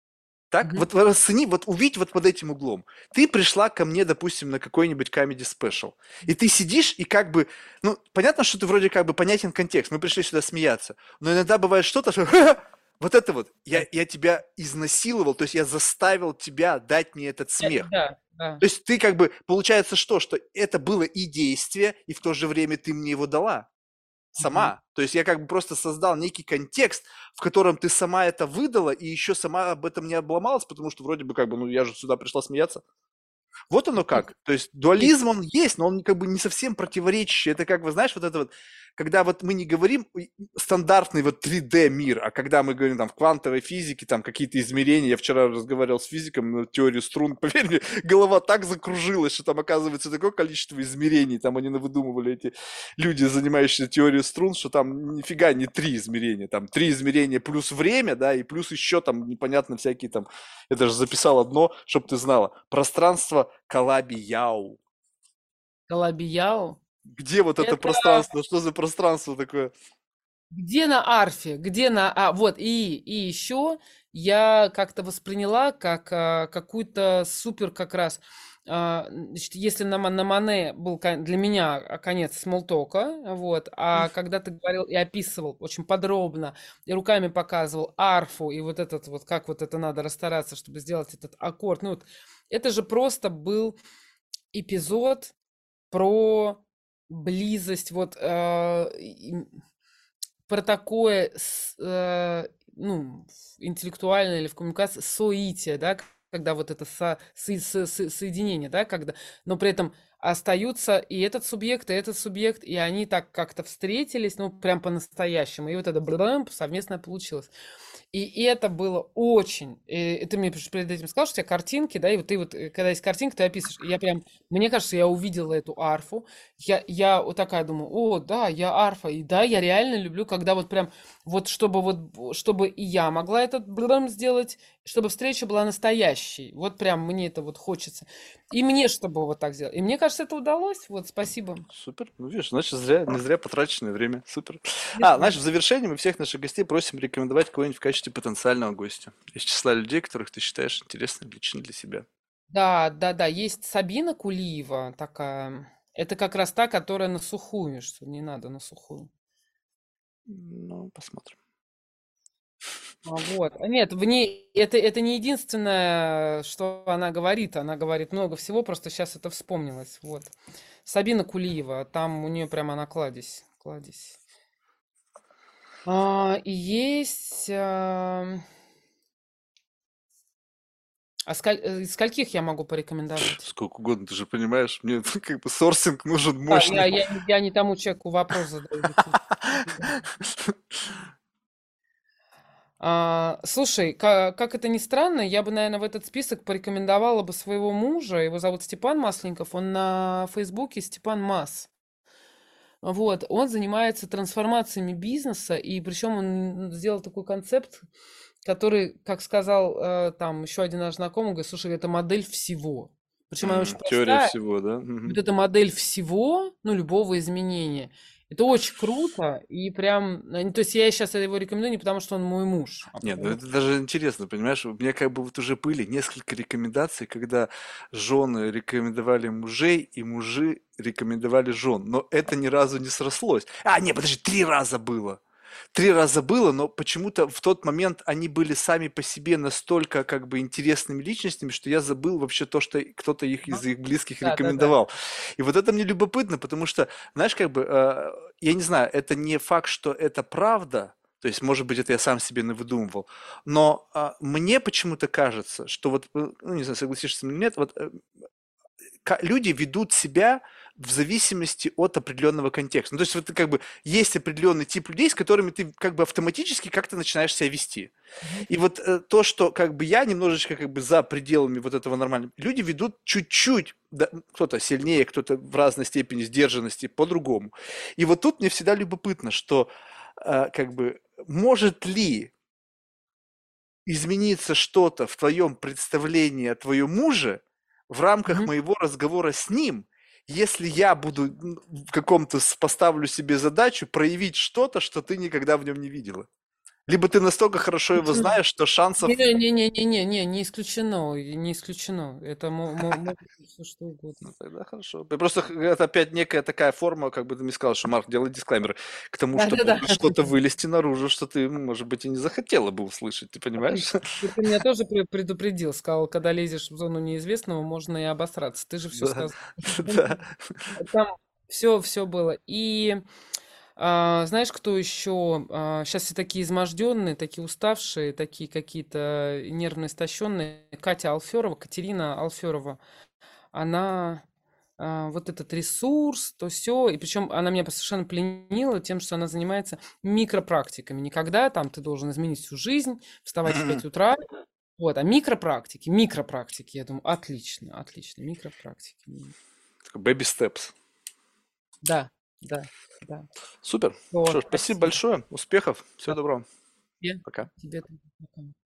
так? Mm-hmm. Вот расцени, вот увидь вот под этим углом. Ты пришла ко мне, допустим, на какой-нибудь comedy special, и ты сидишь и как бы, ну, понятно, что ты вроде как бы понятен контекст, мы пришли сюда смеяться, но иногда бывает что-то, что *laughs* вот это вот, я, я тебя изнасиловал, то есть я заставил тебя дать мне этот смех.
Да, да.
То есть ты как бы, получается что, что это было и действие, и в то же время ты мне его дала сама. Mm-hmm. То есть я как бы просто создал некий контекст, в котором ты сама это выдала, и еще сама об этом не обломалась, потому что вроде бы как бы, ну я же сюда пришла смеяться. Вот оно как. То есть дуализм он есть, но он как бы не совсем противоречащий. Это как, вы знаешь, вот это вот когда вот мы не говорим стандартный вот 3D мир, а когда мы говорим там в квантовой физике, там какие-то измерения, я вчера разговаривал с физиком на теорию струн, *laughs* поверь мне, голова так закружилась, что там оказывается такое количество измерений, там они навыдумывали эти люди, занимающиеся теорией струн, что там нифига не три измерения, там три измерения плюс время, да, и плюс еще там непонятно всякие там, я даже записал одно, чтобы ты знала, пространство Калаби-Яу.
Калаби-Яу?
Где вот это, это пространство? Что за пространство такое?
Где на арфе? Где на... А, вот, и, и еще я как-то восприняла как а, какую-то супер как раз... А, значит, если на, на Мане был для меня конец смолтока, вот, а когда ты говорил и описывал очень подробно, и руками показывал арфу, и вот этот вот, как вот это надо расстараться, чтобы сделать этот аккорд, ну вот, это же просто был эпизод про близость, вот э, про такое, э, ну, интеллектуальное или в коммуникации соитие, да, когда вот это со, со, со, соединение, да, когда, но при этом остаются и этот субъект, и этот субъект, и они так как-то встретились, ну, прям по-настоящему, и вот это совместно получилось. И это было очень... И ты мне перед этим сказал, что у тебя картинки, да, и вот ты вот, э, когда есть картинка, ты описываешь. Я прям, мне кажется, я увидела эту арфу. Я, я вот такая думаю, о, да, я арфа. И да, я реально люблю, когда вот прям, вот чтобы вот, чтобы и я могла этот блам сделать, чтобы встреча была настоящей. Вот прям мне это вот хочется. И мне, чтобы вот так сделать. И мне кажется, это удалось. Вот, спасибо.
Супер. Ну, видишь, значит, зря, не зря потраченное время. Супер. А, значит, в завершении мы всех наших гостей просим рекомендовать кого-нибудь в качестве потенциального гостя. Из числа людей, которых ты считаешь интересными лично для себя.
Да, да, да. Есть Сабина Кулиева такая. Это как раз та, которая на сухую, что не надо на сухую.
Ну, посмотрим.
А, вот. Нет, в ней это, это не единственное, что она говорит. Она говорит много всего, просто сейчас это вспомнилось. Вот. Сабина Кулиева, там у нее прямо на кладезь. кладезь. А, и есть... А... А скаль... Э, из скольких я могу порекомендовать?
Сколько угодно, ты же понимаешь, мне *laughs* как бы сорсинг нужен мощный. Да,
я, я, я не тому человеку вопрос задаю. *laughs* А, слушай, как, как это ни странно, я бы, наверное, в этот список порекомендовала бы своего мужа. Его зовут Степан Масленников. Он на Фейсбуке Степан Мас. Вот, он занимается трансформациями бизнеса, и причем он сделал такой концепт, который, как сказал э, там еще один наш знакомый, говорит, слушай, это модель всего. Причем она очень
Теория простая. всего, да?
Вот эта модель всего, ну, любого изменения. Это очень круто, и прям, э, то есть я сейчас его рекомендую не потому, что он мой муж.
А Нет, ну это даже интересно, понимаешь, у меня как бы вот уже были несколько рекомендаций, когда жены рекомендовали мужей, и мужи рекомендовали жен, но это ни разу не срослось. А, нет, подожди, три раза было три раза было, но почему-то в тот момент они были сами по себе настолько как бы интересными личностями, что я забыл вообще то, что кто-то их из их близких да, рекомендовал. Да, да. И вот это мне любопытно, потому что, знаешь, как бы, э, я не знаю, это не факт, что это правда, то есть, может быть, это я сам себе навыдумывал. Но а, мне почему-то кажется, что вот, э, ну, не знаю, согласишься или нет, вот э, люди ведут себя в зависимости от определенного контекста. Ну, то есть вот как бы есть определенный тип людей, с которыми ты как бы автоматически как-то начинаешь себя вести. И вот э, то, что как бы я немножечко как бы за пределами вот этого нормального, люди ведут чуть-чуть, да, кто-то сильнее, кто-то в разной степени сдержанности, по-другому. И вот тут мне всегда любопытно, что э, как бы может ли измениться что-то в твоем представлении о твоем муже в рамках
Мгм.
моего разговора с ним, если я буду в каком-то поставлю себе задачу проявить что-то, что ты никогда в нем не видела. Либо ты настолько хорошо его знаешь, что шансов...
Не-не-не-не-не, не исключено, не исключено. Это *laughs* может все что угодно.
Ну, тогда хорошо. Просто это опять некая такая форма, как бы ты мне сказал, что Марк делай дисклеймер к тому, что
Да-да-да.
может что-то вылезти наружу, что ты, может быть, и не захотела бы услышать, ты понимаешь?
Ты меня тоже пре- предупредил, сказал, когда лезешь в зону неизвестного, можно и обосраться. Ты же все сказал. *laughs* *laughs* Там все, все было. И а, знаешь, кто еще? сейчас все такие изможденные, такие уставшие, такие какие-то нервно истощенные. Катя Алферова, Катерина Алферова, она а, вот этот ресурс, то все, и причем она меня совершенно пленила тем, что она занимается микропрактиками. Никогда там ты должен изменить всю жизнь, вставать в 5 утра, вот, а микропрактики, микропрактики, я думаю, отлично, отлично, микропрактики.
Baby steps.
Да, да, да.
Супер.
Вот,
Что ж, спасибо большое. Успехов. Всего
Да.
доброго.
Тебе,
Пока.
тебе пока.